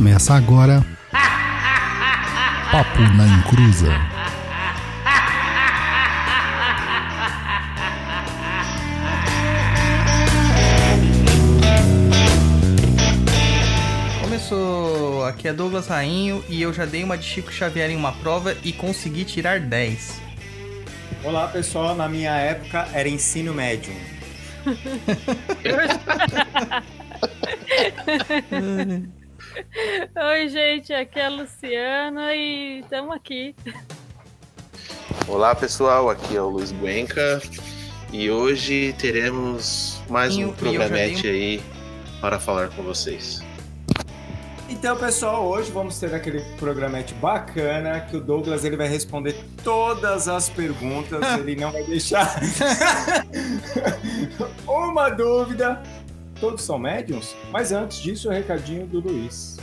Começa agora. Papo na Encruza. Começou, aqui é Douglas Rainho e eu já dei uma de Chico Xavier em uma prova e consegui tirar 10. Olá pessoal, na minha época era ensino médio. Oi, gente, aqui é a Luciana e estamos aqui. Olá pessoal, aqui é o Luiz Buenca e hoje teremos mais E um programete aí para falar com vocês. Então pessoal, hoje vamos ter aquele programete bacana que o Douglas ele vai responder todas as perguntas, ele não vai deixar uma dúvida. Todos são médiums? Mas antes disso, o recadinho do Luiz.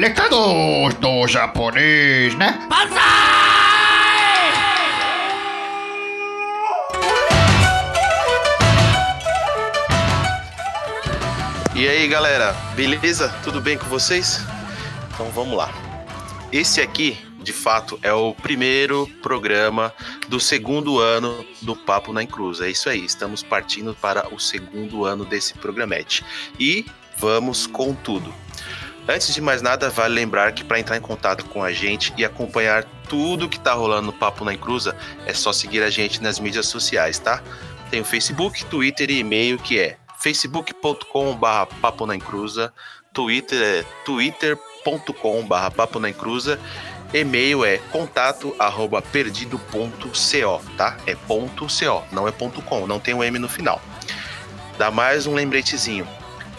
Recados do japonês, né? E aí galera, beleza? Tudo bem com vocês? Então vamos lá. Esse aqui, de fato, é o primeiro programa do segundo ano do Papo na Encruza. É isso aí, estamos partindo para o segundo ano desse programete. E vamos com tudo. Antes de mais nada, vale lembrar que para entrar em contato com a gente e acompanhar tudo que tá rolando no Papo na Encruza, é só seguir a gente nas mídias sociais, tá? Tem o Facebook, Twitter e e-mail que é facebook.com.br papo na Twitter é twitter.com.br papo na encruza, e-mail é contato arroba perdido.co, tá? É ponto .co, não é ponto .com, não tem o M no final. Dá mais um lembretezinho.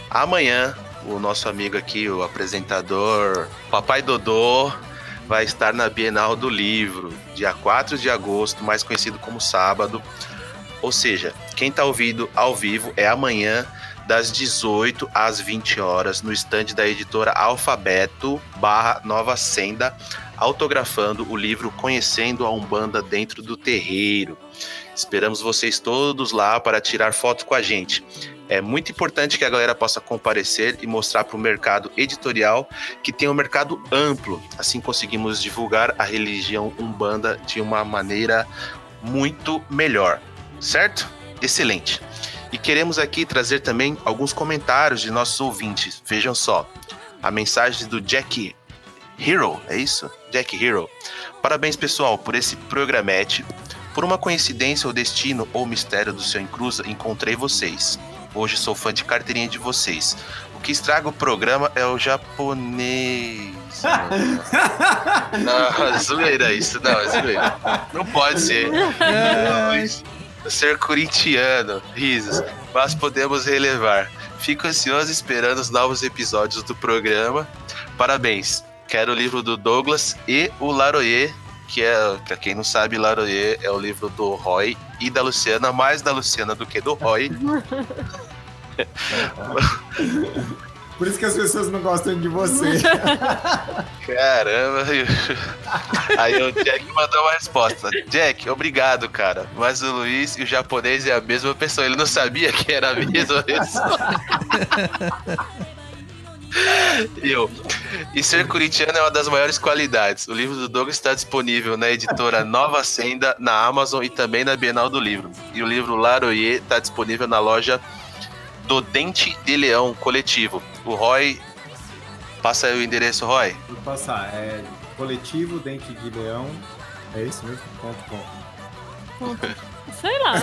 Amanhã, o nosso amigo aqui, o apresentador Papai Dodô, vai estar na Bienal do Livro, dia 4 de agosto, mais conhecido como sábado. Ou seja, quem tá ouvindo ao vivo é amanhã, das 18 às 20 horas, no estande da editora Alfabeto barra Nova Senda, autografando o livro Conhecendo a Umbanda Dentro do Terreiro. Esperamos vocês todos lá para tirar foto com a gente. É muito importante que a galera possa comparecer e mostrar para o mercado editorial que tem um mercado amplo. Assim conseguimos divulgar a religião Umbanda de uma maneira muito melhor certo? Excelente. E queremos aqui trazer também alguns comentários de nossos ouvintes. Vejam só. A mensagem do Jack Hero, é isso? Jack Hero. Parabéns, pessoal, por esse programete. Por uma coincidência ou destino ou mistério do seu encruza, encontrei vocês. Hoje sou fã de carteirinha de vocês. O que estraga o programa é o japonês. Não, é zoeira isso, não, é zoeira. Não pode ser. Não, ser corintiano, risos, mas podemos relevar. Fico ansioso esperando os novos episódios do programa. Parabéns. Quero o livro do Douglas e o Laroyer, que é, pra quem não sabe, Laroyer é o livro do Roy e da Luciana, mais da Luciana do que do Roy. Por isso que as pessoas não gostam de você. Caramba. Aí o Jack mandou uma resposta. Jack, obrigado, cara. Mas o Luiz e o japonês é a mesma pessoa. Ele não sabia que era a mesma pessoa. Eu. E ser corintiano é uma das maiores qualidades. O livro do Douglas está disponível na editora Nova Senda, na Amazon e também na Bienal do Livro. E o livro Laroyer está disponível na loja do Dente de Leão Coletivo. O Roy. Passa aí o endereço, Roy. Vou passar. É coletivo Dente de Leão. É isso mesmo? Ponto com. Sei lá.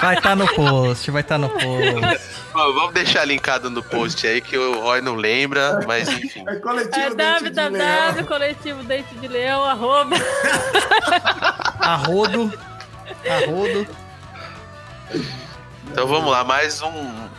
Vai estar no post, vai estar no post. Bom, vamos deixar linkado no post aí que o Roy não lembra, mas enfim. É coletivo É Dente de Leão. coletivo dente de leão arroba. Arrodo. Arrodo. Então vamos lá, mais um,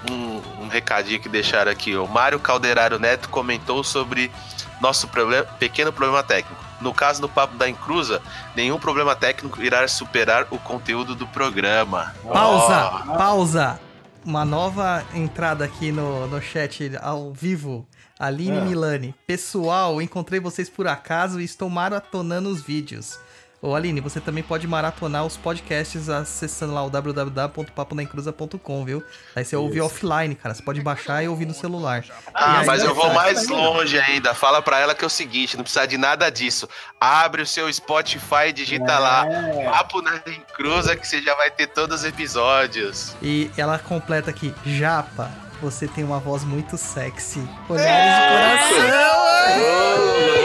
um, um recadinho que deixaram aqui. O Mário Calderaro Neto comentou sobre nosso problema, pequeno problema técnico. No caso do Papo da Encruza, nenhum problema técnico irá superar o conteúdo do programa. Pausa, pausa. Uma nova entrada aqui no, no chat ao vivo. Aline Ah. Milani. Pessoal, encontrei vocês por acaso e estou maratonando os vídeos. Ô Aline, você também pode maratonar os podcasts acessando lá o www.paponaencruza.com, viu? Aí você ouve offline, cara. Você pode baixar e ouvir no celular. Ah, aí- mas eu vou mais longe ainda. Fala pra ela que é o seguinte, não precisa de nada disso. Abre o seu Spotify e digita lá. É. Papo na Encruza que você já vai ter todos os episódios. E ela completa aqui, Japa, você tem uma voz muito sexy. Olhares de coração.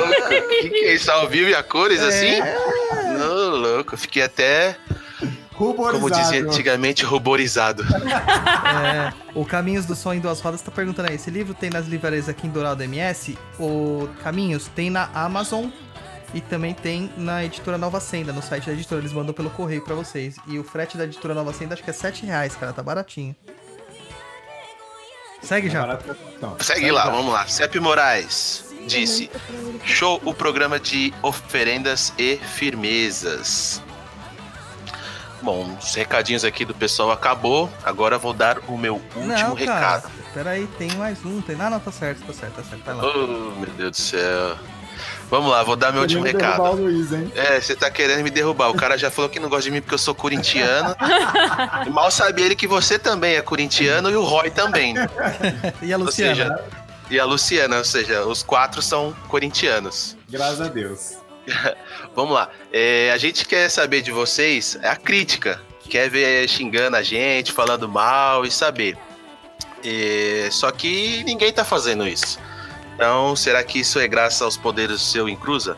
Ô, louco. Que que é isso? Ao vivo e a cores assim? Ô, louco. Fiquei até, Ruborizado. como dizia antigamente, ruborizado. É, o Caminhos do Som em Duas Rodas tá perguntando aí, esse livro tem nas livrarias aqui em Dourado MS? O Caminhos tem na Amazon e também tem na editora Nova Senda, no site da editora. Eles mandam pelo correio pra vocês. E o frete da editora Nova Senda acho que é 7 reais, cara, tá baratinho. Segue já. Barato, então. Segue lá, vamos lá. Cep Moraes disse: Show o programa de oferendas e firmezas. Bom, os recadinhos aqui do pessoal acabou. Agora eu vou dar o meu último Não, recado. Peraí, tem mais um. Tem... Ah, não, tá certo, tá certo, tá certo. Vai lá. Oh, meu Deus do céu. Vamos lá, vou dar meu último recado. o Luiz, hein? É, você tá querendo me derrubar. O cara já falou que não gosta de mim porque eu sou corintiano. E mal sabe ele que você também é corintiano e o Roy também. E a Ou Luciana? seja, e a Luciana, ou seja, os quatro são corintianos. Graças a Deus. Vamos lá. É, a gente quer saber de vocês a crítica. Quer ver xingando a gente, falando mal e saber. É, só que ninguém tá fazendo isso. Então, será que isso é graças aos poderes do seu Incruza?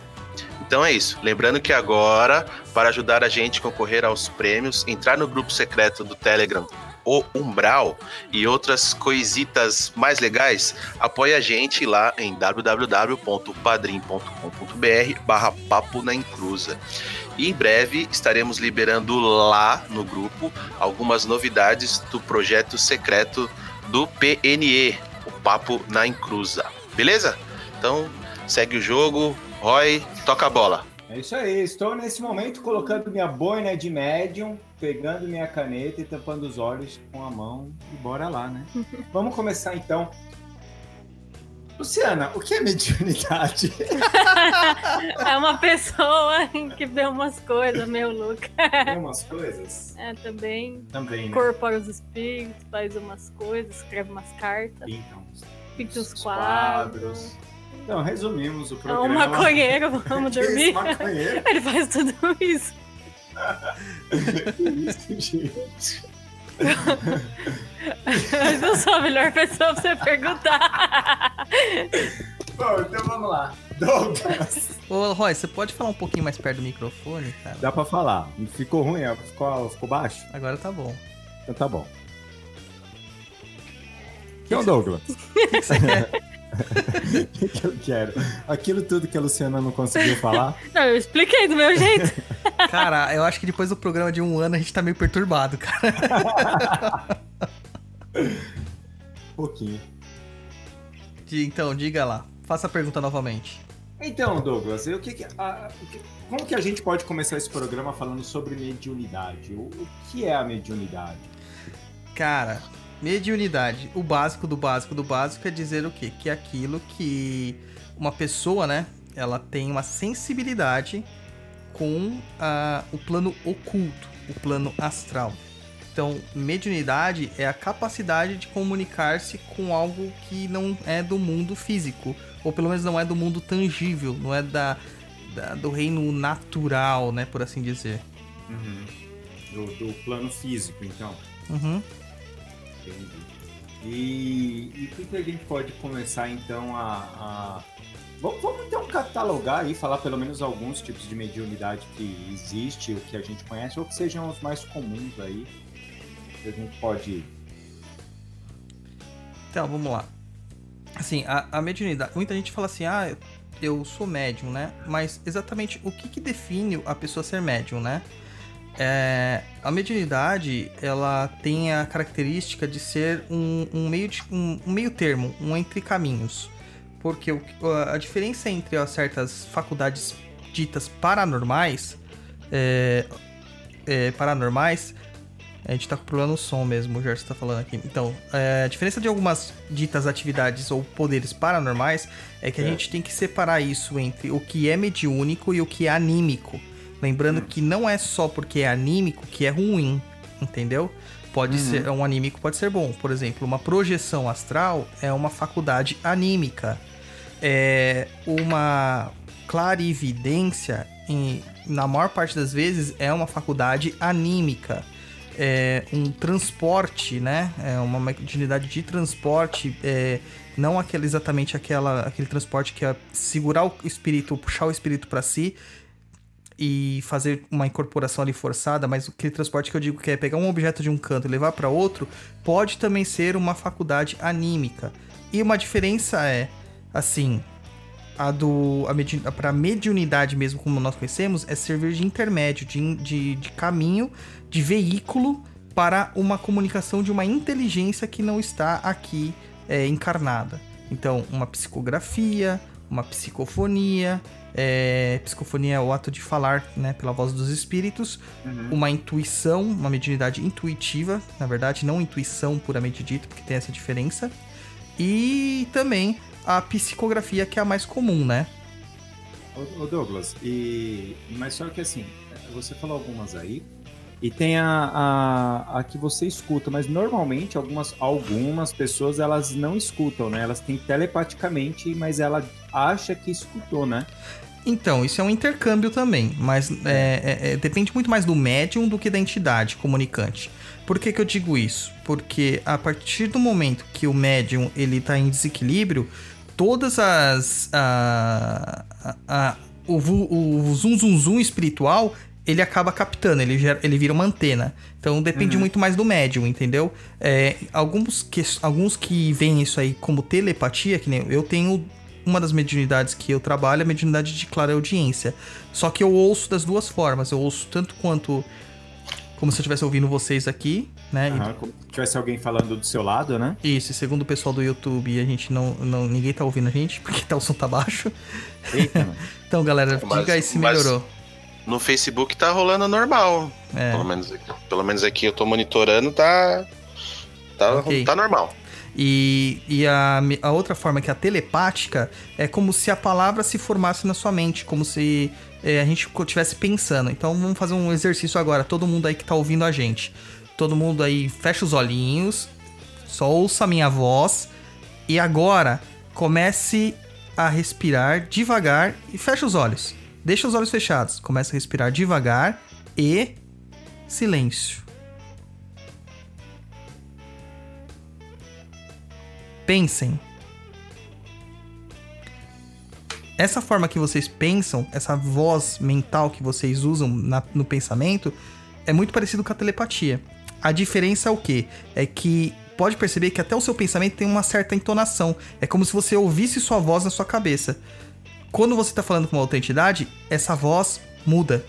Então é isso. Lembrando que agora, para ajudar a gente a concorrer aos prêmios, entrar no grupo secreto do Telegram, o Umbral, e outras coisitas mais legais, apoie a gente lá em www.padrim.com.br barra Papo na Encruza. E em breve estaremos liberando lá no grupo algumas novidades do projeto secreto do PNE, o Papo na Encruza. Beleza? Então, segue o jogo. Roy, toca a bola. É isso aí. Estou nesse momento colocando minha boina de médium, pegando minha caneta e tampando os olhos com a mão. E bora lá, né? Vamos começar então. Luciana, o que é mediunidade? É uma pessoa que vê umas coisas meio louca. Tem umas coisas? É, também Também, né? incorpora os espíritos, faz umas coisas, escreve umas cartas, Pintam pinta os os quadros. Então, resumimos o É programa. um maconheiro, vamos Que dormir. maconheiro? Ele faz tudo isso. Que isso, gente? Mas eu sou a melhor pessoa pra você perguntar. Bom, então vamos lá. Douglas. Ô, Roy, você pode falar um pouquinho mais perto do microfone, cara? Dá pra falar. Ficou ruim? Ficou, ficou baixo? Agora tá bom. Então tá bom. Quem é o Douglas? O que você quer? O que eu quero? Aquilo tudo que a Luciana não conseguiu falar. Não, eu expliquei do meu jeito. Cara, eu acho que depois do programa de um ano a gente tá meio perturbado, cara. Um pouquinho. Então, diga lá. Faça a pergunta novamente. Então, Douglas, o que que- a- o que- como que a gente pode começar esse programa falando sobre mediunidade? O, o que é a mediunidade? Cara, mediunidade. O básico do básico do básico é dizer o quê? Que é aquilo que uma pessoa, né? Ela tem uma sensibilidade com ah, o plano oculto, o plano astral. Então, mediunidade é a capacidade de comunicar-se com algo que não é do mundo físico, ou pelo menos não é do mundo tangível, não é da, da- do reino natural, né, por assim dizer. Do, do plano físico, então. Uhum. Entendi. E, e o que, a gente pode começar então a. a- Vamos, vamos então catalogar aí, falar pelo menos alguns tipos de mediunidade que existe, o que a gente conhece, ou que sejam os mais comuns aí. Que a gente pode. Então, vamos lá. Assim, a, a mediunidade. Muita gente fala assim, ah, eu sou médium, né? Mas exatamente o que, que define a pessoa ser médium, né? É, a mediunidade, ela tem a característica de ser um, um meio, de, um, um meio termo, um entre caminhos. Porque o, a diferença entre ó, certas faculdades ditas paranormais, é, é, paranormais, a gente tá com problema no som mesmo, o Gerson tá falando aqui. Então, é, a diferença de algumas ditas atividades ou poderes paranormais é que a É. gente tem que separar isso entre o que é mediúnico e o que é anímico. Lembrando que não é só porque é anímico que é ruim, entendeu? Pode Uhum. ser um anímico pode ser bom. Por exemplo, uma projeção astral é uma faculdade anímica. É uma clarividência, em- na maior parte das vezes, é uma faculdade anímica. É um transporte, né? É uma mediunidade de transporte, é, não aquele, exatamente aquela, aquele transporte que é segurar o espírito, puxar o espírito para si e fazer uma incorporação ali forçada, mas aquele transporte que eu digo que é pegar um objeto de um canto e levar para outro, pode também ser uma faculdade anímica. E uma diferença é, assim, a do a medi para mediunidade mesmo como nós conhecemos é servir de intermédio, de, de, de caminho, de veículo para uma comunicação de uma inteligência que não está aqui é, encarnada. Então, uma psicografia, uma psicofonia, é, psicofonia é o ato de falar né, pela voz dos espíritos, Uhum. uma intuição, uma mediunidade intuitiva, na verdade, não intuição puramente dito, porque tem essa diferença. E também a psicografia, que é a mais comum, né? Ô, ô, Douglas, e, mas só que assim, você falou algumas aí, e tem a, a, a que você escuta, mas normalmente algumas, algumas pessoas elas não escutam, né? Elas têm telepaticamente, mas ela acha que escutou, né? Então, isso é um intercâmbio também, mas é, é, é, depende muito mais do médium do que da entidade comunicante. Por que, que eu digo isso? Porque a partir do momento que o médium ele tá em desequilíbrio, todas as. A, a, a- o, o zum zum zum espiritual ele acaba captando, ele, gera- ele vira uma antena. Então depende muito mais do médium, entendeu? É, alguns, que, alguns que veem isso aí como telepatia, que nem eu tenho uma das mediunidades que eu trabalho é a mediunidade de clara audiência. Só que eu ouço das duas formas. Eu ouço tanto quanto como se eu estivesse ouvindo vocês aqui, né? E- Aham, como se tivesse alguém falando do seu lado, né? Isso, e segundo o pessoal do YouTube, a gente não, não. Ninguém tá ouvindo a gente, porque tá, o som tá baixo. Eita. Então, galera, Mas- diga aí se melhorou. No Facebook tá rolando normal. É. Pelo, menos aqui, pelo menos aqui eu tô monitorando, tá. Tá, Ok. tá normal. E, e a, a outra forma, que é a telepática, é como se a palavra se formasse na sua mente, como se é, a gente estivesse pensando. Então vamos fazer um exercício agora, todo mundo aí que tá ouvindo a gente. Todo mundo aí fecha os olhinhos, só ouça a minha voz e agora comece a respirar devagar e fecha os olhos. Deixa os olhos fechados, comece a respirar devagar e silêncio. Pensem. Essa forma que vocês pensam, essa voz mental que vocês usam na- no pensamento, é muito parecido com a telepatia. A diferença é o quê? É que pode perceber que até o seu pensamento tem uma certa entonação. É como se você ouvisse sua voz na sua cabeça. Quando você está falando com uma outra entidade, essa voz muda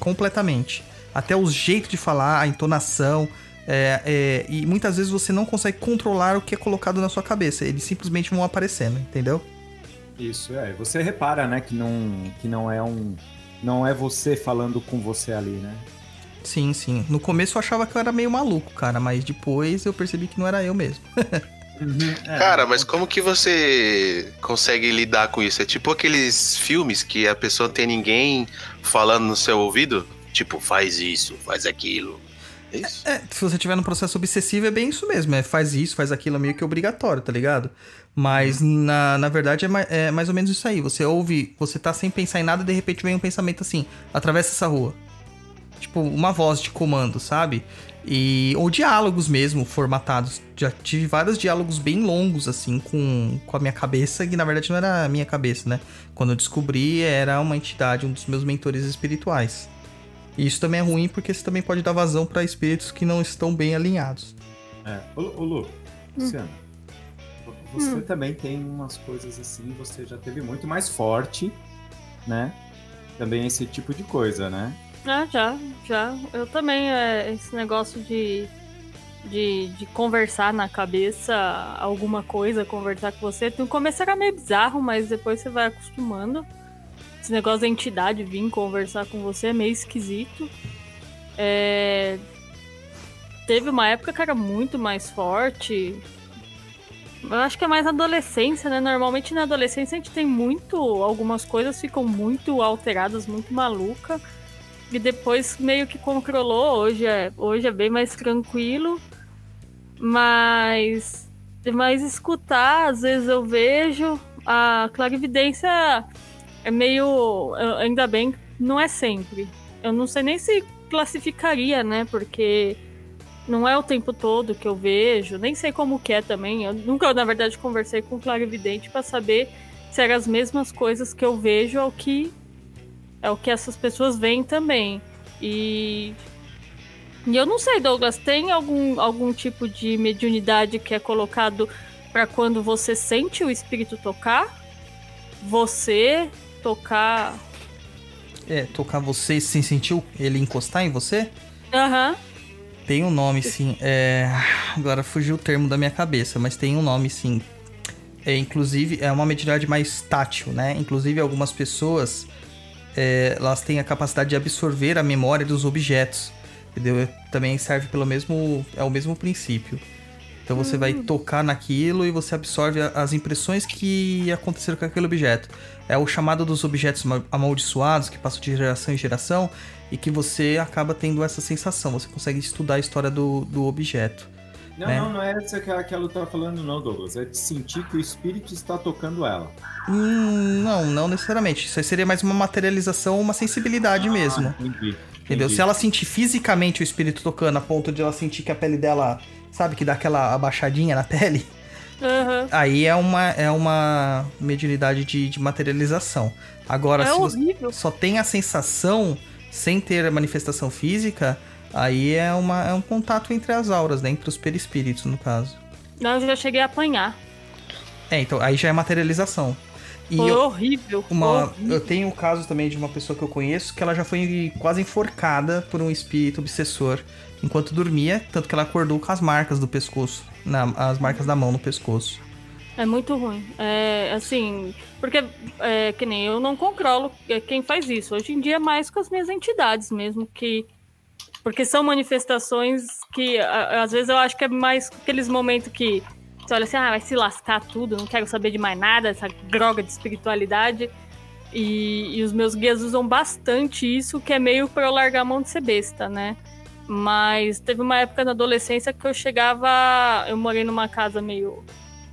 completamente. Até o jeito de falar, a entonação. É, é, e muitas vezes você não consegue controlar o que é colocado na sua cabeça. Eles simplesmente vão aparecendo, entendeu? Isso é. Você repara, né, que não, que não é um, não é você falando com você ali, né? Sim, sim. No começo eu achava que eu era meio maluco, cara, mas depois eu percebi que não era eu mesmo. É, Cara, mas como que você consegue lidar com isso? É tipo aqueles filmes que a pessoa tem ninguém falando no seu ouvido? Tipo, faz isso, faz aquilo. É isso? É, se você tiver no processo obsessivo, é bem isso mesmo. É faz isso, faz aquilo, é meio que obrigatório, tá ligado? Mas na, na verdade é, mai- é mais ou menos isso aí. Você ouve, você tá sem pensar em nada e de repente vem um pensamento assim: atravessa essa rua. Tipo, uma voz de comando, sabe? E, ou diálogos mesmo, formatados. Já tive vários diálogos bem longos, assim, com, com a minha cabeça, que na verdade não era a minha cabeça, né? Quando eu descobri, era uma entidade, um dos meus mentores espirituais. E isso também é ruim porque você também pode dar vazão para espíritos que não estão bem alinhados. É. Ô, ô Lu, Luciano, você também tem umas coisas assim, você já teve muito mais forte, né? Também esse tipo de coisa, né? Ah, já, já. Eu também, é, esse negócio de, de, de conversar na cabeça alguma coisa, conversar com você. No começo era meio bizarro, mas depois você vai acostumando. Esse negócio da entidade vir conversar com você é meio esquisito. É, Teve uma época que era muito mais forte. Eu acho que é mais na adolescência, né? Normalmente na adolescência a gente tem muito. Algumas coisas ficam muito alteradas, muito maluca. e depois meio que controlou. Hoje é, hoje é bem mais tranquilo, mas, mas escutar, às vezes eu vejo. A clarividência é meio. Ainda bem, não é sempre. Eu não sei nem se classificaria, né? Porque não é o tempo todo que eu vejo, nem sei como que é também. Eu nunca, na verdade, conversei com o clarividente para saber se eram as mesmas coisas que eu vejo ao que é o que essas pessoas veem também. E e eu não sei, Douglas, tem algum, algum tipo de mediunidade que é colocado para quando você sente o espírito tocar? Você tocar. É, tocar você sem sentir ele encostar em você? Aham. Uhum. Tem um nome, sim. É... Agora fugiu o termo da minha cabeça, mas tem um nome, sim. É, inclusive, é uma mediunidade mais tátil, né? Inclusive, algumas pessoas é, elas têm a capacidade de absorver a memória dos objetos. Entendeu? Também serve pelo mesmo. É o mesmo princípio. Então você vai hum. tocar naquilo e você absorve as impressões que aconteceram com aquele objeto. É o chamado dos objetos amaldiçoados que passam de geração em geração e que você acaba tendo essa sensação. Você consegue estudar a história do, do objeto. Não, né? não, não é essa que a, que a Lu tá falando, não, Douglas. É de sentir que o espírito está tocando ela. Hum, não, não necessariamente. Isso aí seria mais uma materialização, uma sensibilidade ah, mesmo. Entendi. Entendeu? Se ela sentir fisicamente o espírito tocando a ponto de ela sentir que a pele dela, sabe, que dá aquela abaixadinha na pele. Uhum. Aí é uma, é uma mediunidade de, de materialização. Agora, é se horrível. você só tem a sensação sem ter a manifestação física, aí é, uma, é um contato entre as auras, né? Entre os perispíritos, no caso. Não, eu já cheguei a apanhar. É, então aí já é materialização. E foi eu, horrível, uma, horrível. Eu tenho o um caso também de uma pessoa que eu conheço que ela já foi quase enforcada por um espírito obsessor enquanto dormia, tanto que ela acordou com as marcas do pescoço, na, as marcas da mão no pescoço. É muito ruim. É, assim, porque, é, que nem eu não controlo quem faz isso. Hoje em dia é mais com as minhas entidades mesmo, que. Porque são manifestações que, às vezes, eu acho que é mais aqueles momentos que você olha assim, ah, vai se lascar tudo, não quero saber de mais nada, essa droga de espiritualidade. E, e os meus guias usam bastante isso, que é meio para eu largar a mão de ser besta, né? Mas teve uma época na adolescência que eu chegava. Eu morei numa casa meio,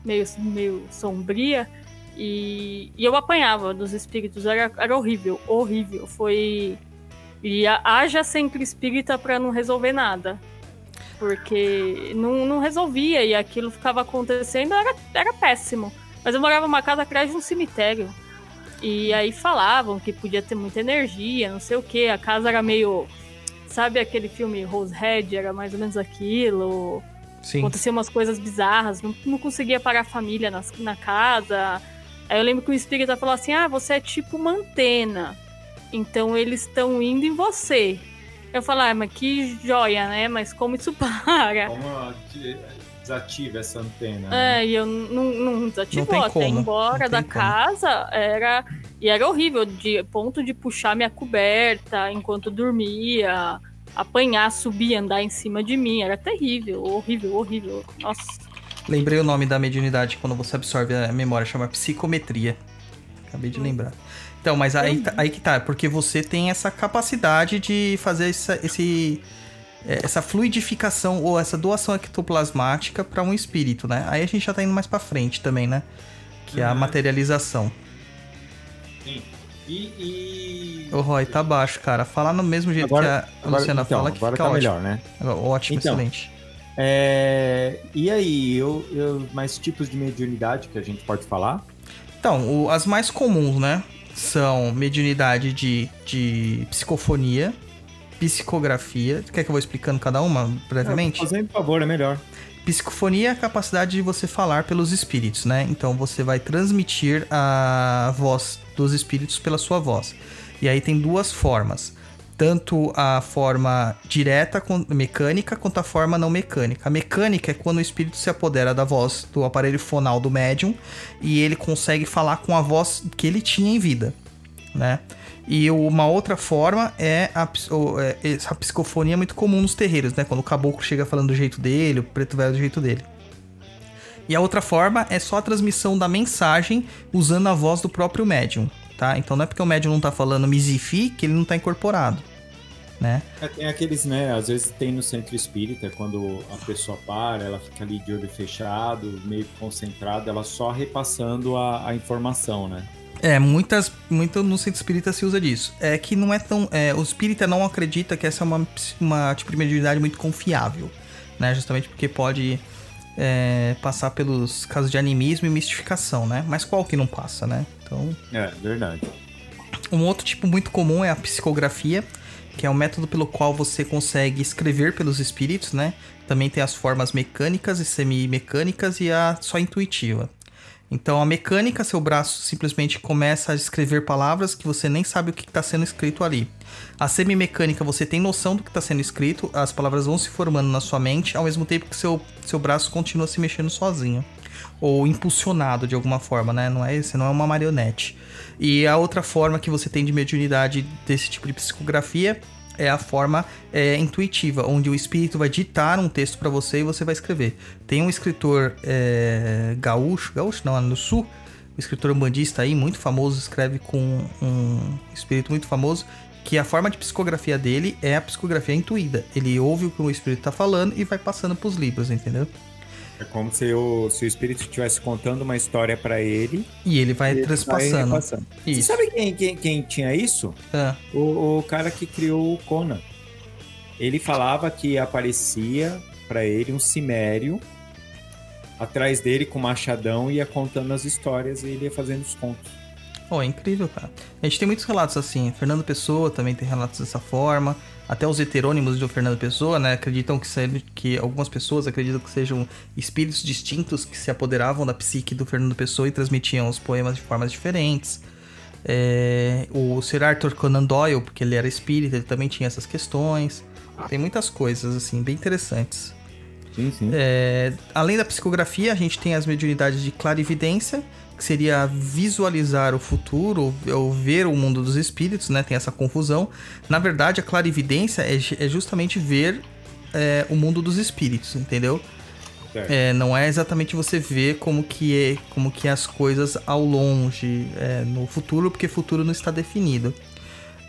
meio, meio sombria e, e eu apanhava dos espíritos. Era, era horrível, horrível. Foi. E haja sempre espírita para não resolver nada porque não, não resolvia e aquilo ficava acontecendo, era, era péssimo. Mas eu morava numa casa atrás de um cemitério. E aí falavam que podia ter muita energia, não sei o que. A casa era meio. Sabe aquele filme Rosehead? Era mais ou menos aquilo. Sim. Aconteciam umas coisas bizarras, não, não conseguia parar a família na, na casa. Aí eu lembro que o espírita falou assim: Ah, você é tipo uma antena. Então eles estão indo em você. Eu falo, ah, mas que joia, né? Mas como isso para? Como desativa essa antena? Né? É, e eu não, não desativou. Não Até embora da como. casa era. E era horrível, de ponto de puxar minha coberta enquanto dormia, apanhar, subir, andar em cima de mim. Era terrível, horrível, horrível. Nossa. Lembrei o nome da mediunidade quando você absorve a memória, chama psicometria. Acabei de hum. lembrar. Então, mas aí, tá, aí que tá, porque você tem essa capacidade de fazer essa, esse, é, essa fluidificação ou essa doação ectoplasmática para um espírito, né? Aí a gente já tá indo mais para frente também, né? Que uhum. é a uhum. materialização. Sim. E. e... Ô, Roy, tá baixo, cara. Fala no mesmo jeito agora, que a Luciana então, fala que agora fica tá ótimo. melhor, né? Ótimo, então, excelente. É... E aí, eu, eu, mais tipos de mediunidade que a gente pode falar? Então, o, as mais comuns, né? são mediunidade de, de psicofonia, psicografia. Quer que eu vou explicando cada uma brevemente? Fazendo por favor, é melhor. Psicofonia é a capacidade de você falar pelos espíritos, né? Então você vai transmitir a voz dos espíritos pela sua voz. E aí tem duas formas tanto a forma direta mecânica quanto a forma não mecânica. A mecânica é quando o espírito se apodera da voz do aparelho fonal do médium e ele consegue falar com a voz que ele tinha em vida, né? E uma outra forma é a, é, a psicofonia muito comum nos terreiros, né? Quando o caboclo chega falando do jeito dele, o preto velho do jeito dele. E a outra forma é só a transmissão da mensagem usando a voz do próprio médium, tá? Então não é porque o médium não tá falando misifi que ele não tá incorporado né? É, tem aqueles, né? Às vezes tem no centro espírita, quando a pessoa para, ela fica ali de olho fechado, meio concentrada, ela só repassando a, a informação, né? É, muitas, muito no centro espírita se usa disso. É que não é tão. É, o espírita não acredita que essa é uma, uma tipo de mediunidade muito confiável, né? Justamente porque pode é, passar pelos casos de animismo e mistificação, né? Mas qual que não passa, né? Então. É, verdade. Um outro tipo muito comum é a psicografia, que é o método pelo qual você consegue escrever pelos espíritos, né? Também tem as formas mecânicas e semi-mecânicas e a só intuitiva. Então a mecânica, seu braço simplesmente começa a escrever palavras que você nem sabe o que está sendo escrito ali. A semi-mecânica, você tem noção do que está sendo escrito, as palavras vão se formando na sua mente, ao mesmo tempo que seu, seu braço continua se mexendo sozinho. Ou impulsionado de alguma forma, né? Não é, você não é uma marionete. E a outra forma que você tem de mediunidade desse tipo de psicografia é a forma é, intuitiva, onde o espírito vai ditar um texto para você e você vai escrever. Tem um escritor é, gaúcho, gaúcho não, no sul, um escritor umbandista aí, muito famoso, escreve com um espírito muito famoso, que a forma de psicografia dele é a psicografia intuída. Ele ouve o que o espírito tá falando e vai passando pros livros, entendeu? É como se o, se o espírito estivesse contando uma história para ele. E ele vai ele transpassando. vai. Você sabe quem, quem, quem tinha isso? Ah, O, o cara que criou o Conan. Ele falava que aparecia para ele um cimério atrás dele com machadão e ia contando as histórias e ele ia fazendo os contos. Oh, é incrível, cara. A gente tem muitos relatos assim. Fernando Pessoa também tem relatos dessa forma. Até os heterônimos do Fernando Pessoa, né? Acreditam que, se- que algumas pessoas acreditam que sejam espíritos distintos que se apoderavam da psique do Fernando Pessoa e transmitiam os poemas de formas diferentes. É, o Sir Arthur Conan Doyle, porque ele era espírita, ele também tinha essas questões. Tem muitas coisas, assim, bem interessantes. Sim, sim. É, além da psicografia, a gente tem as mediunidades de clarividência, que seria visualizar o futuro ou, ver o mundo dos espíritos, né? Tem essa confusão. Na verdade, a clarividência é, é justamente ver é, o mundo dos espíritos, entendeu? É, não é exatamente você ver como que é, como que é as coisas ao longe, é, no futuro, porque futuro não está definido.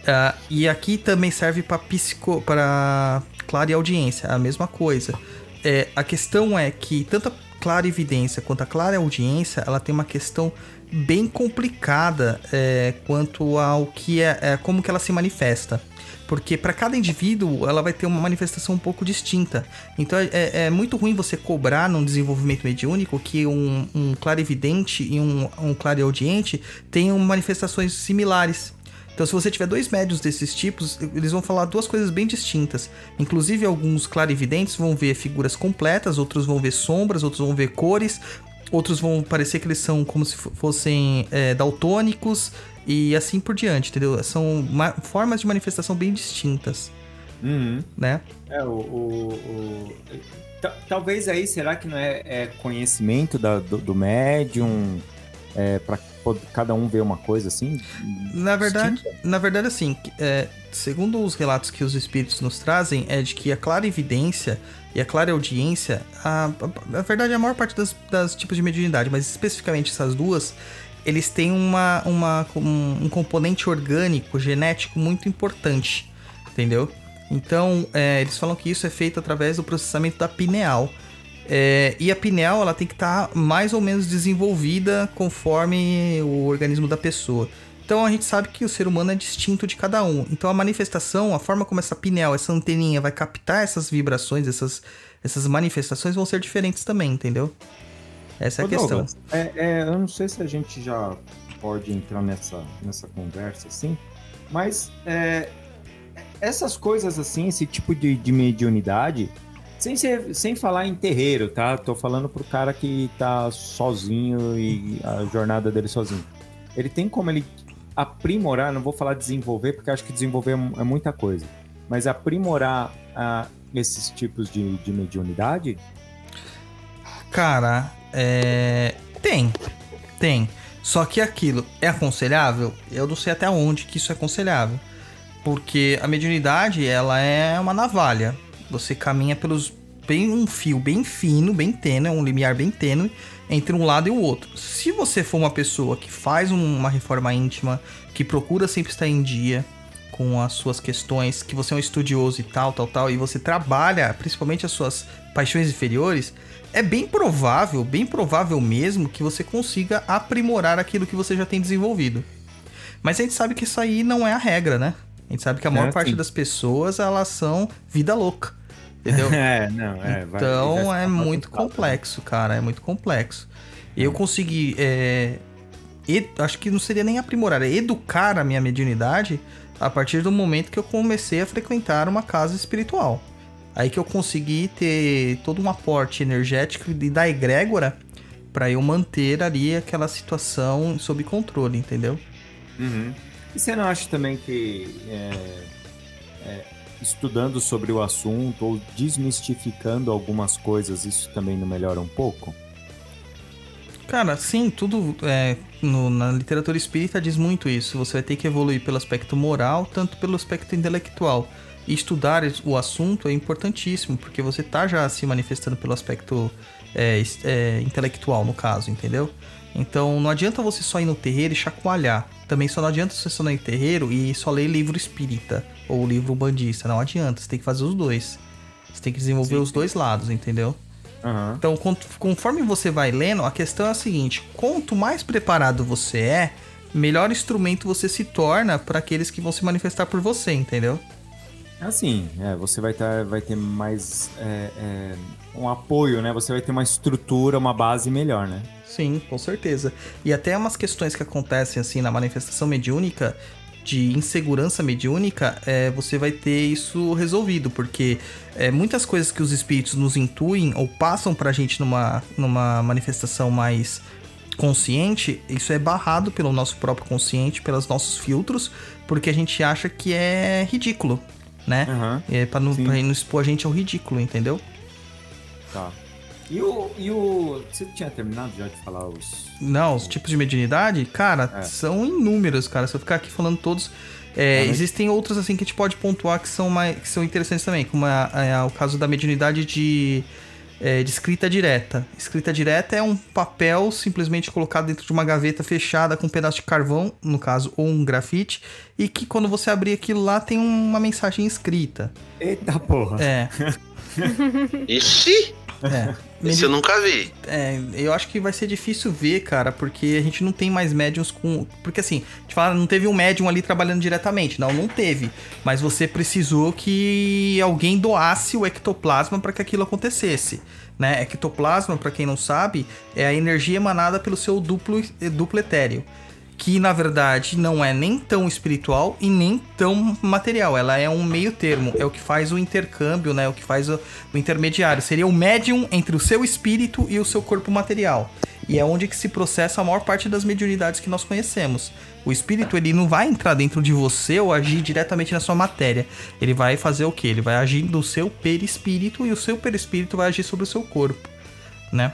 Ah, e aqui também serve para psico, para clareaudiência, a mesma coisa. É, a questão é que tanto a clarividência quanto a clareaudiência, ela tem uma questão bem complicada é, quanto ao que é, é, como que ela se manifesta. Porque para cada indivíduo ela vai ter uma manifestação um pouco distinta. Então é, é- é muito ruim você cobrar num desenvolvimento mediúnico que um, um clarividente e um, um clareaudiente tenham manifestações similares. Então, se você tiver dois médios desses tipos, eles vão falar duas coisas bem distintas. Inclusive, alguns clarividentes vão ver figuras completas, outros vão ver sombras, outros vão ver cores, outros vão parecer que eles são como se fo- fossem é, daltônicos e assim por diante, entendeu? São ma- formas de manifestação bem distintas, Uhum. né? É, o. o- o- ta- Talvez aí, será que não é, é conhecimento da- do, do médium é, para cada um ver uma coisa assim? Na verdade, distinta? na verdade, assim, é, segundo os relatos que os espíritos nos trazem, é de que a clarividência e a clareaudiência, a, a, na verdade, a maior parte das, das tipos de mediunidade, mas especificamente essas duas, eles têm uma, uma, um, um componente orgânico, genético muito importante, entendeu? Então, é, eles falam que isso é feito através do processamento da pineal. É, e a pineal ela tem que estar mais ou menos desenvolvida conforme o organismo da pessoa. Então a gente sabe que o ser humano é distinto de cada um. Então a manifestação, a forma como essa pineal, essa anteninha vai captar essas vibrações, essas, essas manifestações vão ser diferentes também, entendeu? Essa é a Ô, questão. Douglas, é, é, eu não sei se a gente já pode entrar nessa, nessa conversa assim, mas é, essas coisas assim, esse tipo de, de mediunidade, sem, ser, sem falar em terreiro, tá? Tô falando pro cara que tá sozinho e a jornada dele sozinho. Ele tem como ele aprimorar, não vou falar desenvolver, porque acho que desenvolver é mu- muita coisa, mas aprimorar ah, esses tipos de, de mediunidade? Cara, é. Tem. Tem. Só que aquilo é aconselhável? Eu não sei até onde que isso é aconselhável. Porque a mediunidade, ela é uma navalha. Você caminha pelos. Bem um fio bem fino, bem tênue, um limiar bem tênue entre um lado e o outro. Se você for uma pessoa que faz um- uma reforma íntima, que procura sempre estar em dia, com as suas questões, que você é um estudioso e tal, tal, tal, e você trabalha principalmente as suas paixões inferiores, é bem provável, bem provável mesmo que você consiga aprimorar aquilo que você já tem desenvolvido. Mas a gente sabe que isso aí não é a regra, né? A gente sabe que a maior É, parte das pessoas, elas são vida louca. Entendeu? É, não, é. Então vai é muito complexo, cara. É muito complexo. Eu consegui. é, ed- acho que não seria nem aprimorar, é educar a minha mediunidade a partir do momento que eu comecei a frequentar uma casa espiritual. Aí que eu consegui ter todo um aporte energético e da egrégora pra eu manter ali aquela situação sob controle, entendeu? Uhum. E você não acha também que é, é, estudando sobre o assunto ou desmistificando algumas coisas, isso também não melhora um pouco? Cara, sim, tudo é, no- na literatura espírita diz muito isso. Você vai ter que evoluir pelo aspecto moral, tanto pelo aspecto intelectual. E estudar es- o assunto é importantíssimo, porque você tá já se manifestando pelo aspecto é, é, intelectual, no caso, entendeu? Então não adianta você só ir no terreiro e chacoalhar. Também só não adianta você só ir no terreiro e só ler livro espírita ou livro bandista. Não adianta, você tem que fazer os dois. Você tem que desenvolver Sim, os dois lados, entendeu? Aham. Então, con- conforme você vai lendo, a questão é a seguinte: quanto mais preparado você é, melhor instrumento você se torna para aqueles que vão se manifestar por você, entendeu? Assim, é, você vai, tá, vai ter mais é, é, um apoio, né? Você vai ter uma estrutura, uma base melhor, né? Sim, com certeza. E até umas questões que acontecem assim na manifestação mediúnica, de insegurança mediúnica, é, você vai ter isso resolvido, porque é, muitas coisas que os espíritos nos intuem ou passam pra gente numa, numa manifestação mais consciente, isso é barrado pelo nosso próprio consciente, pelos nossos filtros, porque a gente acha que é ridículo, né? Aham, É pra não, pra não expor a gente ao ridículo, entendeu? tá. E o, e o. Você tinha terminado já de falar os. Não, os tipos de mediunidade, cara, É. são inúmeros, cara. Se eu ficar aqui falando todos. é, Uhum. Existem outros assim que a gente pode pontuar que são, mais, que são interessantes também, como é, é o caso da mediunidade de, é, de escrita direta. Escrita direta é um papel simplesmente colocado dentro de uma gaveta fechada com um pedaço de carvão, no caso, ou um grafite, e que quando você abrir aquilo lá tem uma mensagem escrita. Eita porra! É, Ixi, é. esse eu nunca vi. É, eu acho que vai ser difícil ver, cara, porque a gente não tem mais médiums com. Porque assim, a gente fala, não teve um médium ali trabalhando diretamente. Não, não teve. Mas você precisou que alguém doasse o ectoplasma para que aquilo acontecesse. Né? Ectoplasma, para quem não sabe, é a energia emanada pelo seu duplo, duplo etéreo. Que na verdade não é nem tão espiritual e nem tão material. Ela é um meio termo. É o que faz o intercâmbio, né? O que faz o, o intermediário. Seria o médium entre o seu espírito e o seu corpo material. E é onde que se processa a maior parte das mediunidades que nós conhecemos. O espírito, ele não vai entrar dentro de você ou agir diretamente na sua matéria. Ele vai fazer o quê? Ele vai agir no seu perispírito e o seu perispírito vai agir sobre o seu corpo, né?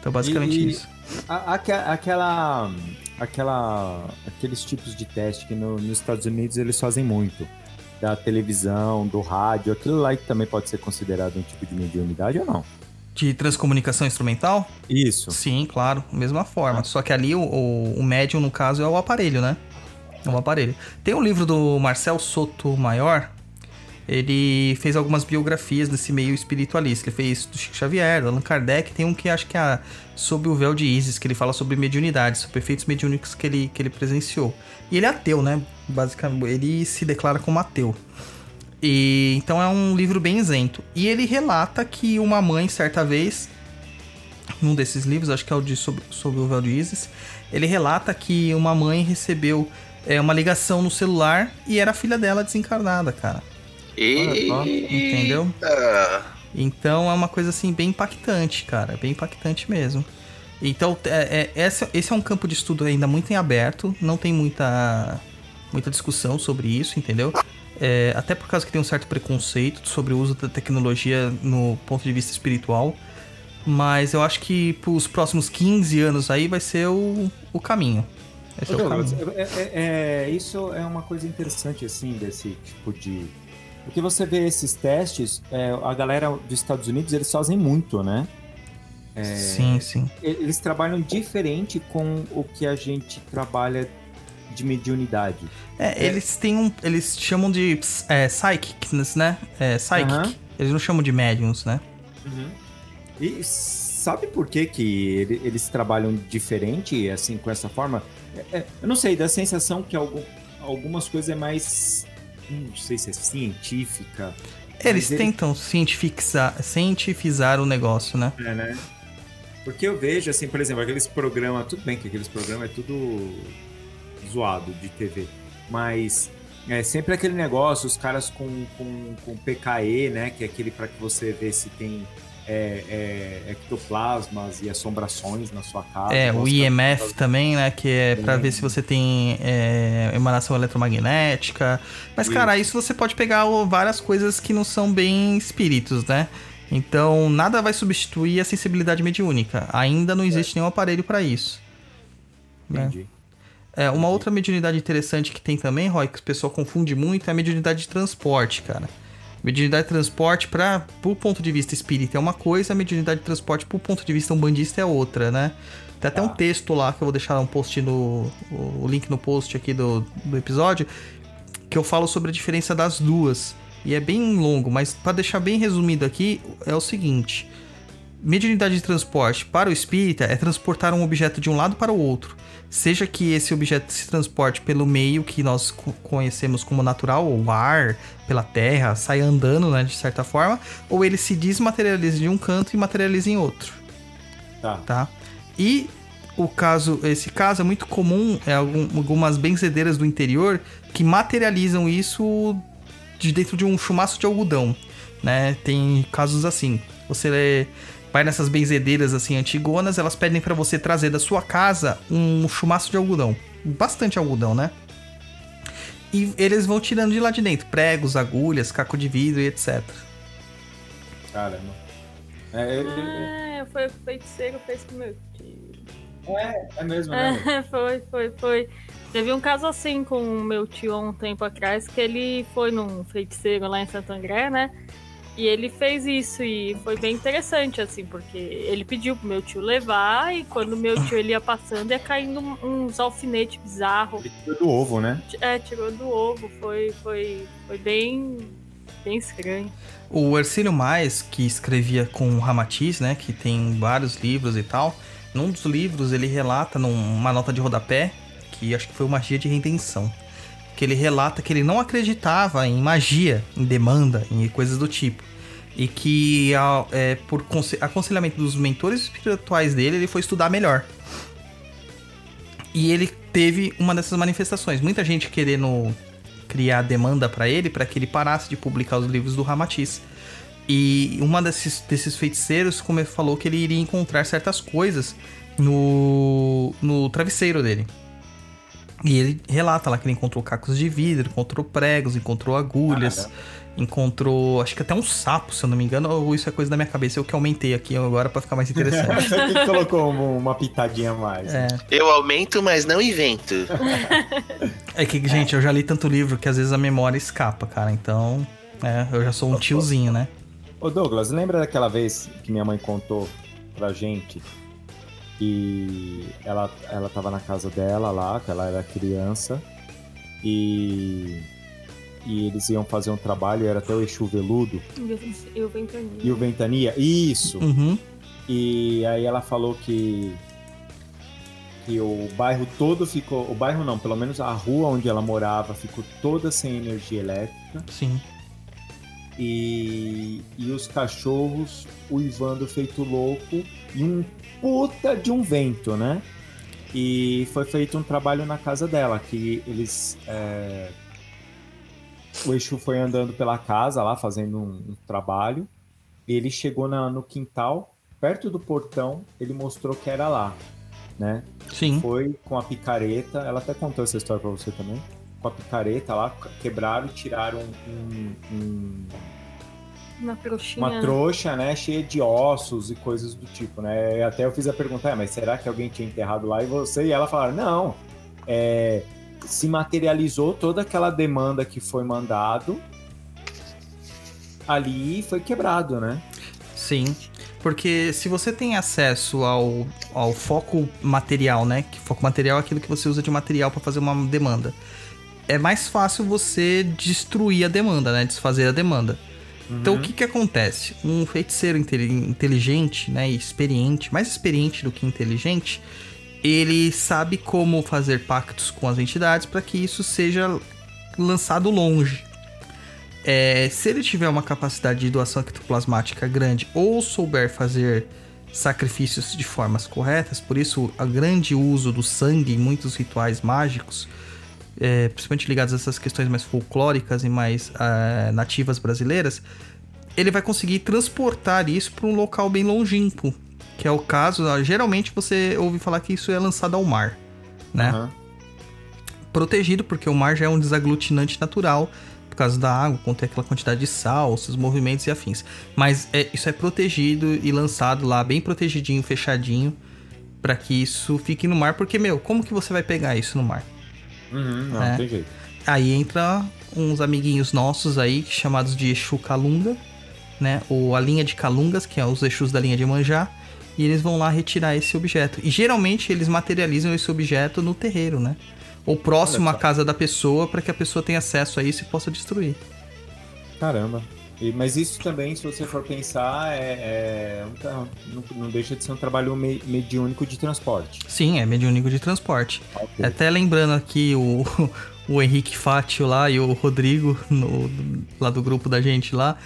Então, basicamente E- isso. A- aque- aquela, aquela, aqueles tipos de teste que no- nos Estados Unidos eles fazem muito. Da televisão, do rádio, aquilo lá que também pode ser considerado um tipo de mediunidade ou não? De transcomunicação instrumental? Isso. Sim, claro, mesma forma. Só que ali o, o, o médium, no caso, é o aparelho, né? É o aparelho. Tem um livro do Marcel Soto Maior. Ele fez algumas biografias desse meio espiritualista. Ele fez do Chico Xavier, do Allan Kardec. Tem um que acho que é Sob o Véu de Isis, que ele fala sobre mediunidade, sobre efeitos mediúnicos que ele, que ele presenciou. E ele é ateu, né? Basicamente, ele se declara como ateu. E então é um livro bem isento. E ele relata que uma mãe, certa vez, num desses livros, acho que é o de Sob, Sob o Véu de Isis, ele relata que uma mãe recebeu é, uma ligação no celular e era a filha dela desencarnada, cara. E... Entendeu? Então é uma coisa assim bem impactante, cara. Bem impactante mesmo. Então, é, é, essa- esse é um campo de estudo ainda muito em aberto, não tem muita, muita discussão sobre isso, entendeu? É, até por causa que tem um certo preconceito sobre o uso da tecnologia no ponto de vista espiritual. Mas eu acho que pros próximos 15 anos aí vai ser o, o caminho. Ser Ô, o caminho. é- é- é- isso é uma coisa interessante, assim, desse tipo de. Porque você vê esses testes, é, a galera dos Estados Unidos, eles fazem muito, né? Sim, sim. E- Eles trabalham diferente com o que a gente trabalha de mediunidade. É, eles têm um. Eles chamam de é, psychics, né? É, psychic. Aham. Eles não chamam de médiums, né? E sabe por que, que ele- eles trabalham diferente, assim, com essa forma? É, é, eu não sei, dá a sensação que algum- algumas coisas é mais. Não sei se é científica. Eles tentam cientificizar, cientificizar o negócio, né? É, né? Porque eu vejo, assim, por exemplo, aqueles programas. Tudo bem que aqueles programas é tudo zoado de TV. Mas é sempre aquele negócio, os caras com, com, com PKE, né? Que é aquele para que você vê se tem é, é, ectoplasmas e assombrações na sua casa. É, o IMF também, né? Que é pra Também. ver se você tem é, emanação eletromagnética. Mas, Isso. cara, isso você pode pegar várias coisas que não são bem espíritos, né? Então, nada vai substituir a sensibilidade mediúnica. Ainda não existe nenhum aparelho pra isso. né? Entendi. É, uma outra mediunidade interessante que tem também, Roy, que o pessoal confunde muito, é a mediunidade de transporte, cara. Mediunidade de transporte, para pro ponto de vista espírita é uma coisa, a mediunidade de transporte pro ponto de vista umbandista é outra, né? Tem até um Tá. texto lá que eu vou deixar um post no. o link no post aqui do, do episódio, que eu falo sobre a diferença das duas. E é bem longo, mas para deixar bem resumido aqui, é o seguinte: mediunidade de transporte para o espírita é transportar um objeto de um lado para o outro. Seja que esse objeto se transporte pelo meio que nós co- conhecemos como natural, ou ar, pela terra, saia andando, né, de certa forma, ou ele se desmaterializa de um canto e materializa em outro Tá. tá? E o caso, esse caso é muito comum, é algum- algumas benzedeiras do interior que materializam isso de dentro de um chumaço de algodão, né? Tem casos assim. Você vai nessas benzedeiras assim antigonas, elas pedem pra você trazer da sua casa um chumaço de algodão, bastante algodão, né? E eles vão tirando de lá de dentro pregos, agulhas, caco de vidro e etc. Caramba. É, é, é, Ah, foi o feiticeiro fez com meu tio. é, é mesmo, né? É, foi, foi, foi. Teve um caso assim com o meu tio há um tempo atrás, que ele foi num feiticeiro lá em Santo André, né? E ele fez isso e foi bem interessante, assim, porque ele pediu pro meu tio levar e quando o meu tio ele ia passando ia caindo um- uns alfinetes bizarros. Ele tirou do ovo, né? É, tirou do ovo, foi, foi, foi bem, bem estranho. O Ercílio Mais, que escrevia com o Ramatiz, né, que tem vários livros e tal, num dos livros ele relata numa nota de rodapé, que acho que foi o Magia de Redenção, que ele relata que ele não acreditava em magia, em demanda, em coisas do tipo. E que é, por conse- aconselhamento dos mentores espirituais dele, ele foi estudar melhor. E ele teve uma dessas manifestações. Muita gente querendo criar demanda pra ele, pra que ele parasse de publicar os livros do Ramatiz. E uma desses, desses feiticeiros como falou que ele iria encontrar certas coisas no, no travesseiro dele. E ele relata lá que ele encontrou cacos de vidro, encontrou pregos, encontrou agulhas, Caramba. encontrou acho que até um sapo, se eu não me engano, ou isso é coisa da minha cabeça, eu que aumentei aqui agora pra ficar mais interessante. Que colocou um- uma pitadinha a mais. é. Eu aumento, mas não invento. É que, gente, eu já li tanto livro que às vezes a memória escapa, cara. Então, é, eu já sou um tiozinho, né? Ô Douglas, lembra daquela vez que minha mãe contou pra gente que ela, ela tava na casa dela lá, que ela era criança, e, e eles iam fazer um trabalho, era até o Exu Veludo E o Ventania. e o Ventania, isso! Uhum. E aí ela falou que que o bairro todo ficou, o bairro não, pelo menos a rua onde ela morava ficou toda sem energia elétrica. Sim. E, e os cachorros uivando feito louco e um puta de um vento, né? E foi feito um trabalho na casa dela, que eles. é, O Exu foi andando pela casa lá, fazendo um, um trabalho. E ele chegou na- no quintal, perto do portão, ele mostrou que era lá, né? Sim. Foi com a picareta, ela até contou essa história pra você também. Com a picareta lá, quebraram e tiraram um- um, Uma trouxinha. uma trouxa, né, cheia de ossos e coisas do tipo, né? Até eu fiz a pergunta, "É, mas será que alguém tinha enterrado lá e você? E ela falaram, não, é, se materializou toda aquela demanda que foi mandado ali e foi quebrado, né? Sim. Porque se você tem acesso ao, ao foco material, né? Que foco material é aquilo que você usa de material para fazer uma demanda. É mais fácil você destruir a demanda, né? Desfazer a demanda. Então o que que acontece? Um feiticeiro inteli- inteligente, né, experiente, mais experiente do que inteligente, ele sabe como fazer pactos com as entidades para que isso seja lançado longe. É, se ele tiver uma capacidade de doação ectoplasmática grande ou souber fazer sacrifícios de formas corretas, por isso o grande uso do sangue em muitos rituais mágicos, é, principalmente ligados a essas questões mais folclóricas e mais ah, nativas brasileiras, ele vai conseguir transportar isso para um local bem longínquo, que é o caso. Geralmente você ouve falar que isso é lançado ao mar, né? Aham. protegido, porque o mar já é um desaglutinante natural, por causa da água, contém aquela quantidade de sal, seus movimentos e afins. Mas é- isso é protegido e lançado lá, bem protegidinho, fechadinho, para que isso fique no mar, porque, meu, como que você vai pegar isso no mar? Uhum, não, É. tem jeito. Aí entra uns amiguinhos nossos aí, chamados de Exu Calunga, né? Ou a linha de Calungas, que é os Exus da linha de Manjá. E eles vão lá retirar esse objeto. E geralmente eles materializam esse objeto no terreiro, né? Ou próximo à casa da pessoa, para que a pessoa tenha acesso a isso e possa destruir. Caramba. E- mas isso também, se você for pensar, é, é um não, não deixa de ser um trabalho me- mediúnico de transporte. Sim, é mediúnico de transporte. Ok. Até lembrando aqui o, o Henrique Fátio lá e o Rodrigo, no- lá do grupo da gente lá.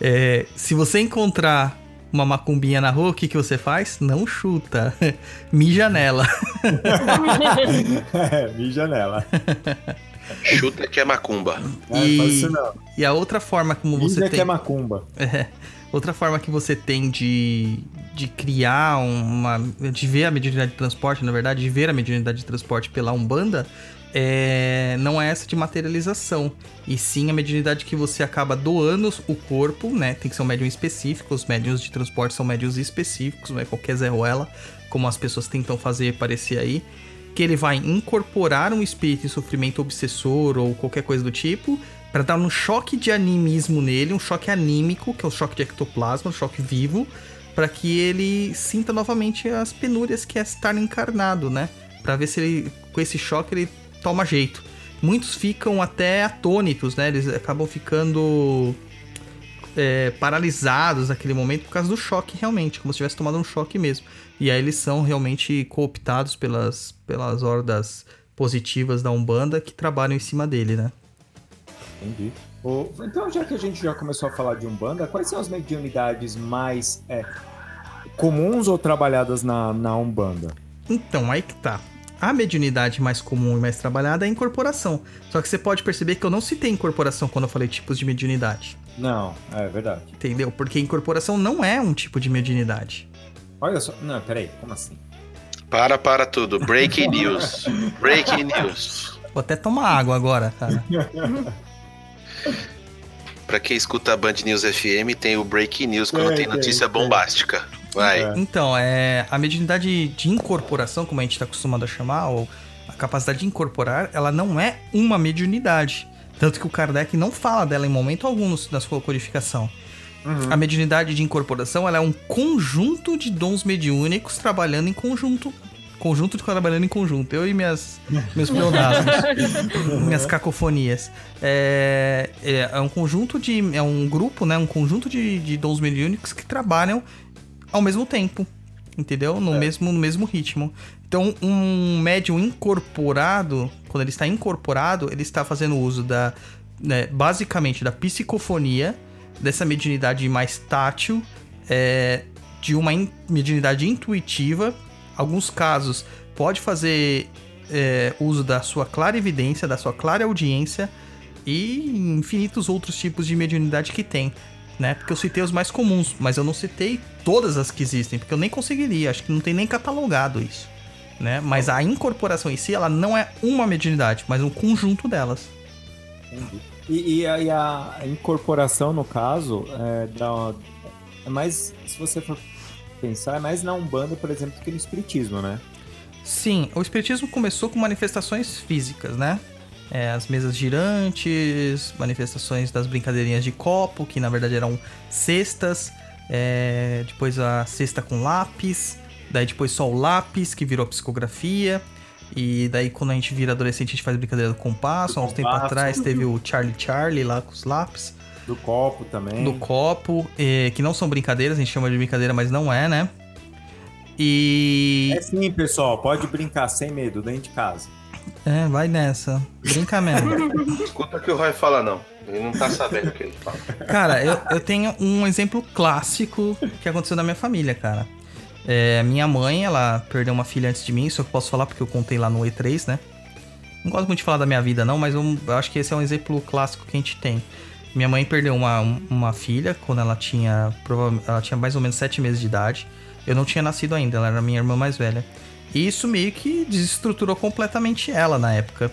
é, se você encontrar uma macumbinha na rua, o que, que você faz? Não chuta. Mija nela. é, mija nela. Chuta que é macumba. E- não. E a outra forma como você tem. que é macumba. É, outra forma que você tem de, de criar uma. de ver a mediunidade de transporte, na verdade, de ver a mediunidade de transporte pela Umbanda, é, não é essa de materialização. E sim a mediunidade que você acaba doando o corpo, né? Tem que ser um médium específico. Os médiums de transporte são médiums específicos, não é qualquer Zé Ruela, como as pessoas tentam fazer parecer aí. Que ele vai incorporar um espírito em sofrimento obsessor ou qualquer coisa do tipo, Pra dar um choque de animismo nele, um choque anímico, que é o choque de ectoplasma, um choque vivo, pra que ele sinta novamente as penúrias que é estar encarnado, né? Pra ver se ele, com esse choque ele toma jeito. Muitos ficam até atônitos, né? Eles acabam ficando é, paralisados naquele momento por causa do choque, realmente, como se tivesse tomado um choque mesmo. E aí eles são realmente cooptados pelas, pelas hordas positivas da Umbanda que trabalham em cima dele, né? Entendi. Ô, então, já que a gente já começou a falar de Umbanda, quais são as mediunidades mais é, comuns ou trabalhadas na, na Umbanda? Então, aí que tá. A mediunidade mais comum e mais trabalhada é a incorporação. Só que você pode perceber que eu não citei incorporação quando eu falei tipos de mediunidade. Não, é verdade. Entendeu? Porque incorporação não é um tipo de mediunidade. Olha só. Não, peraí, como assim? Para, para tudo. Breaking news. Breaking news. Vou até tomar água agora, cara. Pra quem escuta a Band News FM, tem o Breaking News quando Tem, tem notícia tem. bombástica. Vai. É. Então, é, a mediunidade de incorporação, como a gente está acostumado a chamar, ou a capacidade de incorporar, ela não é uma mediunidade. Tanto que o Kardec não fala dela em momento algum na sua codificação. Uhum. A mediunidade de incorporação ela é um conjunto de dons mediúnicos trabalhando em conjunto. Conjunto de trabalhando em conjunto. Eu e minhas, meus pleonasmos. minhas cacofonias. É, é, é um conjunto de. É um grupo, né? Um conjunto de, de dons mediúnicos que trabalham ao mesmo tempo. Entendeu? No, mesmo, no mesmo ritmo. Então, um médium incorporado, quando ele está incorporado, ele está fazendo uso da. né, basicamente da psicofonia, dessa mediunidade mais tátil, é, de uma in- mediunidade intuitiva. Alguns casos pode fazer é, uso da sua clara evidência, da sua clara audiência e infinitos outros tipos de mediunidade que tem. Né? Porque eu citei os mais comuns, mas eu não citei todas as que existem, porque eu nem conseguiria, acho que não tem nem catalogado isso. Né? Mas a incorporação em si, ela não é uma mediunidade, mas um conjunto delas. Entendi. E, e a, e a incorporação, no caso, é, da, é mais, se você for pensar, é mais na Umbanda, por exemplo, do que no Espiritismo, né? Sim, o espiritismo começou com manifestações físicas, né? É, as mesas girantes, manifestações das brincadeirinhas de copo, que na verdade eram cestas, é, depois a cesta com lápis, daí depois só o lápis, que virou psicografia. E daí quando a gente vira adolescente, a gente faz brincadeira do compasso. Há uns tempos atrás teve o Charlie Charlie lá com os lápis. Do copo também. Do copo, eh, que não são brincadeiras, a gente chama de brincadeira, mas não é, né? E. É sim, pessoal. Pode brincar sem medo, dentro de casa. É, vai nessa. Brinca mesmo. Escuta o que o Roy fala, não. Ele não tá sabendo o que ele fala. Cara, eu, eu tenho um exemplo clássico que aconteceu na minha família, cara. É, minha mãe, ela perdeu uma filha antes de mim, isso eu posso falar porque eu contei lá no E3, né? Não gosto muito de falar da minha vida, não, mas eu, eu acho que esse é um exemplo clássico que a gente tem. Minha mãe perdeu uma, uma filha quando ela tinha, ela tinha mais ou menos sete meses de idade. Eu não tinha nascido ainda, ela era minha irmã mais velha. E isso meio que desestruturou completamente ela na época.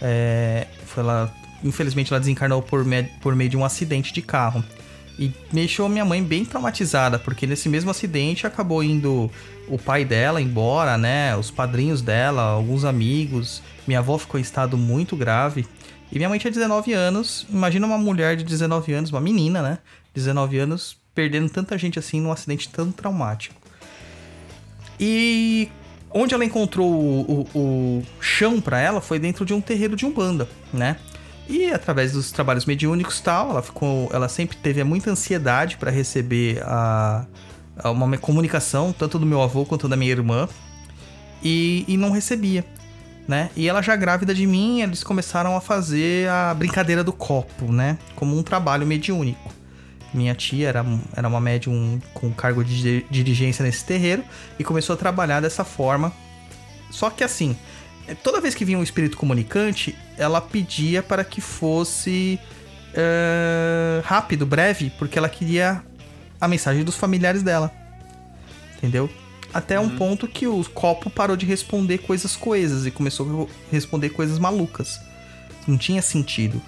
É, foi ela, infelizmente, ela desencarnou por, me- por meio de um acidente de carro. E deixou minha mãe bem traumatizada, porque nesse mesmo acidente acabou indo o pai dela embora, né? Os padrinhos dela, alguns amigos. Minha avó ficou em estado muito grave. E minha mãe tinha 19 anos. Imagina uma mulher de 19 anos, uma menina, né? 19 anos, perdendo tanta gente assim num acidente tão traumático. E onde ela encontrou o, o- o chão pra ela foi dentro de um terreiro de umbanda, né? E através dos trabalhos mediúnicos tal, ela ficou, ela sempre teve muita ansiedade pra receber a, a uma comunicação tanto do meu avô quanto da minha irmã e, e não recebia, né? E ela já grávida de mim, eles começaram a fazer a brincadeira do copo, né? Como um trabalho mediúnico. Minha tia era, era uma médium com cargo de di- dirigência nesse terreiro e começou a trabalhar dessa forma. Só que assim, toda vez que vinha um espírito comunicante, ela pedia para que fosse eh, rápido, breve, porque ela queria a mensagem dos familiares dela. Entendeu? Até um ponto que o copo parou de responder coisas coesas e começou a responder coisas malucas. Não tinha sentido.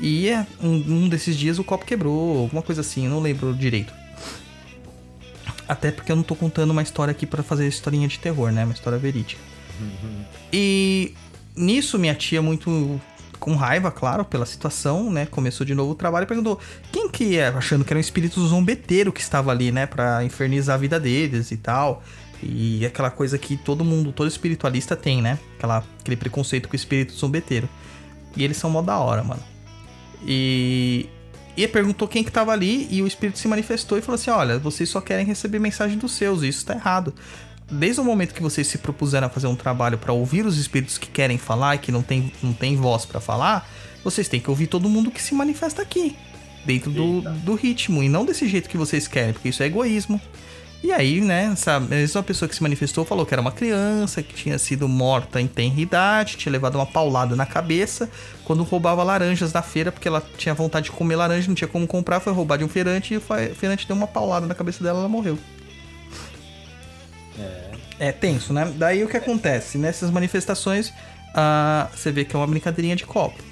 E é, um, um desses dias o copo quebrou, alguma coisa assim, eu não lembro direito. Até porque eu não tô contando uma história aqui pra fazer historinha de terror, né? Uma história verídica. E nisso minha tia muito com raiva, claro, pela situação, né? Começou de novo o trabalho e perguntou quem que é, achando que era um espírito zombeteiro que estava ali, né, Pra infernizar a vida deles e tal. E aquela coisa que todo mundo, todo espiritualista tem, né? Aquela, aquele preconceito com o espírito zombeteiro. E eles são mó da hora, mano. E e perguntou quem que tava ali e o espírito se manifestou e falou assim: "Olha, vocês só querem receber mensagem dos seus, isso tá errado. Desde o momento que vocês se propuseram a fazer um trabalho pra ouvir os espíritos que querem falar e que não tem, não tem voz pra falar, vocês têm que ouvir todo mundo que se manifesta aqui, dentro do, do ritmo, e não desse jeito que vocês querem, porque isso é egoísmo. E aí, né, essa mesma pessoa que se manifestou falou que era uma criança, que tinha sido morta em tenra idade, tinha levado uma paulada na cabeça quando roubava laranjas na feira, porque ela tinha vontade de comer laranja, não tinha como comprar, foi roubar de um feirante e o fe- feirante deu uma paulada na cabeça dela ela morreu. É tenso, né? Daí o que acontece? Nessas manifestações, ah, você vê que é uma brincadeirinha de copo.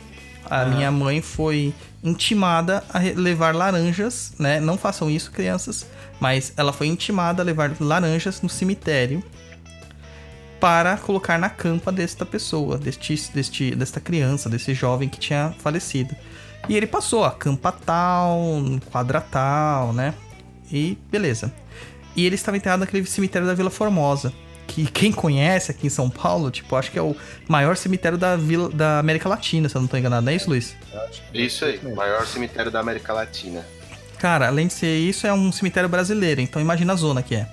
A minha mãe foi intimada a levar laranjas, né? Não façam isso, crianças. Mas ela foi intimada a levar laranjas no cemitério para colocar na campa desta pessoa, deste, deste, desta criança, desse jovem que tinha falecido. E ele passou a campa tal, quadra tal, né? E beleza. E ele estava enterrado naquele cemitério da Vila Formosa. Que quem conhece aqui em São Paulo, tipo, acho que é o maior cemitério da, Vila, da América Latina, se eu não tô enganado, não é isso, Luiz? Isso aí, maior cemitério da América Latina. Cara, além de ser isso, é um cemitério brasileiro, então imagina a zona que é.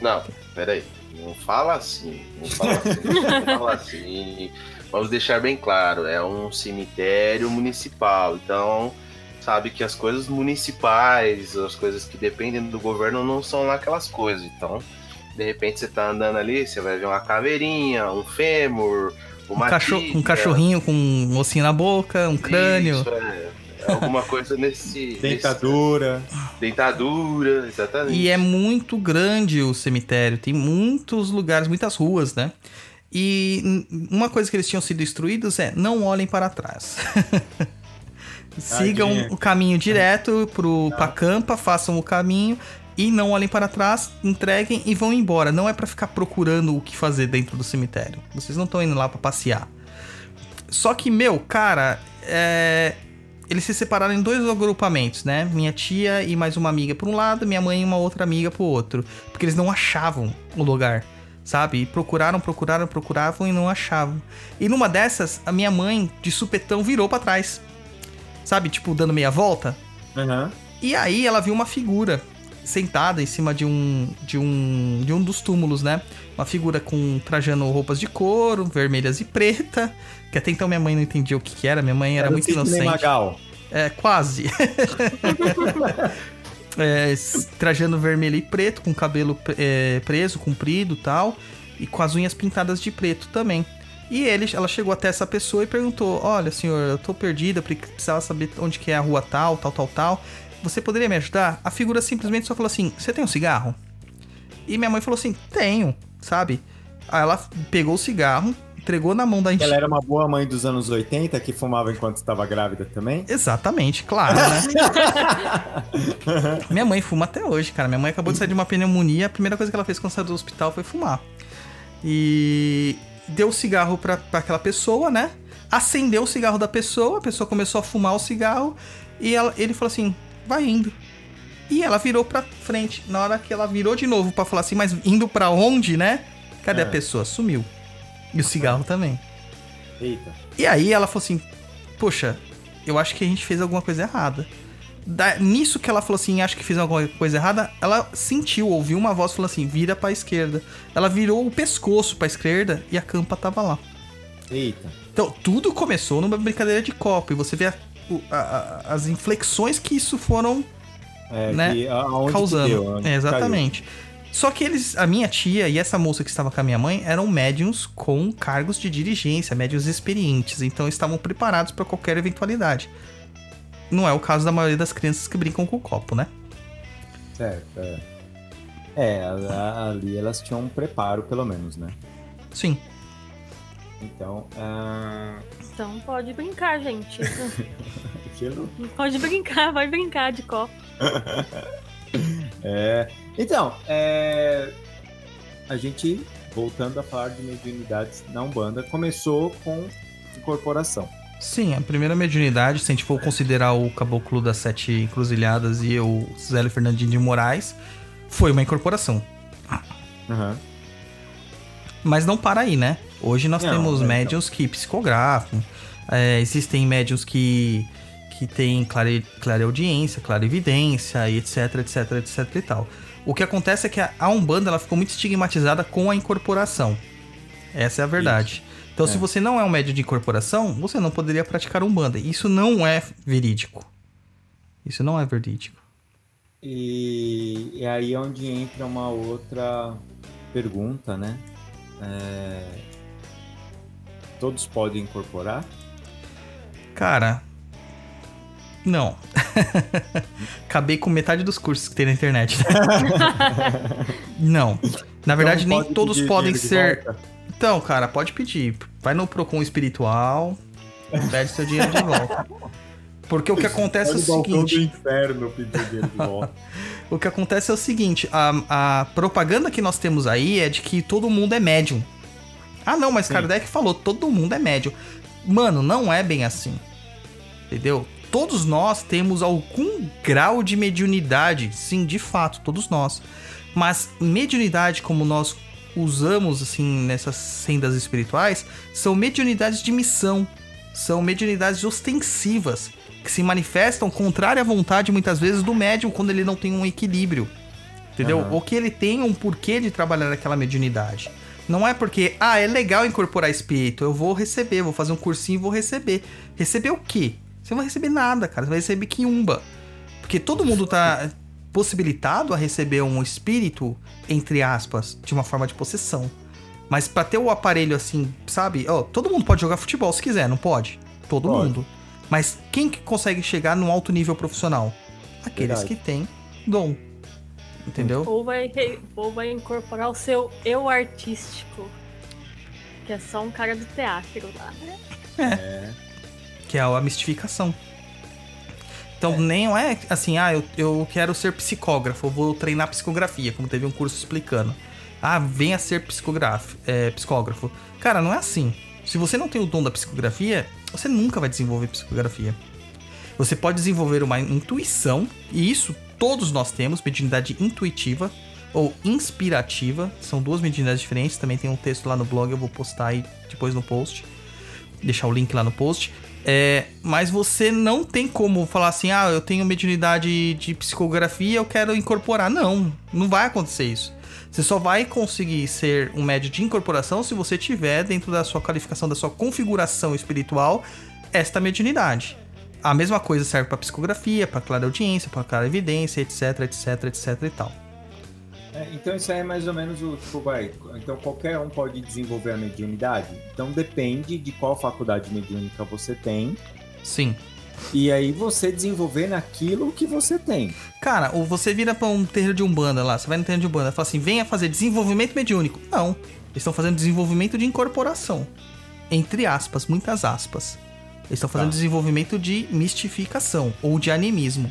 Não, peraí. Não fala assim. Não fala assim. não fala assim. Vamos deixar bem claro, é um cemitério municipal. Então, sabe que as coisas municipais, as coisas que dependem do governo não são lá aquelas coisas. Então, de repente você tá andando ali, você vai ver uma caveirinha, um fêmur, uma Um, cachorro, um cachorrinho com um ossinho na boca, um crânio. Isso, é. É alguma coisa nesse. Dentadura. nesse- dentadura, exatamente. E é muito grande o cemitério, tem muitos lugares, muitas ruas, né? E uma coisa que eles tinham sido instruídos é não olhem para trás. Sigam Tadinha. o caminho direto pro, pra campa, façam o caminho e não olhem para trás, entreguem e vão embora. Não é pra ficar procurando o que fazer dentro do cemitério. Vocês não estão indo lá pra passear. Só que, meu, cara, é... eles se separaram em dois agrupamentos, né? Minha tia e mais uma amiga por um lado, minha mãe e uma outra amiga pro outro. Porque eles não achavam o lugar, sabe? E procuraram, procuraram, procuravam e não achavam. E numa dessas, a minha mãe, de supetão, virou para trás. Sabe? Tipo, dando meia volta. Aham. E aí ela viu uma figura sentada em cima de um de um de um dos túmulos, né? Uma figura com trajando roupas de couro, vermelhas e preta, que até então minha mãe não entendia o que, que era, minha mãe era, o muito inocente. Magal. É, quase. É, trajando vermelho e preto, com cabelo é, preso, comprido e tal, e com as unhas pintadas de preto também. E ele, ela chegou até essa pessoa e perguntou: Olha, senhor, eu tô perdida, pre- precisava saber onde que é a rua tal, tal, tal, tal. Você poderia me ajudar? A figura simplesmente só falou assim: Você tem um cigarro? E minha mãe falou assim: Tenho, sabe? Aí ela pegou o cigarro, entregou na mão da Ela era uma boa mãe dos anos 80 que fumava enquanto estava grávida também. Exatamente, claro, né? Minha mãe fuma até hoje, cara. Minha mãe acabou de sair de uma pneumonia. A primeira coisa que ela fez quando saiu do hospital foi fumar. E deu o cigarro pra aquela pessoa, né? Acendeu o cigarro da pessoa, a pessoa começou a fumar o cigarro e ela- ele falou assim: vai indo. E ela virou pra frente. Na hora que ela virou de novo pra falar assim, mas indo pra onde, né? Cadê É. a pessoa? Sumiu. E o cigarro também. Eita. E aí ela falou assim: Poxa, eu acho que a gente fez alguma coisa errada. Da- nisso que ela falou assim, acho que fiz alguma coisa errada, ela sentiu, ouviu uma voz falando assim: vira pra esquerda. Ela virou o pescoço pra esquerda e a campa tava lá. Eita. Então, tudo começou numa brincadeira de copo. E você vê a- a- a- as inflexões que isso foram É, Né? que, causando. deu, É, exatamente. Só que eles, a minha tia e essa moça que estava com a minha mãe eram médiums com cargos de dirigência, médiums experientes, então estavam preparados para qualquer eventualidade. Não é o caso da maioria das crianças que brincam com o copo, né? Certo, é. É, a- ali elas tinham um preparo, pelo menos, né? Sim. Então, ah, Então pode brincar, gente. pode brincar, vai brincar de copo. É, então, é, a gente, voltando a falar de mediunidades na Umbanda, começou com incorporação. Sim, a primeira mediunidade, se a gente for considerar o Caboclo das Sete Encruzilhadas e o Zélio Fernandinho de Moraes, foi uma incorporação. Aham. Mas não para aí, né? Hoje nós Não, temos é, médiums que psicografam, é, existem médiums que, que têm clare, clareaudiência, clarevidência, etc, etc, etc e tal. O que acontece é que a, a Umbanda ela ficou muito estigmatizada com a incorporação. Essa é a verdade. Então, se É. você não é um médium de incorporação, você não poderia praticar Umbanda. Isso não é verídico. Isso não é verídico. E, e aí é onde entra uma outra pergunta, né? É, Todos podem incorporar? Cara, não. Acabei com metade dos cursos que tem na internet. não. Na verdade, Então, nem pode todos podem ser. volta? Então, cara, pode pedir. Vai no Procon espiritual, pede seu dinheiro de volta. Porque o que acontece é o balcão do seguinte. inferno pedir dinheiro de volta. O que acontece é o seguinte: a, a propaganda que nós temos aí é de que todo mundo é médium. Ah, não, mas Sim. Kardec falou, todo mundo é médium. Mano, não é bem assim. Entendeu? Todos nós temos algum grau de mediunidade. Sim, de fato, todos nós. Mas mediunidade, como nós usamos assim nessas sendas espirituais, são mediunidades de missão. São mediunidades ostensivas que se manifestam contrária à vontade muitas vezes do médium quando ele não tem um equilíbrio. Entendeu? Aham. Ou que ele tenha um porquê de trabalhar aquela mediunidade. Não é porque, ah, é legal incorporar espírito, eu vou receber, vou fazer um cursinho e vou receber. Receber o quê? Você não vai receber nada, cara. Você vai receber quiumba. Porque todo mundo tá possibilitado a receber um espírito, entre aspas, de uma forma de possessão. Mas pra ter o aparelho assim, sabe? Ó, todo mundo pode jogar futebol se quiser, não pode? Todo Pode. mundo. Mas quem que consegue chegar num alto nível profissional? Aqueles Verdade. que têm dom. Entendeu? Ou vai, ou vai incorporar o seu eu artístico. Que é só um cara do teatro lá. Que é a mistificação. Então, nem é assim, ah, eu, eu quero ser psicógrafo, eu vou treinar psicografia, como teve um curso explicando. Ah, venha ser é, psicógrafo. Cara, não é assim. Se você não tem o dom da psicografia, você nunca vai desenvolver psicografia. Você pode desenvolver uma intuição, e isso todos nós temos, mediunidade intuitiva ou inspirativa. São duas mediunidades diferentes. Também tem um texto lá no blog, eu vou postar aí depois no post. Deixar o link lá no post. É, mas você não tem como falar assim, ah, eu tenho mediunidade de psicografia, eu quero incorporar. Não, não vai acontecer isso. Você só vai conseguir ser um médio de incorporação se você tiver dentro da sua qualificação, da sua configuração espiritual, esta mediunidade. A mesma coisa serve para psicografia, para clara audiência, para clara evidência, etc, etc, etc e tal. É, então isso aí é mais ou menos o tipo, vai. Então qualquer um pode desenvolver a mediunidade. Então depende de qual faculdade mediúnica você tem. Sim. E aí você desenvolver naquilo que você tem. Cara, ou você vira pra um terreiro de Umbanda lá, você vai no terreiro de Umbanda e fala assim, venha fazer desenvolvimento mediúnico. Não. Eles estão fazendo desenvolvimento de incorporação. Entre aspas, muitas aspas. Eles estão fazendo Tá. desenvolvimento de mistificação ou de animismo,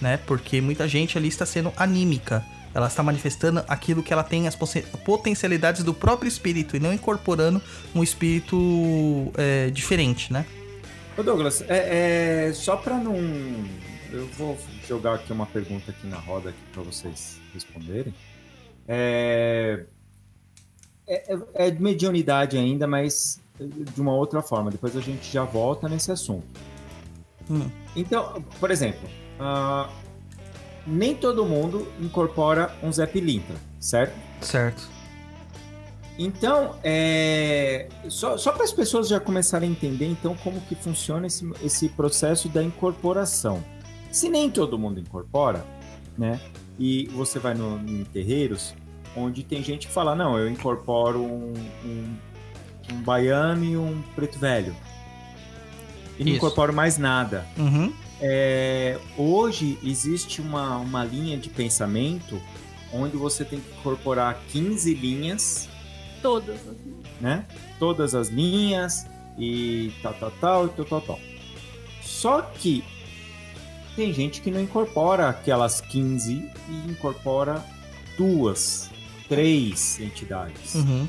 né? Porque muita gente ali está sendo anímica. Ela está manifestando aquilo que ela tem as poten- potencialidades do próprio espírito e não incorporando um espírito é, diferente, né? Ô Douglas, é, é, só para não. Eu vou jogar aqui uma pergunta aqui na roda para vocês responderem. É, é, é- é de mediunidade ainda, mas de uma outra forma. Depois a gente já volta nesse assunto. Hum. Então, por exemplo, ah, nem todo mundo incorpora um Zé Pilintra, certo? Certo. Então, é, só, só para as pessoas já começarem a entender, então, como que funciona esse, esse processo da incorporação. Se nem todo mundo incorpora, né? E você vai no, em terreiros, onde tem gente que fala, não, eu incorporo um, um, um baiano e um preto velho. E não Isso. incorporo mais nada. Uhum. É, hoje existe uma, uma linha de pensamento onde você tem que incorporar 15 linhas Todas. assim. né? Todas as linhas e tal, tal, tal, e tal, tal, tal. Só que tem gente que não incorpora aquelas 15 e incorpora duas, três entidades. Uhum.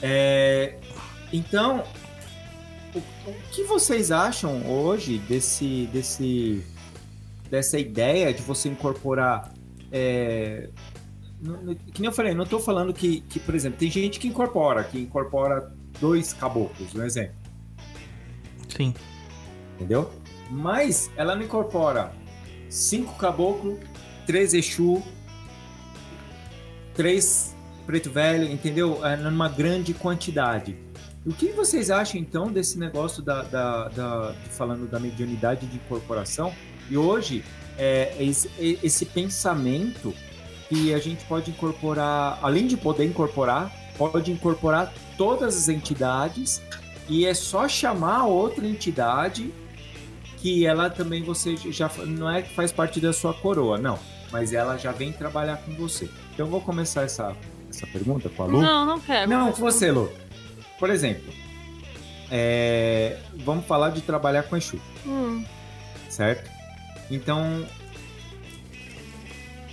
É, então, o, o que vocês acham hoje desse, desse, dessa ideia de você incorporar? é, no- no- que nem eu falei, não estou falando que, que, por exemplo, tem gente que incorpora, que incorpora dois caboclos, um exemplo, Sim. entendeu? Mas ela não incorpora cinco caboclos, três Exu, três preto velho, entendeu? É, numa grande quantidade. O que vocês acham então desse negócio da, da, da- de falando da mediunidade de incorporação? E hoje é, esse, esse pensamento que a gente pode incorporar, além de poder incorporar, pode incorporar todas as entidades e é só chamar outra entidade que ela também você já não é que faz parte da sua coroa, não, mas ela já vem trabalhar com você. Então eu vou começar essa essa pergunta com a Lu. Não, não quero. Não, com você, Lu. Por exemplo, é, vamos falar de trabalhar com Exu, Hum, certo? Então,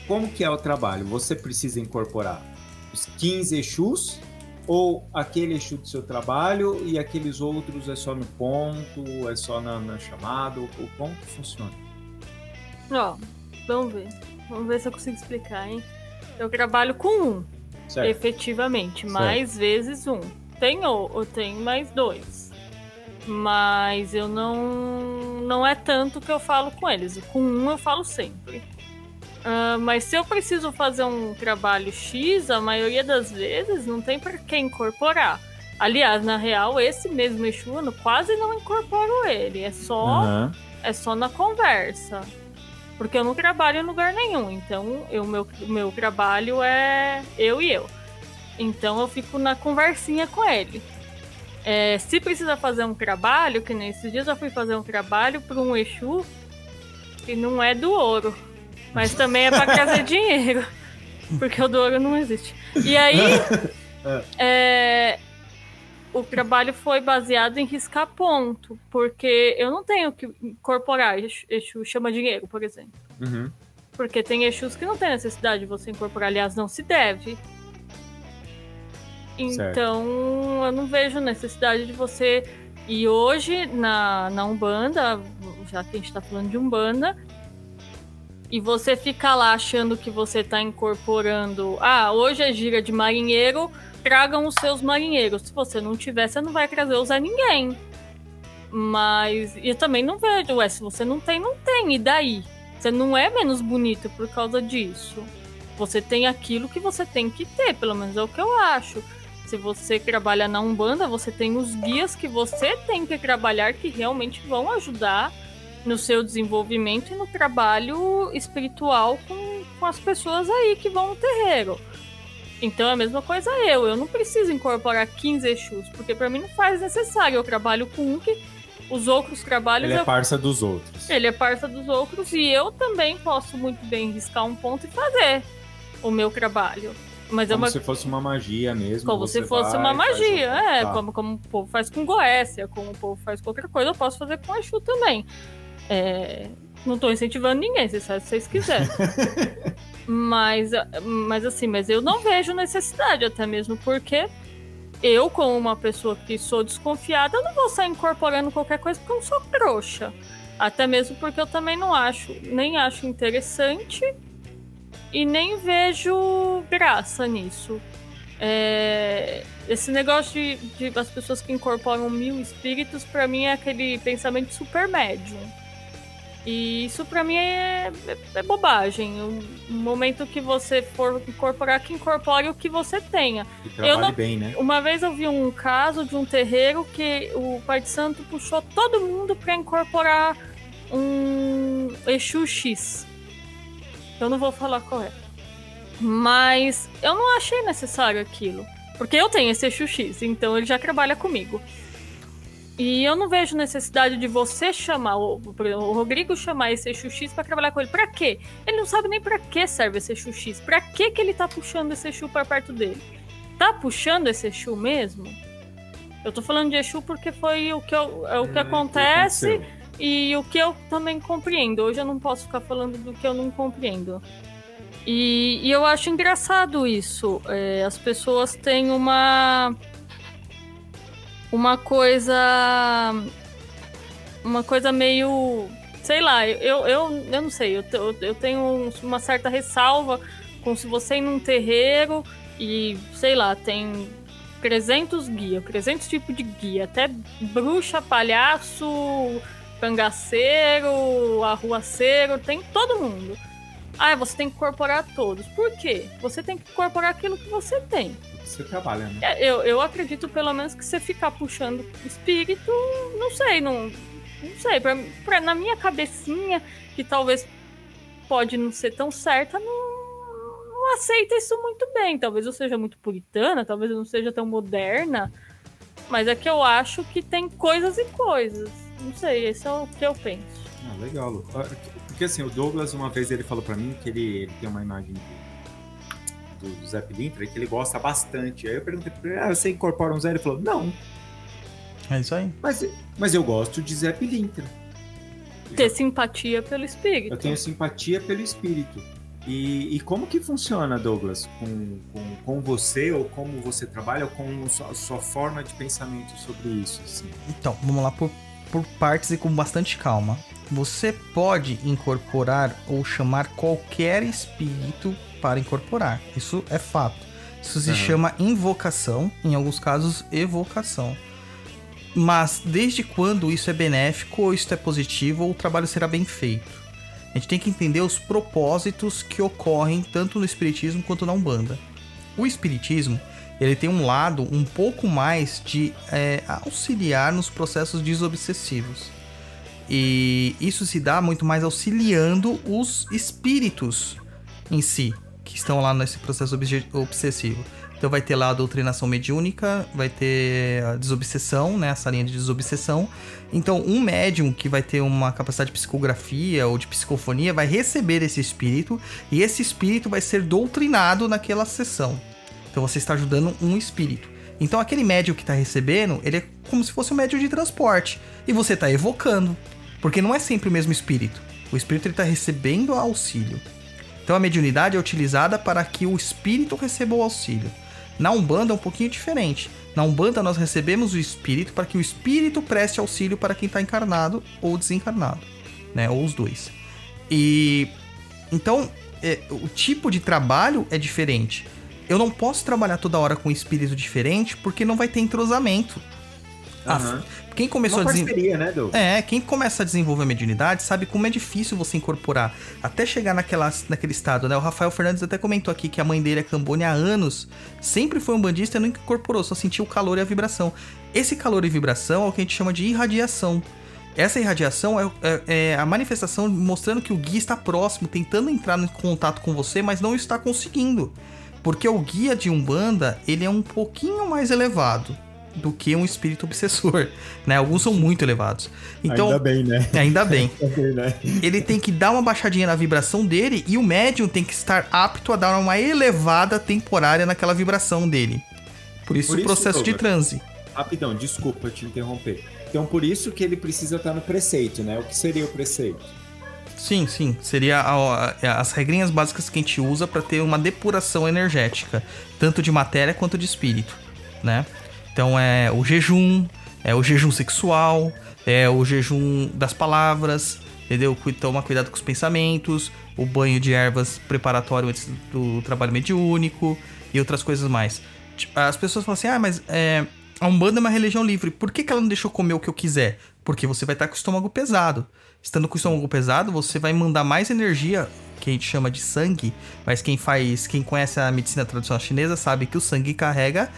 como que é o trabalho? Você precisa incorporar os 15 Exus ou aquele Exu do seu trabalho e aqueles outros é só no ponto, é só na, na chamada? Ou, como que funciona? ó, vamos ver. Vamos ver se eu consigo explicar, hein? Eu trabalho com um, Certo. efetivamente. Certo. Mais vezes um. Tem ou eu tenho mais dois. Mas eu não. Não é tanto que eu falo com eles. Com um eu falo sempre. Ah, mas se eu preciso fazer um trabalho X, a maioria das vezes não tem pra quem incorporar. Aliás, na real, esse mesmo Exu, eu quase não incorporo ele. É só Aham. é só na conversa. Porque eu não trabalho em lugar nenhum. Então, o meu, o meu trabalho é eu e eu. Então, eu fico na conversinha com ele. É, se precisa fazer um trabalho, que nesses dias eu fui fazer um trabalho para um Exu que não é do ouro. Mas também é para trazer dinheiro. Porque o do ouro não existe. E aí, é, o trabalho foi baseado em riscar ponto, porque eu não tenho que incorporar Exu chama dinheiro, por exemplo. Uhum. Porque tem Exus que não tem necessidade de você incorporar, aliás, não se deve. Então, eu não vejo necessidade de você E hoje, na, na Umbanda, já que a gente tá falando de Umbanda, e você fica lá achando que você tá incorporando. Ah, hoje é gira de marinheiro, tragam os seus marinheiros. Se você não tiver, você não vai trazer usar ninguém. Mas eu também não vejo, ué, se você não tem, não tem. E daí? Você não é menos bonito por causa disso. Você tem aquilo que você tem que ter, pelo menos é o que eu acho. Se você trabalha na Umbanda, você tem os guias que você tem que trabalhar que realmente vão ajudar no seu desenvolvimento e no trabalho espiritual com, com as pessoas aí que vão no terreiro. Então é a mesma coisa eu. Eu não preciso incorporar 15 Exus, porque para mim não faz necessário. Eu trabalho com um que os outros trabalhos. Ele é eu... parça dos outros. Ele é parça dos outros e eu também posso muito bem riscar um ponto e fazer o meu trabalho. Mas como é uma... se fosse uma magia mesmo. Como se fosse vai, uma magia, faz... é. Tá. Como, como o povo faz com Goécia, como o povo faz outra coisa, eu posso fazer com Exu também. É... Não tô incentivando ninguém, vocês se vocês quiserem. mas, mas assim, mas eu não vejo necessidade, até mesmo porque eu, como uma pessoa que sou desconfiada, eu não vou sair incorporando qualquer coisa porque eu não sou trouxa. Até mesmo porque eu também não acho, nem acho interessante e nem vejo graça nisso. É, esse negócio de, de, as pessoas que incorporam mil espíritos, para mim é aquele pensamento super médium. E isso para mim é, é, é bobagem. Um, um, momento que você for incorporar, que incorpore o que você tenha. E trabalhe não, bem, né? Uma vez eu vi um caso de um terreiro que o Pai de Santo puxou todo mundo para incorporar um Exu X. Eu não vou falar qual é. Mas eu não achei necessário aquilo. Porque eu tenho esse Exu X, então ele já trabalha comigo. E eu não vejo necessidade de você chamar, o, o Rodrigo chamar esse Exu X pra trabalhar com ele. Pra quê? Ele não sabe nem pra que serve esse Exu X. Pra que que ele tá puxando esse Exu pra perto dele? Tá puxando esse Exu mesmo? Eu tô falando de Exu porque foi o que, eu, é o que É, acontece que e o que eu também compreendo. Hoje eu não posso ficar falando do que eu não compreendo. E, e eu acho engraçado isso. É, as pessoas têm uma uma coisa. Uma coisa meio. Sei lá, eu, eu, eu não sei, eu, eu, eu tenho uma certa ressalva com se você ir num terreiro e, sei lá, tem 300 guias, 300 tipos de guia, até bruxa, palhaço, cangaceiro, arruaceiro, tem todo mundo. Ah, você tem que incorporar todos. Por quê? Você tem que incorporar aquilo que você tem. Você trabalha, né? É, Eu, eu acredito pelo menos que você ficar puxando espírito, não sei, não, não sei, pra, pra- na minha cabecinha, que talvez pode não ser tão certa, não, não aceita isso muito bem. Talvez eu seja muito puritana, talvez eu não seja tão moderna, mas é que eu acho que tem coisas e coisas. Não sei, esse é o que eu penso. Ah, legal, Lu. Ah, Porque assim, o Douglas, uma vez ele falou pra mim que ele, ele tem uma imagem do, do Zé Pilintra que ele gosta bastante. Aí eu perguntei pra ele, ah, você incorpora um Zé? Ele falou, não, É isso aí. mas, mas eu gosto de Zé Pilintra. Ter simpatia pelo espírito. Eu tenho simpatia pelo espírito. E, e como que funciona, Douglas, com, com, com você, ou como você trabalha, ou com sua, sua forma de pensamento sobre isso? Assim? Então, vamos lá por, por partes e com bastante calma. Você pode incorporar ou chamar qualquer espírito para incorporar. Isso é fato. Isso se Aham. chama invocação, em alguns casos, evocação. Mas desde quando isso é benéfico, ou isso é positivo, ou o trabalho será bem feito? A gente tem que entender os propósitos que ocorrem tanto no Espiritismo quanto na Umbanda. O Espiritismo ele tem um lado um pouco mais de é, auxiliar nos processos desobsessivos. E isso se dá muito mais auxiliando os espíritos em si, que estão lá nesse processo obsessivo. Então vai ter lá a doutrinação mediúnica, vai ter a desobsessão, né, essa linha de desobsessão. Então um médium que vai ter uma capacidade de psicografia ou de psicofonia vai receber esse espírito e esse espírito vai ser doutrinado naquela sessão. Então você está ajudando um espírito. Então aquele médium que está recebendo, ele é como se fosse um médium de transporte. E você está evocando. Porque não é sempre o mesmo espírito. O espírito está recebendo auxílio. Então a mediunidade é utilizada para que o espírito receba o auxílio. Na Umbanda é um pouquinho diferente. Na Umbanda, nós recebemos o espírito para que o espírito preste auxílio para quem está encarnado ou desencarnado, né? Ou os dois. E então, é, o tipo de trabalho é diferente. Eu não posso trabalhar toda hora com um espírito diferente porque não vai ter entrosamento. Ah, Aham. quem começou Uma a desenvolver. né? É, quem começa a desenvolver a mediunidade sabe como é difícil você incorporar. Até chegar naquela, naquele estado, né? O Rafael Fernandes até comentou aqui que a mãe dele é cambone há anos. Sempre foi um bandista e nunca incorporou, só sentiu o calor e a vibração. Esse calor e vibração é o que a gente chama de irradiação. Essa irradiação é, é- é a manifestação mostrando que o guia está próximo, tentando entrar em contato com você, mas não está conseguindo. Porque o guia de Umbanda, ele é um pouquinho mais elevado do que um espírito obsessor, né? Alguns são muito elevados. Então, Ainda bem, né? ainda bem. Né? Ele tem que dar uma baixadinha na vibração dele e o médium tem que estar apto a dar uma elevada temporária naquela vibração dele. Por isso Por o processo de transe. Rapidão, desculpa te interromper. Então, por isso que ele precisa estar no preceito, né? O que seria o preceito? Sim, sim. Seria a- a- as regrinhas básicas que a gente usa para ter uma depuração energética, tanto de matéria quanto de espírito, né? Então é o jejum, é o jejum sexual, é o jejum das palavras, entendeu? Toma cuidado com os pensamentos, o banho de ervas preparatório antes do trabalho mediúnico e outras coisas mais. As pessoas falam assim, ah, mas é, a Umbanda é uma religião livre, por que, que ela não deixou comer o que eu quiser? Porque você vai estar com o estômago pesado. Estando com o estômago pesado, você vai mandar mais energia, que a gente chama de sangue, mas quem faz, quem conhece a medicina tradicional chinesa sabe que o sangue carrega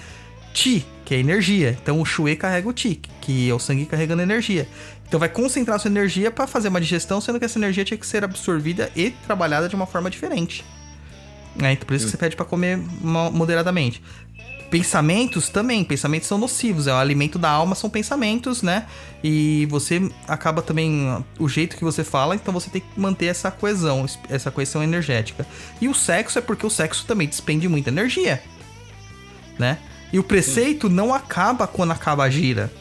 Ti, que é energia. Então o Shui carrega o Ti, que é o sangue carregando energia. Então vai concentrar sua energia para fazer uma digestão, sendo que essa energia tinha que ser absorvida e trabalhada de uma forma diferente. É, então por isso que você pede para comer mo- moderadamente. Pensamentos também, pensamentos são nocivos, é o alimento da alma, são pensamentos, né? E você acaba também o jeito que você fala, então você tem que manter essa coesão, essa coesão energética. E o sexo é porque o sexo também despende muita energia, né? E o preceito não acaba quando acaba a gira.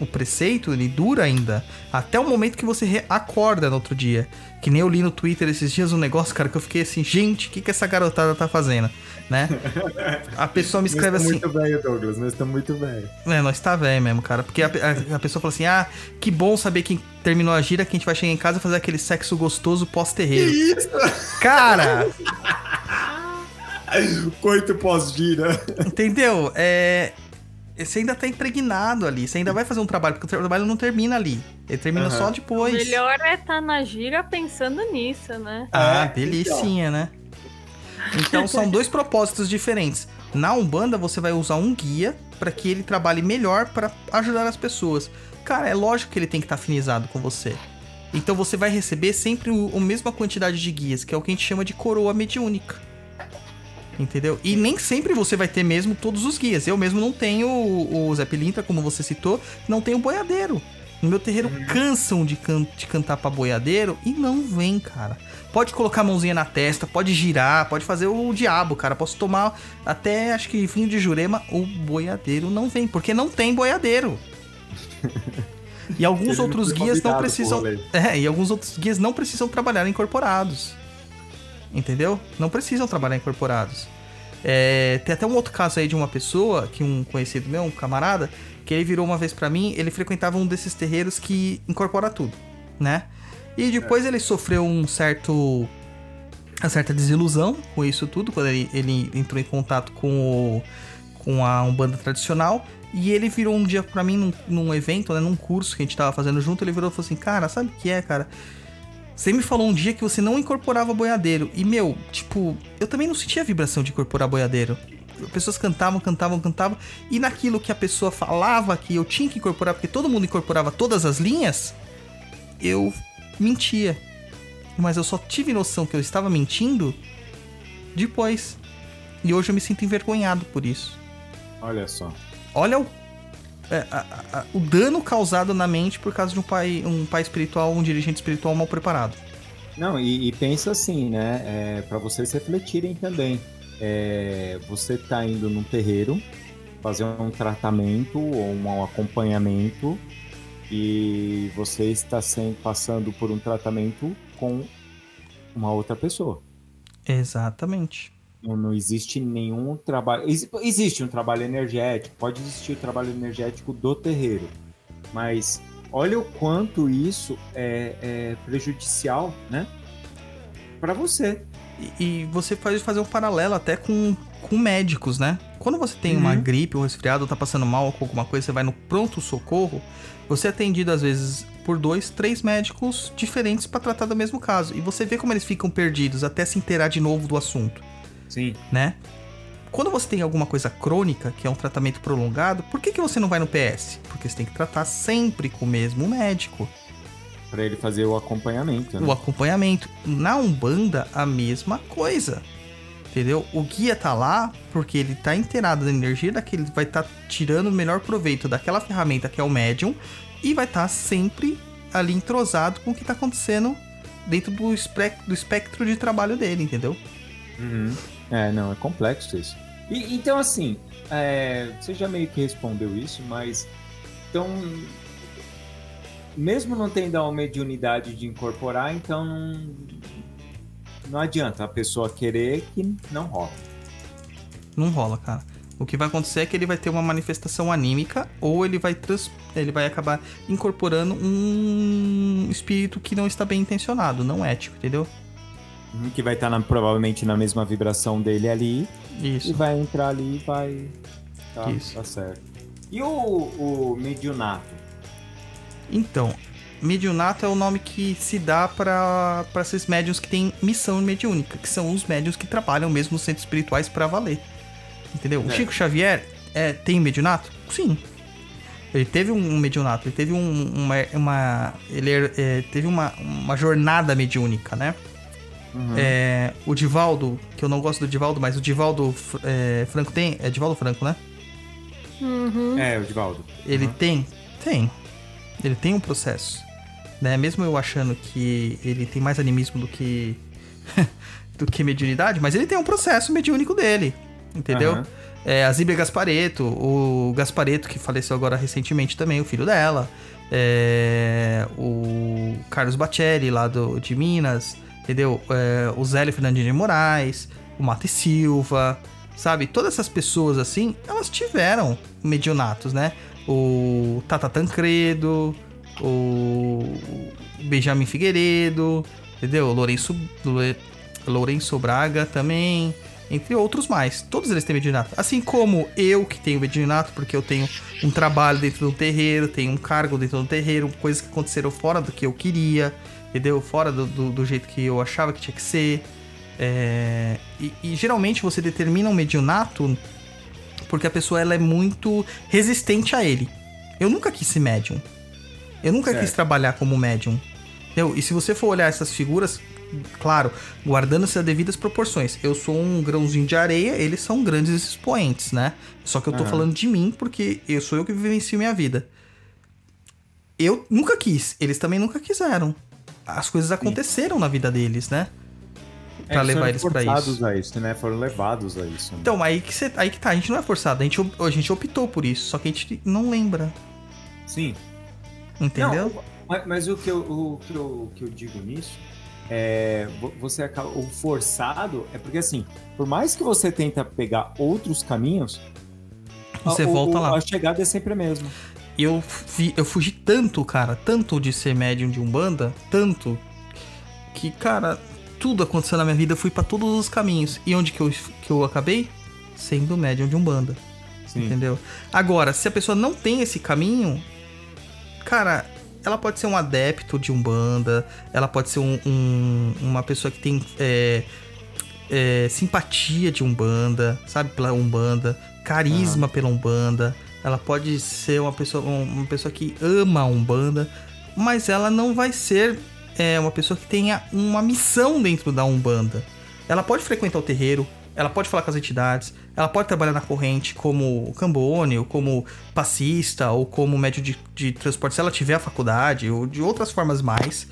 O preceito, ele dura ainda. Até o momento que você acorda no outro dia. Que nem eu li no Twitter esses dias um negócio, cara, que eu fiquei assim, gente, o que, que essa garotada tá fazendo? Né? A pessoa me escreve Nós assim. muito velho, Douglas. Nós estamos muito velho. É, nós tá velho mesmo, cara. Porque a, a- a pessoa fala assim: ah, que bom saber que terminou a gira, que a gente vai chegar em casa e fazer aquele sexo gostoso pós-terreiro. isso? Cara, Coito pós-gira. entendeu? É. Você ainda tá impregnado ali. Você ainda vai fazer um trabalho, porque o trabalho não termina ali. Ele termina Aham. só O depois. melhor é estar na gira pensando nisso, né? Ah, É, delicinha, né? Então são dois propósitos diferentes. Na Umbanda você vai usar um guia para que ele trabalhe melhor para ajudar as pessoas. Cara, é lógico que ele tem que estar afinizado com você. Então você vai receber sempre o- a mesma quantidade de guias, que é o que a gente chama de coroa mediúnica. Entendeu? E nem sempre você vai ter mesmo todos os guias. Eu mesmo não tenho o, o Zé Pilintra, como você citou, não tenho boiadeiro. No meu terreiro cansam de, can- de cantar pra boiadeiro e não vem, cara. Pode colocar a mãozinha na testa, pode girar, pode fazer o diabo, cara. Posso tomar até, acho que vinho de jurema, o boiadeiro não vem, porque não tem boiadeiro. E alguns outros guias não precisam. É, e alguns outros guias não precisam trabalhar incorporados. Entendeu? Não precisam trabalhar incorporados. É, tem até um outro caso aí de uma pessoa, que um conhecido meu, um camarada, que ele virou uma vez pra mim, ele frequentava um desses terreiros que incorpora tudo, né? E depois ele sofreu um certo uma certa desilusão com isso tudo, quando ele, ele entrou em contato com, o, com a Umbanda tradicional. E ele virou um dia pra mim num, num evento, né, num curso que a gente tava fazendo junto. Ele virou e falou assim: Cara, sabe o que é, cara? Você me falou um dia que você não incorporava boiadeiro. E, meu, tipo, eu também não sentia a vibração de incorporar boiadeiro. Pessoas cantavam, cantavam, cantavam. E naquilo que a pessoa falava que eu tinha que incorporar, porque todo mundo incorporava todas as linhas, eu mentia. Mas eu só tive noção que eu estava mentindo depois. E hoje eu me sinto envergonhado por isso. Olha só. Olha o, é, a- a- o dano causado na mente por causa de um pai, um pai espiritual, um dirigente espiritual mal preparado. Não, e, e pensa assim, né? É, para vocês refletirem também. É, você tá indo num terreiro fazer um tratamento ou um acompanhamento e você está sem, passando por um tratamento com uma outra pessoa. Exatamente. Não, não existe nenhum trabalho. Ex- Existe um trabalho energético, pode existir o trabalho energético do terreiro, mas olha o quanto isso é, é prejudicial, né? Para você. E, e você pode fazer um paralelo até com, com médicos, né? Quando você tem uma Uhum. gripe, um resfriado, tá passando mal com alguma coisa, você vai no pronto-socorro, você é atendido às vezes por dois, três médicos diferentes pra tratar do mesmo caso. E você vê como eles ficam perdidos até se inteirar de novo do assunto, Sim. né? Quando você tem alguma coisa crônica, que é um tratamento prolongado, por que, que você não vai no PS? Porque você tem que tratar sempre com o mesmo médico. Para ele fazer o acompanhamento. Né? o acompanhamento. Na Umbanda, a mesma coisa. Entendeu? O guia tá lá porque ele tá inteirado da energia daquele, vai estar tirando o melhor proveito daquela ferramenta que é o médium e vai estar sempre ali entrosado com o que tá acontecendo dentro do, espe- do espectro de trabalho dele, entendeu? Uhum. É, não, é complexo isso. E, então, assim, é, você já meio que respondeu isso, mas. Então. Mesmo não tendo a mediunidade de incorporar, então não. Não adianta a pessoa querer que não rola. Não rola, cara. O que vai acontecer é que ele vai ter uma manifestação anímica ou ele vai trans... ele vai acabar incorporando um espírito que não está bem intencionado, não ético, entendeu? Que vai estar na- provavelmente na mesma vibração dele ali e Isso. vai entrar ali e vai. Tá, Isso. tá certo. E o, o mediunato? Então, mediunato é o nome que se dá para esses médiums que têm missão mediúnica, que são os médiums que trabalham mesmo nos centros espirituais para valer. Entendeu? O É. Chico Xavier é, tem mediunato? Sim. Ele teve um mediunato, ele teve um- uma, uma- ele é, teve uma, uma jornada mediúnica, né? Uhum. É, o Divaldo, que eu não gosto do Divaldo, mas o Divaldo é, Franco tem, é Divaldo Franco, né? Uhum. É, o Divaldo. Ele Uhum. tem? Tem. Ele tem um processo. Né? Mesmo eu achando que ele tem mais animismo do que. do que mediunidade, mas ele tem um processo mediúnico dele. Entendeu? Aham. É, a Zíbia Gaspareto, o Gaspareto, que faleceu agora recentemente também, o filho dela. É, o Carlos Bacelli, lá do, de Minas, entendeu? É, o Zélio Fernandinho de Moraes, o Mate Silva, sabe? Todas essas pessoas, assim, elas tiveram mediunatos, né? O Tata Tancredo, o Benjamin Figueiredo, entendeu? O Lourenço, Lourenço Braga também, entre outros mais. Todos eles têm mediunato. Assim como eu que tenho mediunato, porque eu tenho um trabalho dentro do terreiro, tenho um cargo dentro do terreiro, coisas que aconteceram fora do que eu queria, entendeu? Fora do, do, do jeito que eu achava que tinha que ser. É, e, e geralmente você determina um mediunato porque a pessoa ela é muito resistente a ele. Eu nunca quis ser médium. Eu nunca Certo. quis trabalhar como médium. Entendeu? E se você for olhar essas figuras, claro, guardando-se as devidas proporções. Eu sou um grãozinho de areia, eles são grandes expoentes, né? Só que eu tô Aham. falando de mim porque eu sou eu que vivencio minha vida. Eu nunca quis, eles também nunca quiseram. As coisas aconteceram na vida deles, né? É, Pra eles levar eles pra forçados isso. a isso, né? Foram levados a isso. né? Então, aí que, cê- aí que tá, a gente não é forçado, a gente, a gente optou por isso, só que a gente não lembra, Sim. entendeu? Não, mas, mas o, que eu, o que eu, o que eu digo nisso é vo- você acaba o forçado é porque assim, por mais que você tenta pegar outros caminhos, Você a, volta o- lá. A chegada é sempre a mesma. Eu, eu fugi tanto, cara, tanto de ser médium de Umbanda, tanto, que, cara, tudo aconteceu na minha vida, eu fui pra todos os caminhos. E onde que eu, que eu acabei? Sendo médium de Umbanda, Sim. entendeu? Agora, se a pessoa não tem esse caminho, cara, ela pode ser um adepto de Umbanda, ela pode ser um- um- uma pessoa que tem é, é, simpatia de Umbanda, sabe, pela Umbanda, carisma pela Umbanda. Ela pode ser uma pessoa, um- uma pessoa que ama a Umbanda, mas ela não vai ser é, uma pessoa que tenha uma missão dentro da Umbanda. Ela pode frequentar o terreiro, ela pode falar com as entidades, ela pode trabalhar na corrente como cambone, ou como passista, ou como médio de, de transporte, se ela tiver a faculdade, ou de outras formas mais.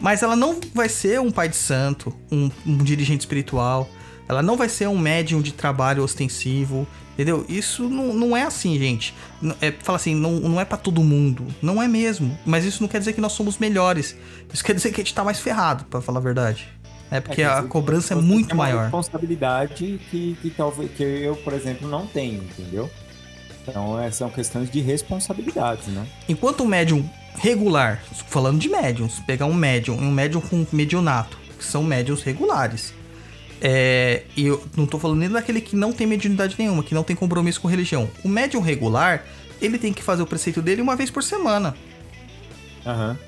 Mas ela não vai ser um pai de santo, um, um dirigente espiritual. Ela não vai ser um médium de trabalho ostensivo, entendeu? Isso não, não é assim, gente. É, fala assim, não, não é pra todo mundo. Não é mesmo. Mas isso não quer dizer que nós somos melhores. Isso quer dizer que a gente tá mais ferrado, pra falar a verdade. É porque quer a cobrança é muito uma maior. responsabilidade que, que talvez que eu, por exemplo, não tenho, entendeu? Então, é, são questões de responsabilidades, né? Enquanto um médium regular, falando de médiums, pegar um médium e um médium com medionato, que são médiums regulares. É, e eu não tô falando nem daquele que não tem mediunidade nenhuma, que não tem compromisso com religião. O médium regular, ele tem que fazer o preceito dele uma vez por semana. Aham.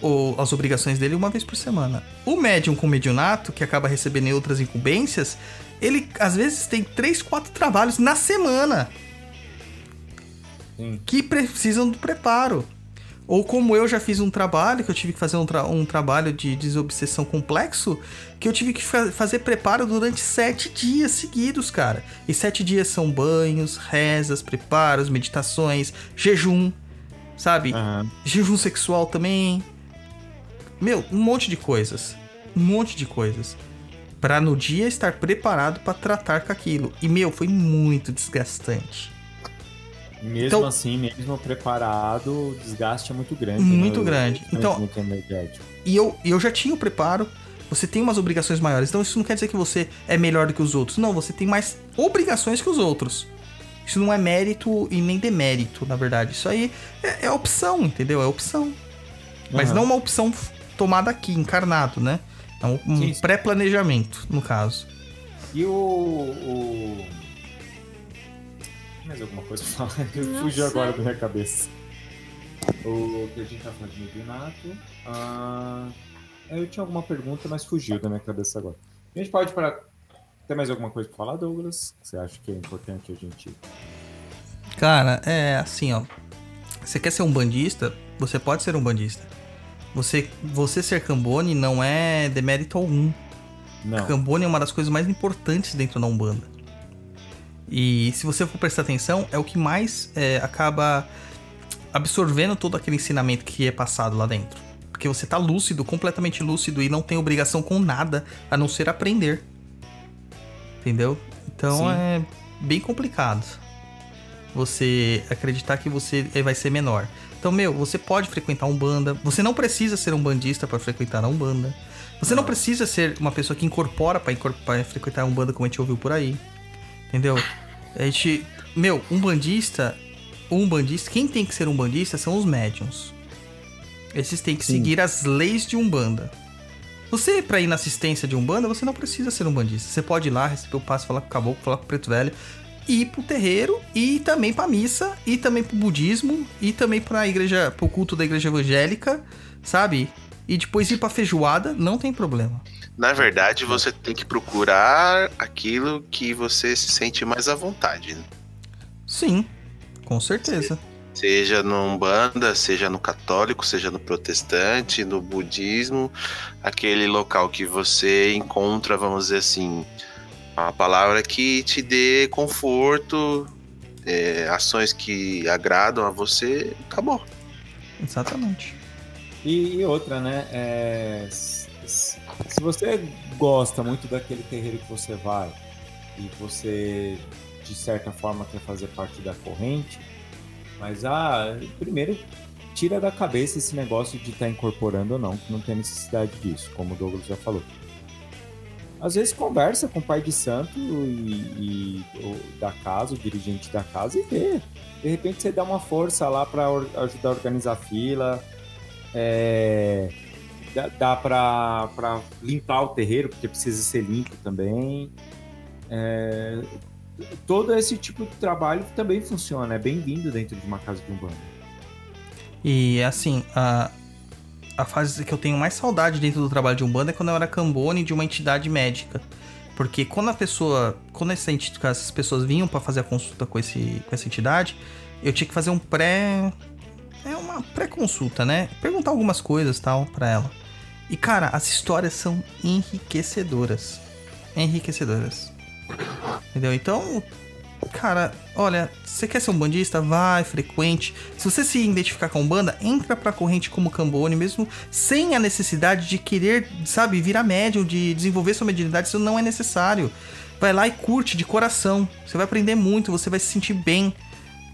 ou as obrigações dele uma vez por semana. O médium com mediunato, que acaba recebendo outras incumbências, ele às vezes tem três, quatro trabalhos na semana Sim. que precisam do preparo. Ou como eu já fiz um trabalho, que eu tive que fazer um, tra- um trabalho de desobsessão complexo, que eu tive que fa- fazer preparo durante sete dias seguidos, cara. E sete dias são banhos, rezas, preparos, meditações, jejum, sabe? Aham. jejum sexual também. Meu, um monte de coisas. Um monte de coisas. Pra no dia estar preparado pra tratar com aquilo. E, meu, foi muito desgastante. Mesmo Então- assim, mesmo preparado, o desgaste é muito grande. Muito né? grande. O Então- muito. E eu, eu já tinha o preparo. Você tem umas obrigações maiores. Então isso não quer dizer que você é melhor do que os outros. Não, você tem mais obrigações que os outros. Isso não é mérito e nem demérito, na verdade. Isso aí é, é opção, entendeu? É opção. Mas Aham. não uma opção tomada aqui, encarnado, né? É um, um pré-planejamento, no caso. E o. o... Tem mais alguma coisa pra falar? Fugiu agora da minha cabeça. O que a gente tá falando de mediunato. Ah, eu tinha alguma pergunta, mas fugiu da minha cabeça agora. A gente pode para. Tem mais alguma coisa pra falar, Douglas? Você acha que é importante a gente. Cara, é assim, ó. Você quer ser um bandista? Você pode ser um bandista. Você, você ser cambone não é demérito algum. Não. Cambone é uma das coisas mais importantes dentro da Umbanda. E se você for prestar atenção, é o que mais é, acaba absorvendo todo aquele ensinamento que é passado lá dentro. Porque você tá lúcido, completamente lúcido e não tem obrigação com nada a não ser aprender. Entendeu? Então Sim. é bem complicado você acreditar que você vai ser menor. Então, meu, você pode frequentar Umbanda. Você não precisa ser um bandista para frequentar a Umbanda. Você não Não. precisa ser uma pessoa que incorpora pra frequentar a Umbanda, como a gente ouviu por aí. Entendeu? A gente. Meu, um bandista. Um bandista. Quem tem que ser um bandista são os médiums. Esses têm que Sim. seguir as leis de Umbanda. Você, pra ir na assistência de Umbanda, você não precisa ser um bandista. Você pode ir lá, receber o passo, falar com o caboclo, falar com o preto velho, e ir pro terreiro, e também pra missa, e também pro budismo, e também pra igreja, pro culto da igreja evangélica, sabe? E depois ir pra feijoada, não tem problema. Na verdade, você tem que procurar aquilo que você se sente mais à vontade. né? Sim, com certeza. Seja no Umbanda, seja no católico, seja no protestante, no budismo, aquele local que você encontra, vamos dizer assim, uma palavra que te dê conforto, é, ações que agradam a você, acabou. Exatamente. E, e outra, né? é, se você gosta muito daquele terreiro que você vai e você, de certa forma, quer fazer parte da corrente, mas ah, primeiro tira da cabeça esse negócio de estar incorporando ou não, que não tem necessidade disso, como o Douglas já falou. Às vezes conversa com o pai de santo e, e da casa, o dirigente da casa, e vê. De repente você dá uma força lá para ajudar a organizar a fila, é, dá, dá pra limpar o terreiro, porque precisa ser limpo também. É, todo esse tipo de trabalho também funciona, é bem-vindo dentro de uma casa de umbanda. E assim, a, a fase que eu tenho mais saudade dentro do trabalho de Umbanda é quando eu era cambone de uma entidade médica. Porque quando a pessoa. Quando essa essas pessoas vinham pra fazer a consulta com, esse, com essa entidade, eu tinha que fazer um pré. É uma pré-consulta, né? Perguntar algumas coisas tal pra ela. E cara, as histórias são enriquecedoras. Enriquecedoras. Entendeu? Então, cara, olha, você quer ser um bandista? Vai, frequente. Se você se identificar com banda, entra pra corrente como Cambone, mesmo sem a necessidade de querer, sabe, virar médium, de desenvolver sua mediunidade, isso não é necessário. Vai lá e curte de coração. Você vai aprender muito, você vai se sentir bem.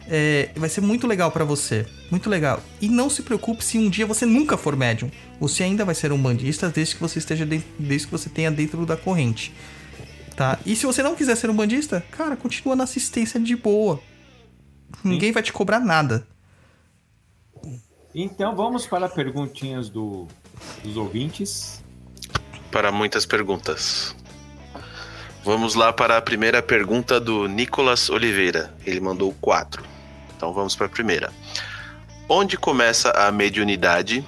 é, vai ser muito legal para você. Muito legal. E não se preocupe se um dia você nunca for médium. Você ainda vai ser um bandista desde que você esteja dentro, desde que você tenha dentro da corrente. Tá? E se você não quiser ser um bandista, cara, continua na assistência de boa. Ninguém vai te cobrar nada. Então vamos para perguntinhas do, dos ouvintes. Para muitas perguntas. Vamos lá para a primeira pergunta do Nicolas Oliveira. Ele mandou quatro. Então vamos para a primeira. Onde começa a mediunidade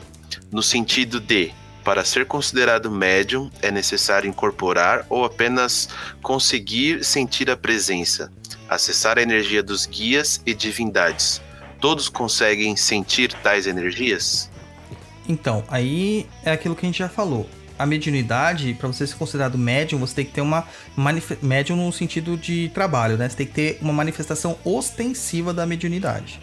no sentido de para ser considerado médium é necessário incorporar ou apenas conseguir sentir a presença, acessar a energia dos guias e divindades. Todos conseguem sentir tais energias? Então, aí é aquilo que a gente já falou. A mediunidade, para você ser considerado médium, você tem que ter uma médium no sentido de trabalho, né? Você tem que ter uma manifestação ostensiva da mediunidade,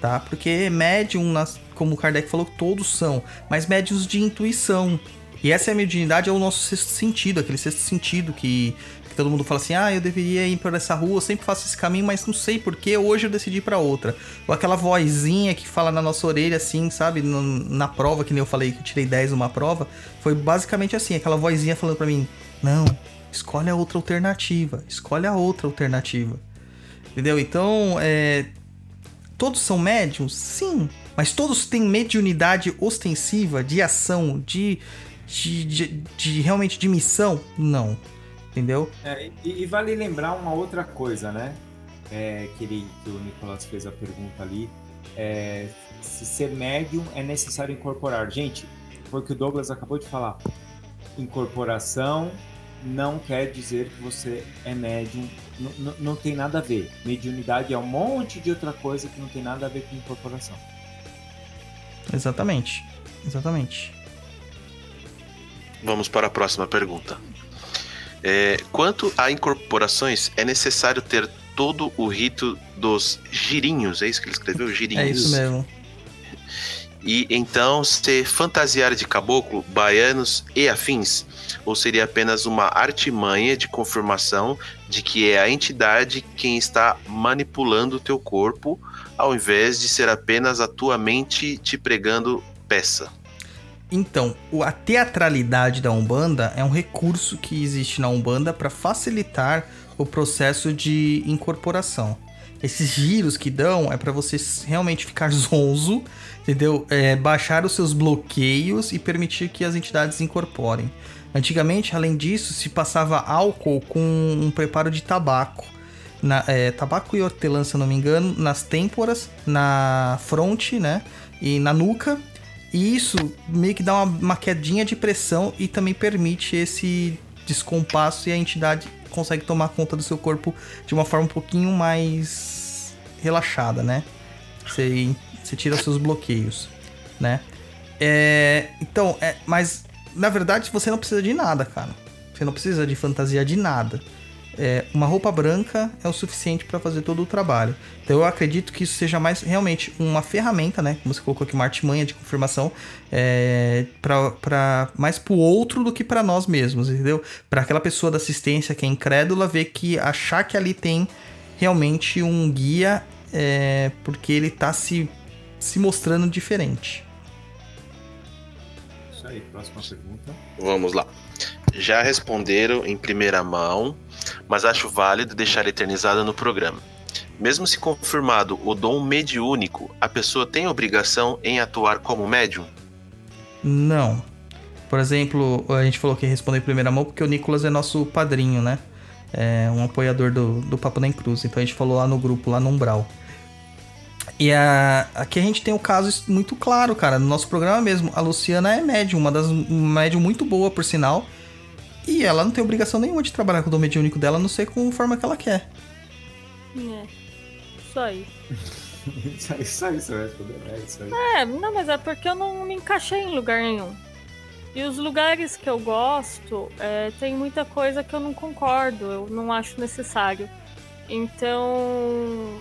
tá? Porque médium, como o Kardec falou, todos são, mas médiums de intuição. E essa é a mediunidade, é o nosso sexto sentido, aquele sexto sentido que todo mundo fala assim: ah, eu deveria ir por essa rua, eu sempre faço esse caminho, mas não sei porquê, hoje eu decidi pra outra. Ou aquela vozinha que fala na nossa orelha, assim, sabe? No, na prova, que nem eu falei que eu tirei 10 numa prova, foi basicamente assim: aquela vozinha falando pra mim: não, escolhe a outra alternativa, escolhe a outra alternativa. Entendeu? Então, é. Todos são médiums? Sim. Mas todos têm mediunidade ostensiva, de ação, de, de, de, de realmente de missão? Não. Entendeu? É, e, e, vale lembrar uma outra coisa, né? É, que, ele, que o Nicolas fez a pergunta ali. É, se ser médium é necessário incorporar. Gente, foi o que o Douglas acabou de falar. Incorporação não quer dizer que você é médium. Não tem nada a ver. Mediunidade é um monte de outra coisa que não tem nada a ver com incorporação. Exatamente. Exatamente. Vamos para a próxima pergunta. É, quanto a incorporações, é necessário ter todo o rito dos girinhos, é isso que ele escreveu? Girinhos. É isso mesmo. E então ser fantasiar de caboclo, baianos e afins? Ou seria apenas uma artimanha de confirmação de que é a entidade quem está manipulando o teu corpo, ao invés de ser apenas a tua mente te pregando peça? Então, a teatralidade da Umbanda é um recurso que existe na Umbanda para facilitar o processo de incorporação. Esses giros que dão é para você realmente ficar zonzo, entendeu? É, baixar os seus bloqueios e permitir que as entidades incorporem. Antigamente, além disso, se passava álcool com um preparo de tabaco. Na, é, tabaco e hortelã, se não me engano, nas têmporas, na fronte, né? E na nuca e isso meio que dá uma, uma quedinha de pressão e também permite esse descompasso e a entidade consegue tomar conta do seu corpo de uma forma um pouquinho mais relaxada, né? Você, tira seus bloqueios, né? É, então, é, mas na verdade você não precisa de nada, cara. Você não precisa de fantasia de nada é, uma roupa branca é o suficiente para fazer todo o trabalho. Então eu acredito que isso seja mais realmente uma ferramenta, né? Como você colocou aqui, uma artimanha de confirmação, é, para mais para o outro do que para nós mesmos, entendeu? Para aquela pessoa da assistência que é incrédula ver que achar que ali tem realmente um guia, é, porque ele está se, se mostrando diferente. Isso aí, próxima pergunta. Vamos lá. Já responderam em primeira mão mas acho válido deixar eternizada no programa. Mesmo se confirmado o dom mediúnico, a pessoa tem obrigação em atuar como médium? Não. Por exemplo, a gente falou que respondeu em primeira mão porque o Nicolas é nosso padrinho, né? É um apoiador do, do Papo Nem Cruz. Então a gente falou lá no grupo, lá no Umbral. E a, aqui a gente tem um caso muito claro, cara. No nosso programa mesmo, a Luciana é médium, uma das uma médium muito boa, por sinal. E ela não tem obrigação nenhuma de trabalhar com o dom mediúnico dela, a não ser com a forma que ela quer. É. Isso aí. isso aí, isso aí, você responder. É isso aí. É, não, mas é porque eu não me encaixei em lugar nenhum. E os lugares que eu gosto, é, tem muita coisa que eu não concordo, eu não acho necessário. Então.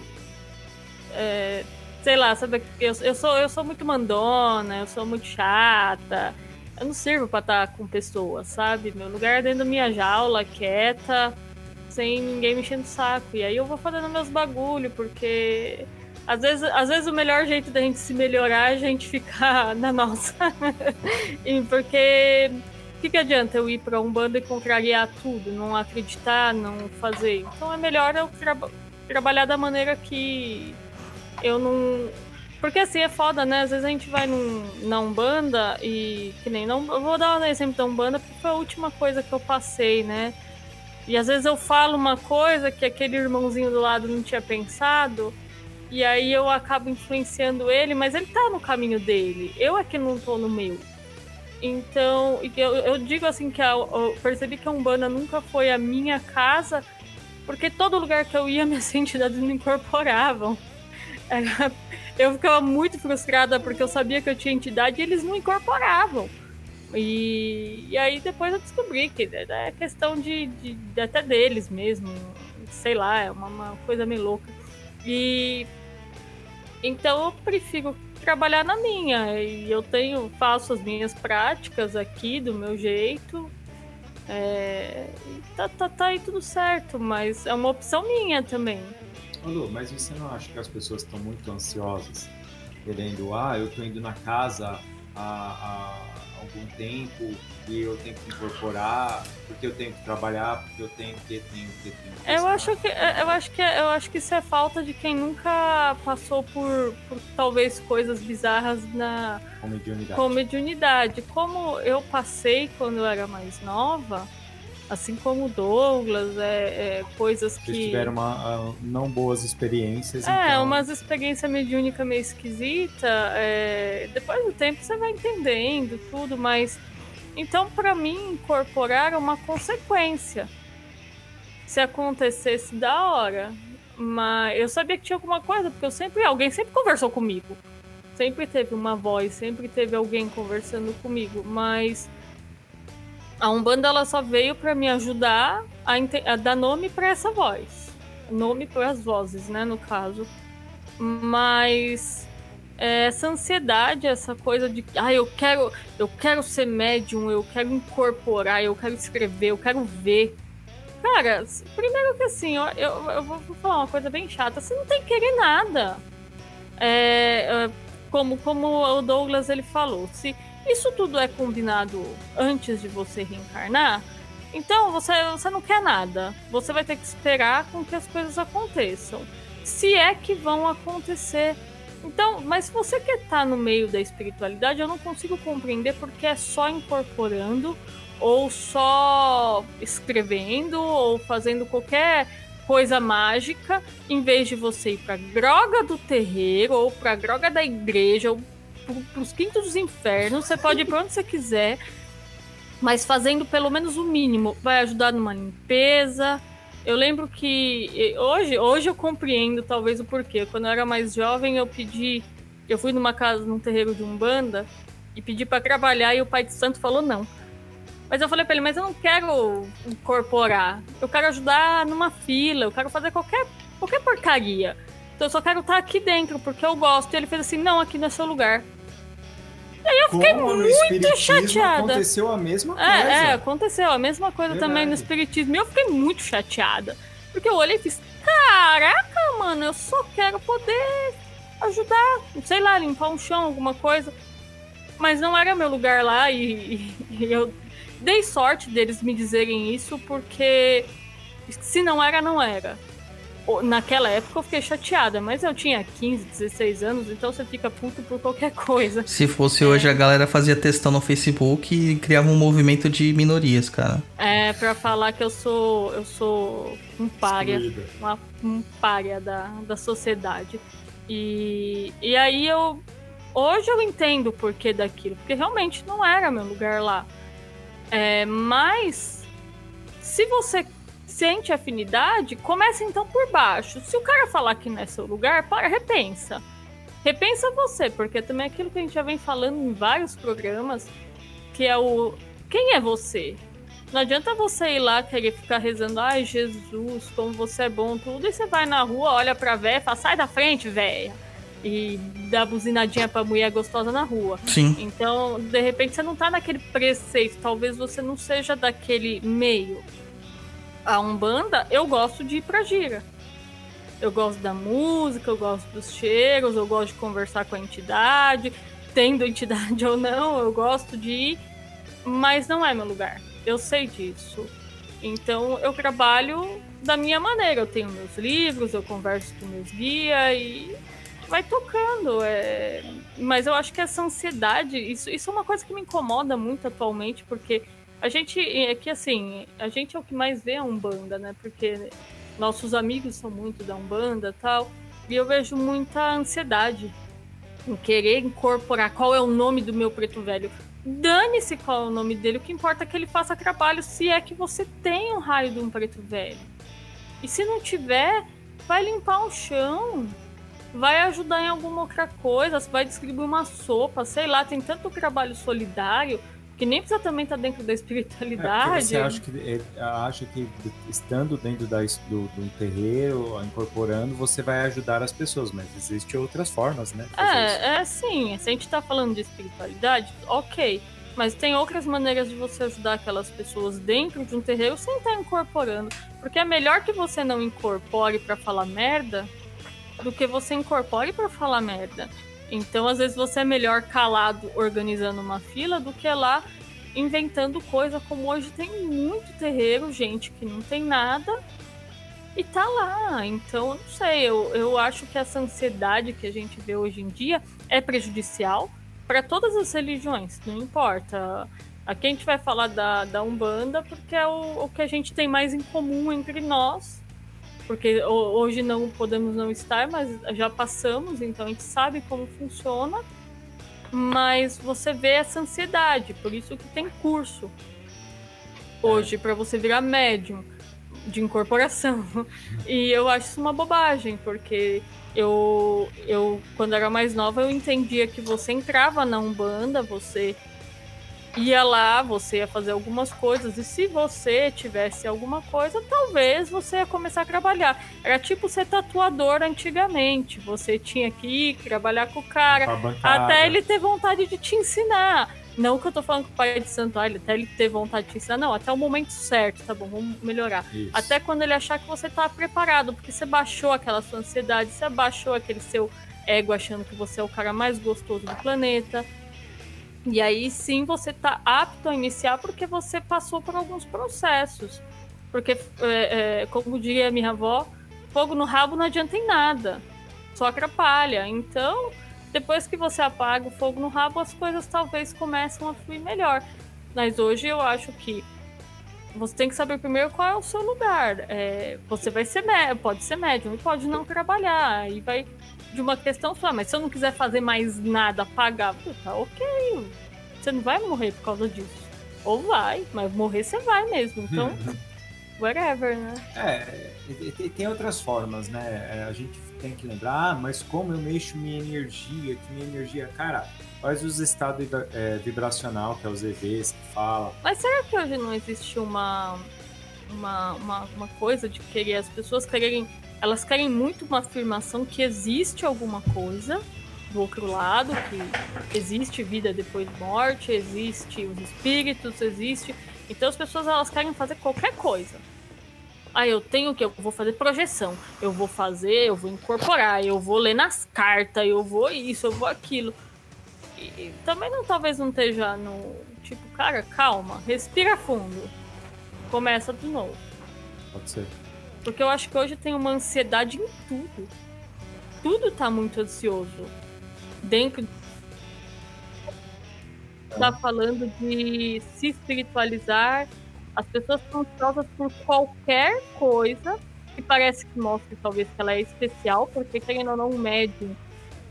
É, sei lá, sabe, eu, eu, sou, eu sou muito mandona, eu sou muito chata. Eu não sirvo pra estar com pessoas, sabe? Meu lugar é dentro da minha jaula, quieta, sem ninguém me enchendo o saco. E aí eu vou fazendo meus bagulho, porque Às vezes, às vezes o melhor jeito da gente se melhorar é a gente ficar na nossa. Porque o que, que adianta eu ir para um bando e contrariar tudo, não acreditar, não fazer? Então é melhor eu tra trabalhar da maneira que eu não. Porque assim é foda, né? Às vezes a gente vai num, na Umbanda e. Que nem. Não, eu vou dar um exemplo da Umbanda porque foi a última coisa que eu passei, né? E às vezes eu falo uma coisa que aquele irmãozinho do lado não tinha pensado. E aí eu acabo influenciando ele, mas ele tá no caminho dele. Eu é que não tô no meu. Então, eu, eu digo assim que a, eu percebi que a Umbanda nunca foi a minha casa, porque todo lugar que eu ia, minhas entidades me incorporavam. Era, eu ficava muito frustrada porque eu sabia que eu tinha entidade e eles não incorporavam. E, e aí depois eu descobri que é questão de, de, de até deles mesmo. Sei lá, é uma, uma coisa meio louca. E então eu prefiro trabalhar na minha. E eu tenho, faço as minhas práticas aqui do meu jeito. É, tá, tá, tá aí tudo certo, mas é uma opção minha também. Ô Lu, mas você não acha que as pessoas estão muito ansiosas? Querendo, ah, eu tô indo na casa há, há algum tempo e eu tenho que incorporar, porque eu tenho que trabalhar, porque eu tenho que, tenho que, tenho que. Eu acho que, eu acho que, eu acho que isso é falta de quem nunca passou por, por talvez coisas bizarras na com mediunidade. com mediunidade. Como eu passei quando eu era mais nova, assim como o Douglas, é, é coisas que. Vocês tiveram uma, uh, não boas experiências. É, então... umas experiências mediúnicas meio esquisita. É... Depois do tempo você vai entendendo tudo, mas. Então, para mim, incorporar é uma consequência. Se acontecesse da hora. Mas eu sabia que tinha alguma coisa, porque eu sempre. Alguém sempre conversou comigo. Sempre teve uma voz, sempre teve alguém conversando comigo. Mas a Umbanda ela só veio para me ajudar a, a dar nome para essa voz. Nome para as vozes, né, no caso. Mas essa ansiedade, essa coisa de ah, eu quero, eu quero ser médium, eu quero incorporar, eu quero escrever, eu quero ver. Cara, primeiro que assim, eu, eu, eu vou falar uma coisa bem chata, você não tem que querer nada. É, é como, como o Douglas ele falou, se isso tudo é combinado antes de você reencarnar. Então você, você não quer nada. Você vai ter que esperar com que as coisas aconteçam. Se é que vão acontecer. Então, mas se você quer estar tá no meio da espiritualidade, eu não consigo compreender porque é só incorporando ou só escrevendo ou fazendo qualquer coisa mágica, em vez de você ir para droga do terreiro ou para droga da igreja ou pros quintos dos infernos, você pode ir pra onde você quiser, mas fazendo pelo menos o mínimo. Vai ajudar numa limpeza. Eu lembro que hoje, hoje eu compreendo talvez o porquê. Quando eu era mais jovem, eu pedi. Eu fui numa casa, num terreiro de Umbanda, e pedi para trabalhar, e o pai de santo falou não. Mas eu falei pra ele, mas eu não quero incorporar. Eu quero ajudar numa fila, eu quero fazer qualquer, qualquer porcaria. Então eu só quero estar aqui dentro, porque eu gosto. E ele fez assim, não, aqui não é seu lugar. E aí eu fiquei Como muito chateada. Aconteceu a mesma é, coisa. É, aconteceu a mesma coisa Verdade. também no espiritismo. E eu fiquei muito chateada. Porque eu olhei e fiz, caraca, mano, eu só quero poder ajudar, sei lá, limpar um chão, alguma coisa. Mas não era meu lugar lá e, e eu dei sorte deles me dizerem isso, porque se não era, não era naquela época eu fiquei chateada, mas eu tinha 15, 16 anos, então você fica puto por qualquer coisa. Se fosse é. hoje, a galera fazia testão no Facebook e criava um movimento de minorias, cara. É, pra falar que eu sou. eu sou um párea. Uma, um párea da, da sociedade. E, e aí eu. Hoje eu entendo o porquê daquilo, porque realmente não era meu lugar lá. É, mas se você sente afinidade, começa então por baixo. Se o cara falar que não é seu lugar, para, repensa. Repensa você, porque também é aquilo que a gente já vem falando em vários programas, que é o quem é você? Não adianta você ir lá querer ficar rezando, ai Jesus, como você é bom, tudo, e você vai na rua, olha pra véia e fala, sai da frente, véia. E dá buzinadinha pra mulher gostosa na rua. Sim. Então, de repente, você não tá naquele preceito, talvez você não seja daquele meio a Umbanda, eu gosto de ir pra gira. Eu gosto da música, eu gosto dos cheiros, eu gosto de conversar com a entidade, tendo entidade ou não, eu gosto de ir, mas não é meu lugar. Eu sei disso. Então eu trabalho da minha maneira. Eu tenho meus livros, eu converso com meus guias e vai tocando. É... Mas eu acho que essa ansiedade, isso, isso é uma coisa que me incomoda muito atualmente, porque a gente, é que assim, a gente é o que mais vê a Umbanda, né? Porque nossos amigos são muito da Umbanda tal, e eu vejo muita ansiedade em querer incorporar qual é o nome do meu preto velho. Dane-se qual é o nome dele, o que importa é que ele faça trabalho se é que você tem um raio de um preto velho. E se não tiver, vai limpar o chão, vai ajudar em alguma outra coisa, vai distribuir uma sopa, sei lá, tem tanto trabalho solidário que nem precisa também estar tá dentro da espiritualidade. É você acha que, é, acha que estando dentro da, do, do terreiro, incorporando, você vai ajudar as pessoas, mas existem outras formas, né? É, é sim. Se a gente está falando de espiritualidade, ok. Mas tem outras maneiras de você ajudar aquelas pessoas dentro de um terreiro sem estar tá incorporando. Porque é melhor que você não incorpore para falar merda do que você incorpore para falar merda. Então, às vezes, você é melhor calado organizando uma fila do que lá inventando coisa, como hoje tem muito terreiro, gente que não tem nada e tá lá. Então, não sei, eu, eu acho que essa ansiedade que a gente vê hoje em dia é prejudicial para todas as religiões, não importa. Aqui a gente vai falar da, da Umbanda porque é o, o que a gente tem mais em comum entre nós porque hoje não podemos não estar, mas já passamos, então a gente sabe como funciona. Mas você vê essa ansiedade, por isso que tem curso hoje para você virar médium de incorporação. E eu acho isso uma bobagem, porque eu, eu quando era mais nova, eu entendia que você entrava na Umbanda, você ia lá, você ia fazer algumas coisas, e se você tivesse alguma coisa, talvez você ia começar a trabalhar. Era tipo ser tatuador antigamente. Você tinha que ir trabalhar com o cara até ele ter vontade de te ensinar. Não que eu tô falando que o pai é de santo, ah, até ele ter vontade de te ensinar, não, até o momento certo, tá bom, vamos melhorar. Isso. Até quando ele achar que você tá preparado, porque você baixou aquela sua ansiedade, você baixou aquele seu ego achando que você é o cara mais gostoso do planeta e aí sim você está apto a iniciar porque você passou por alguns processos. Porque, é, é, como diria minha avó, fogo no rabo não adianta em nada, só atrapalha. Então, depois que você apaga o fogo no rabo, as coisas talvez começam a fluir melhor. Mas hoje eu acho que você tem que saber primeiro qual é o seu lugar. É, você vai ser pode ser médium e pode não trabalhar. E vai de uma questão só, mas se eu não quiser fazer mais nada, pagar, tá ok. Você não vai morrer por causa disso. Ou vai, mas morrer você vai mesmo. Então, whatever, né? É, tem outras formas, né? É, a gente tem que lembrar, ah, mas como eu mexo minha energia, que minha energia, cara, faz os estados é, vibracional, que é os EVs que fala. Mas será que hoje não existe uma, uma, uma, uma coisa de querer as pessoas quererem elas querem muito uma afirmação que existe alguma coisa do outro lado, que existe vida depois de morte, existe os espíritos, existe. Então as pessoas elas querem fazer qualquer coisa. Ah, eu tenho que? Eu vou fazer projeção. Eu vou fazer, eu vou incorporar, eu vou ler nas cartas, eu vou isso, eu vou aquilo. E também não talvez não esteja no. Tipo, cara, calma, respira fundo. Começa de novo. Pode ser. Porque eu acho que hoje tem uma ansiedade em tudo. Tudo tá muito ansioso. Dentro. Tá falando de se espiritualizar. As pessoas estão ansiosas por qualquer coisa que parece que mostre talvez que ela é especial, porque querendo ou não, um médium,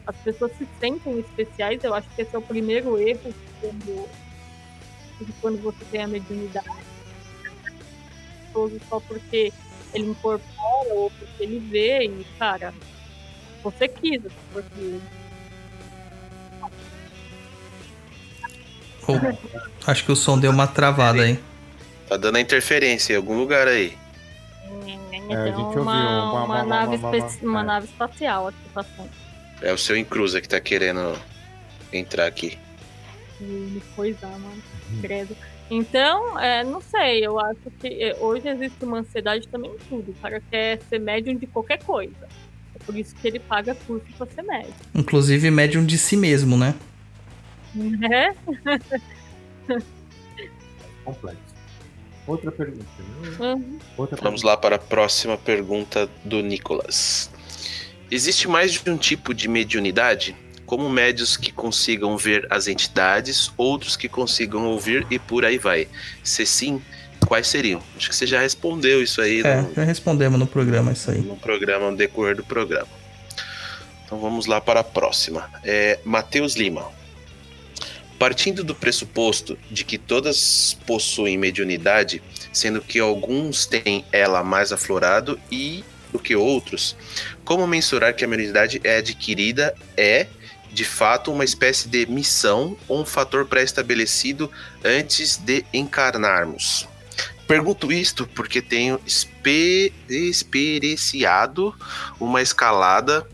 as pessoas se sentem especiais. Eu acho que esse é o primeiro erro quando, quando você tem a mediunidade. Só porque ele incorpora ou porque ele vê e, cara, você quis, porque. Oh, acho que o som deu uma travada aí. Tá dando interferência em algum lugar aí. É, a gente uma, uma, uma, nave, uma é. nave espacial aqui passando. É o seu Encruza que tá querendo entrar aqui. me coisar, mano. Credo. Então, é, não sei, eu acho que é, hoje existe uma ansiedade também em tudo. O cara quer ser médium de qualquer coisa. É por isso que ele paga curso pra ser médium. Inclusive médium de si mesmo, né? Né? Complexo. Outra pergunta. né? Uhum. Outra Vamos lá para a próxima pergunta do Nicolas. Existe mais de um tipo de mediunidade? Como médios que consigam ver as entidades, outros que consigam ouvir e por aí vai. Se sim, quais seriam? Acho que você já respondeu isso aí É, no, já respondemos no programa isso aí. no programa, no decorrer do programa. Então vamos lá para a próxima. É, Matheus Lima. Partindo do pressuposto de que todas possuem mediunidade, sendo que alguns têm ela mais aflorado e do que outros, como mensurar que a mediunidade é adquirida é de fato uma espécie de missão ou um fator pré-estabelecido antes de encarnarmos? Pergunto isto porque tenho experienciado uma escalada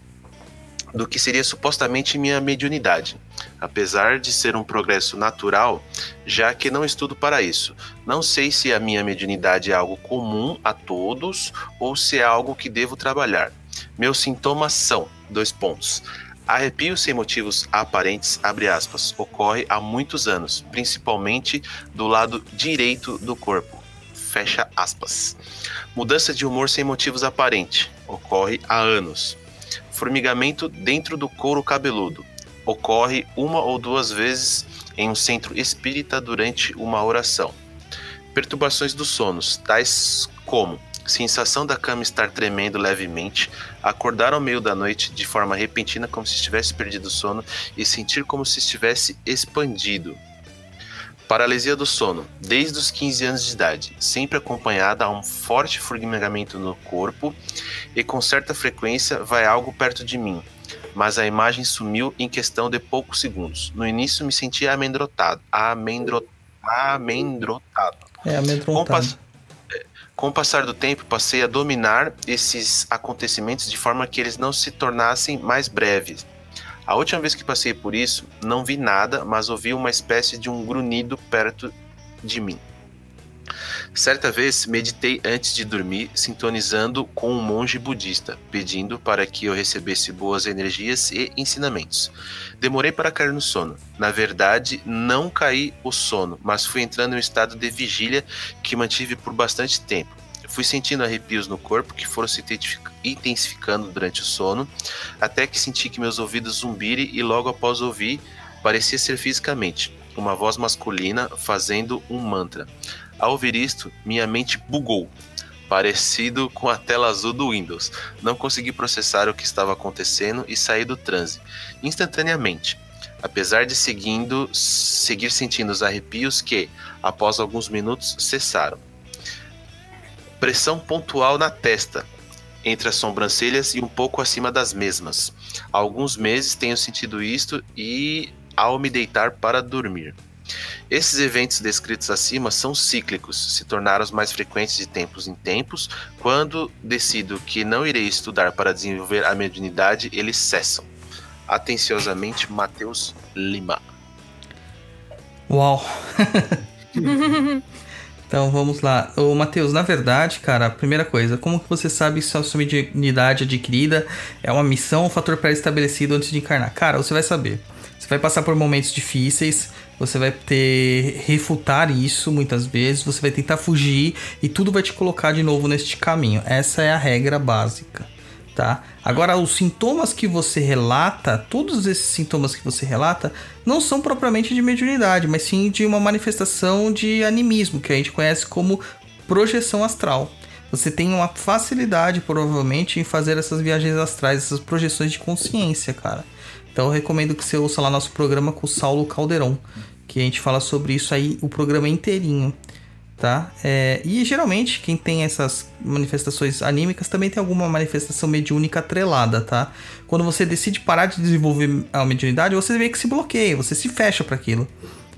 do que seria supostamente minha mediunidade, apesar de ser um progresso natural, já que não estudo para isso. Não sei se a minha mediunidade é algo comum a todos ou se é algo que devo trabalhar. Meus sintomas são: dois pontos. Arrepio sem motivos aparentes, abre aspas, ocorre há muitos anos, principalmente do lado direito do corpo. Fecha aspas. Mudança de humor sem motivos aparentes, ocorre há anos. Formigamento dentro do couro cabeludo, ocorre uma ou duas vezes em um centro espírita durante uma oração. Perturbações dos sonos, tais como sensação da cama estar tremendo levemente, acordar ao meio da noite de forma repentina como se estivesse perdido o sono e sentir como se estivesse expandido. Paralisia do sono, desde os 15 anos de idade, sempre acompanhada a um forte formigamento no corpo e com certa frequência vai algo perto de mim, mas a imagem sumiu em questão de poucos segundos. No início me sentia amedrontado, amendro, amedrontado. É, amedrontado. Com o passar do tempo, passei a dominar esses acontecimentos de forma que eles não se tornassem mais breves. A última vez que passei por isso, não vi nada, mas ouvi uma espécie de um grunhido perto de mim. Certa vez, meditei antes de dormir, sintonizando com um monge budista, pedindo para que eu recebesse boas energias e ensinamentos. Demorei para cair no sono. Na verdade, não caí o sono, mas fui entrando em um estado de vigília que mantive por bastante tempo. Fui sentindo arrepios no corpo que foram se intensific- intensificando durante o sono, até que senti que meus ouvidos zumbirem e logo após ouvir, parecia ser fisicamente, uma voz masculina fazendo um mantra. Ao ouvir isto, minha mente bugou, parecido com a tela azul do Windows. Não consegui processar o que estava acontecendo e saí do transe instantaneamente. Apesar de seguindo, seguir sentindo os arrepios que, após alguns minutos, cessaram. Pressão pontual na testa, entre as sobrancelhas e um pouco acima das mesmas. Há alguns meses tenho sentido isto e ao me deitar para dormir. Esses eventos descritos acima são cíclicos, se tornaram mais frequentes de tempos em tempos. Quando decido que não irei estudar para desenvolver a mediunidade, eles cessam. Atenciosamente, Matheus Lima. Uau. Então vamos lá. Ô Matheus, na verdade, cara, primeira coisa, como que você sabe se a sua mediunidade adquirida é uma missão ou um fator pré-estabelecido antes de encarnar? Cara, você vai saber. Você vai passar por momentos difíceis, você vai ter refutar isso muitas vezes, você vai tentar fugir e tudo vai te colocar de novo neste caminho. Essa é a regra básica, tá? Agora, os sintomas que você relata, todos esses sintomas que você relata, não são propriamente de mediunidade, mas sim de uma manifestação de animismo, que a gente conhece como projeção astral. Você tem uma facilidade, provavelmente, em fazer essas viagens astrais, essas projeções de consciência, cara. Então eu recomendo que você ouça lá nosso programa com o Saulo Calderon, que a gente fala sobre isso aí, o programa inteirinho, tá? É, e geralmente quem tem essas manifestações anímicas também tem alguma manifestação mediúnica atrelada, tá? Quando você decide parar de desenvolver a mediunidade, você vê que se bloqueia, você se fecha para aquilo.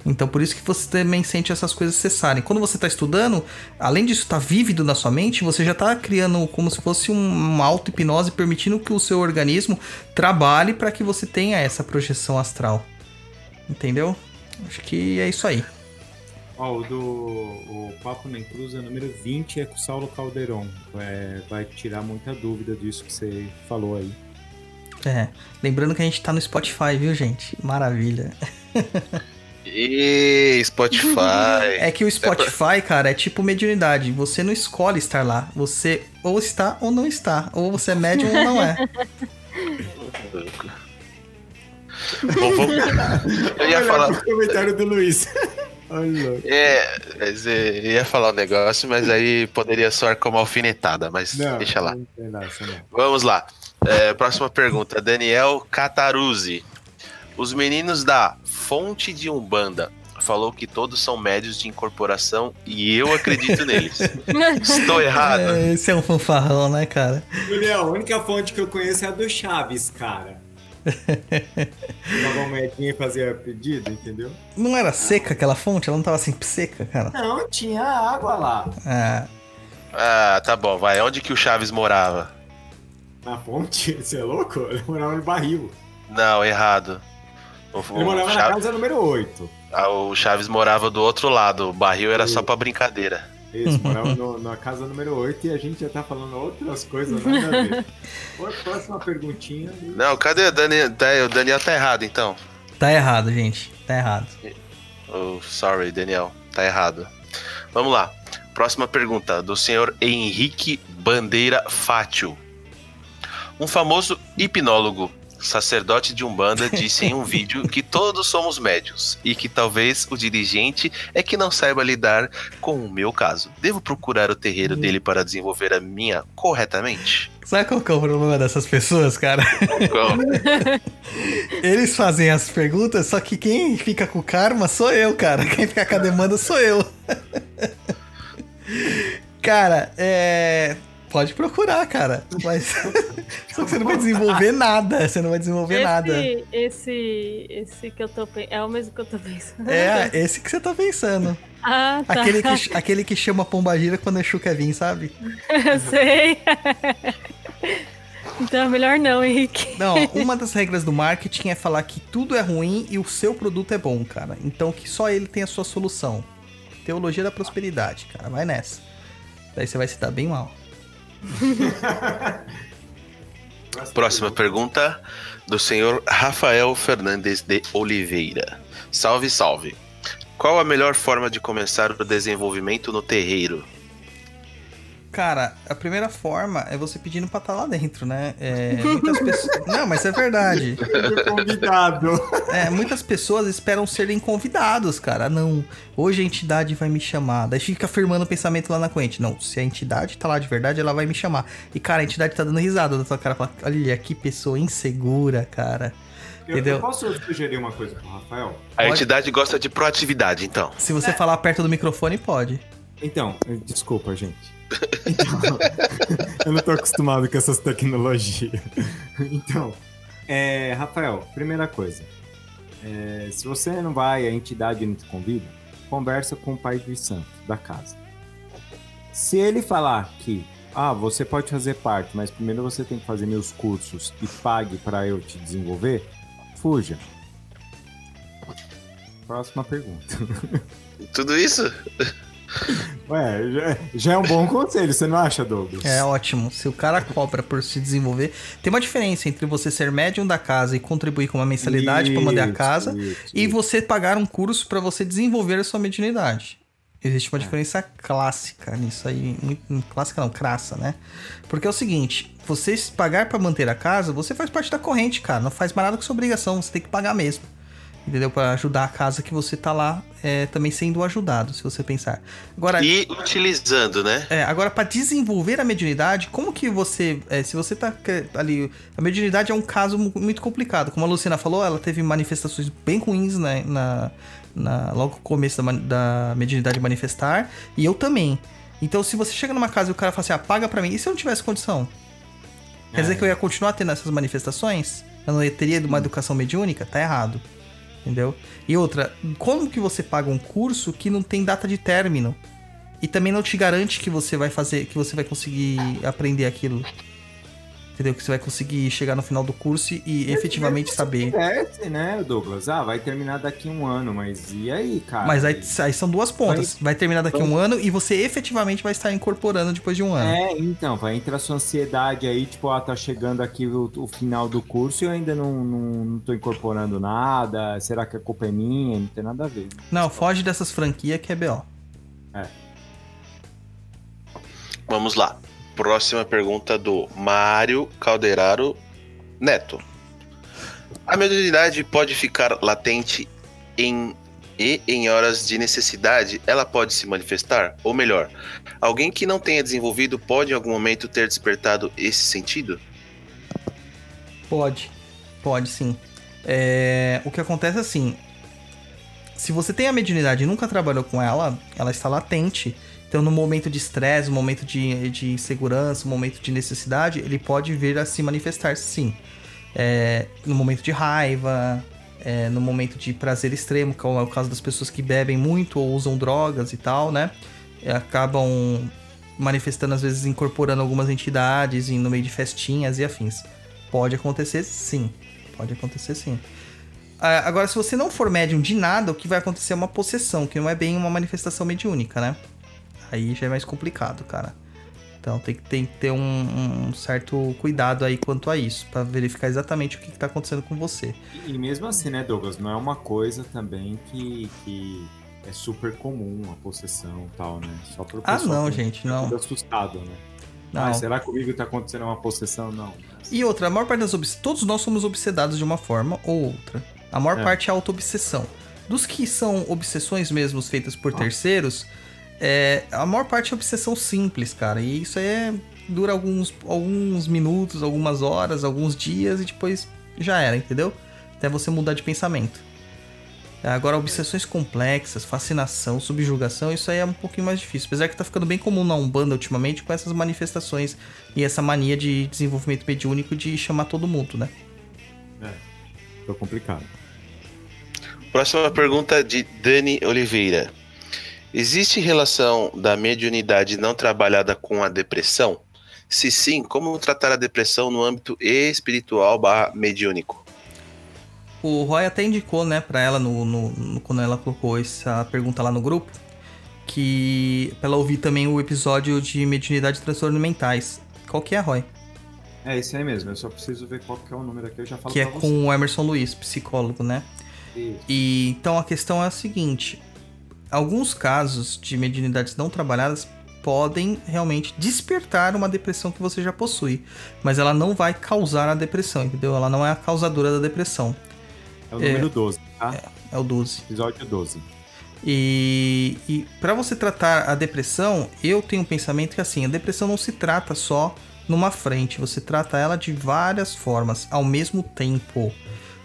Então por isso que você também sente essas coisas cessarem. Quando você está estudando, além disso estar vívido na sua mente, você já está criando como se fosse um- uma auto-hipnose, permitindo que o seu organismo trabalhe para que você tenha essa projeção astral. Entendeu? Acho que é isso aí. Ó, o do o Papo Nem Cruza número 20 é com o Saulo Calderon. É, vai tirar muita dúvida disso que você falou aí. É. Lembrando que a gente tá no Spotify, viu, gente? Maravilha. E Spotify. É que o Spotify, cara, é tipo mediunidade. Você não escolhe estar lá. Você ou está ou não está. Ou você é médium ou não é. Bom, vamos... Eu ia falar. o comentário do Luiz. É, mas, é, eu ia falar um negócio, mas aí poderia soar como alfinetada, mas Não, deixa lá. Não tem nada. Vamos lá. É, próxima pergunta. Daniel Cataruzzi. Os meninos da Fonte de Umbanda falou que todos são médios de incorporação e eu acredito neles. Estou errado? É, esse é um fanfarrão, né, cara? Julião, a única fonte que eu conheço é a do Chaves, cara. Uma moedinha e fazia pedido, entendeu? Não era seca aquela fonte? Ela não tava sempre seca, cara? Não, tinha água lá. Ah, Ah, tá bom, vai. Onde que o Chaves morava? Na fonte? Você é louco? Ele morava no barril. Não, errado. O, Ele morava na Chaves, casa número 8. ah, o Chaves morava do outro lado. O barril era só pra brincadeira. Isso, morava no- na casa número 8 e a gente já tá falando outras coisas nada a ver. Próxima perguntinha. Não, cadê o Daniel? Tá, o Daniel tá errado, então. tá errado, gente. Tá errado. Oh, sorry, Daniel. Tá errado. Vamos lá. Próxima pergunta, do senhor Henrique Bandeira Fátio. Um famoso hipnólogo, sacerdote de Umbanda, disse em um vídeo que todos somos médios e que talvez o dirigente é que não saiba lidar com o meu caso. Devo procurar o terreiro dele para desenvolver a minha corretamente? Sabe qual que é o problema dessas pessoas, cara? Eles fazem as perguntas, só que quem fica com o karma sou eu, cara. Quem fica com a demanda sou eu. Cara, é. Pode procurar, cara. Mas. Só que você não vai desenvolver nada. Você não vai desenvolver nada. esse, esse, esse que eu tô pensando. É o mesmo que eu tô pensando. É, esse que você tá pensando. Ah, tá. Aquele que, aquele que chama pomba gira quando Exu quer vir, sabe? Eu sei. então é melhor não, Henrique. Não, uma das regras do marketing é falar que tudo é ruim e o seu produto é bom, cara. Então que só ele tem a sua solução. Teologia da prosperidade, cara. Vai nessa. Daí você vai se dar bem mal. Próxima pergunta do senhor Rafael Fernandes de Oliveira. Salve, salve. Qual a melhor forma de começar o desenvolvimento no terreiro? Cara, a primeira forma é você pedindo pra estar lá dentro, né? É, muitas pessoas. Não, mas é verdade. Convidado. É, muitas pessoas esperam serem convidados, cara. Não, hoje a entidade vai me chamar. Daí fica afirmando o pensamento lá na corrente. Não, se a entidade tá lá de verdade, ela vai me chamar. E, cara, a entidade tá dando risada da tua cara. Fala, olha que pessoa insegura, cara. Eu, Entendeu? eu posso sugerir uma coisa pro Rafael? A Pode- entidade gosta de proatividade, então. Se você falar perto do microfone, pode. Então, desculpa, gente. Então, eu não tô acostumado com essas tecnologias. Então, é, Rafael, primeira coisa. É, se você não vai, a entidade não te convida, conversa com o pai dos santos da casa. Se ele falar que, ah, você pode fazer parte, mas primeiro você tem que fazer meus cursos e pague para eu te desenvolver, fuja. Próxima pergunta. Tudo isso? Ué, já, é um bom conselho, você não acha, Douglas? É ótimo. Se o cara cobra por se desenvolver, tem uma diferença entre você ser médium da casa e contribuir com uma mensalidade pra manter a casa isso, e isso. você pagar um curso pra você desenvolver a sua mediunidade. Existe uma diferença clássica nisso aí, muito, clássica não, crassa, né? Porque é o seguinte, você se pagar pra manter a casa, você faz parte da corrente, cara, não faz mais nada com sua obrigação, você tem que pagar mesmo. Entendeu? Pra ajudar a casa que você tá lá é, também sendo ajudado, se você pensar. Agora, E utilizando, né? é, agora, para desenvolver a mediunidade, como que você. é, se você tá ali. A mediunidade é um caso mu- muito complicado. Como a Luciana falou, ela teve manifestações bem ruins né, na, na- logo no começo da, da mediunidade manifestar. E eu também. Então, se você chega numa casa e o cara fala assim, ah, paga pra mim, e se eu não tivesse condição? Quer É. dizer que eu ia continuar tendo essas manifestações? Eu não teria uma educação mediúnica? Tá errado. Entendeu? E outra, como que você paga um curso que não tem data de término? E também não te garante que você vai fazer, que você vai conseguir aprender aquilo. Entendeu? Que você vai conseguir chegar no final do curso e efetivamente saber. tivesse, né, Douglas? Ah, vai terminar daqui um ano, mas e aí, cara? Mas aí, aí são duas pontas. Vai terminar daqui a um ano e você efetivamente vai estar incorporando depois de um ano. É, então, vai entrar sua ansiedade aí, tipo, ah, tá chegando aqui o, o final do curso e eu ainda não, não, não tô incorporando nada. Será que a culpa é minha? Não tem nada a ver. Não, foge dessas franquias que é BO. Vamos lá. Próxima pergunta do Mário Calderaro Neto. A mediunidade pode ficar latente em e em horas de necessidade ela pode se manifestar? Ou melhor, alguém que não tenha desenvolvido pode em algum momento ter despertado esse sentido? Pode. Pode sim. É, o que acontece é assim. Se você tem a mediunidade e nunca trabalhou com ela, ela está latente. Então, no momento de estresse, no momento de, de insegurança, no momento de necessidade, ele pode vir a se manifestar sim. É, no momento de raiva, é, no momento de prazer extremo, que é o caso das pessoas que bebem muito ou usam drogas e tal, né? É, acabam manifestando, às vezes, incorporando algumas entidades no meio de festinhas e afins. Pode acontecer sim. Pode acontecer sim. Agora, se você não for médium de nada, o que vai acontecer é uma possessão, que não é bem uma manifestação mediúnica, né? Aí já é mais complicado, cara. Então tem que, tem que ter um, um certo cuidado aí quanto a isso, para verificar exatamente o que, está acontecendo com você. E, e, mesmo assim, né, Douglas, não é uma coisa também que, que é super comum a possessão e tal, né? Só pro Ah, não, gente, não. assustado, né? Não. Ah, será que comigo tá acontecendo uma possessão? Não. E outra, a maior parte das obs... todos nós somos obsedados de uma forma ou outra. A maior é. parte é auto-obsessão. Dos que são obsessões mesmo feitas por ah. terceiros, é, a maior parte é obsessão simples, cara. E isso é dura alguns, alguns minutos, algumas horas, alguns dias e depois já era, entendeu? Até você mudar de pensamento. Agora, obsessões complexas, fascinação, subjugação, isso aí é um pouquinho mais difícil. Apesar que tá ficando bem comum na Umbanda ultimamente com essas manifestações e essa mania de desenvolvimento mediúnico de chamar todo mundo, né? É, tô complicado. Próxima pergunta de Dani Oliveira. Existe relação da mediunidade não trabalhada com a depressão? Se sim, como tratar a depressão no âmbito espiritual barra mediúnico? O Roy até indicou, né, pra ela no, no, no, quando ela colocou essa pergunta lá no grupo, que pra ela ouvir também o episódio de mediunidade e transtornos mentais. Qual que é, Roy? É esse aí mesmo, eu só preciso ver qual que é o número aqui, eu já falo Que é você. com o Emerson Luiz, psicólogo, né? Isso. E então a questão é a seguinte: alguns casos de mediunidades não trabalhadas podem realmente despertar uma depressão que você já possui, mas ela não vai causar a depressão, entendeu? Ela não é a causadora da depressão. É o número é, 12, tá? É, é, o 12. Episódio 12. E, e para você tratar a depressão, eu tenho um pensamento que assim, a depressão não se trata só numa frente, você trata ela de várias formas ao mesmo tempo.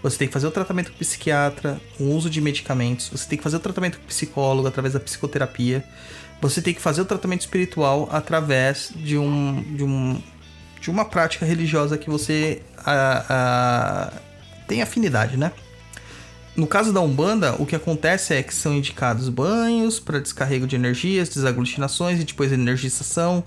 Você tem que fazer o tratamento com psiquiatra, o uso de medicamentos. Você tem que fazer o tratamento com psicólogo através da psicoterapia. Você tem que fazer o tratamento espiritual através de um, de um de uma prática religiosa que você a, a, tem afinidade, né? No caso da Umbanda, o que acontece é que são indicados banhos para descarrego de energias, desaglutinações e depois energização.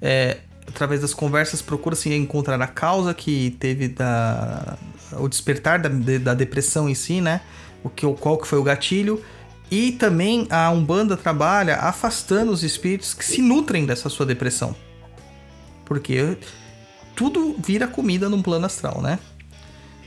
É, através das conversas, procura-se encontrar a causa que teve da, o despertar da, da depressão em si, né? O que, qual que foi o gatilho. E também a Umbanda trabalha afastando os espíritos que se nutrem dessa sua depressão. Porque tudo vira comida num plano astral, né?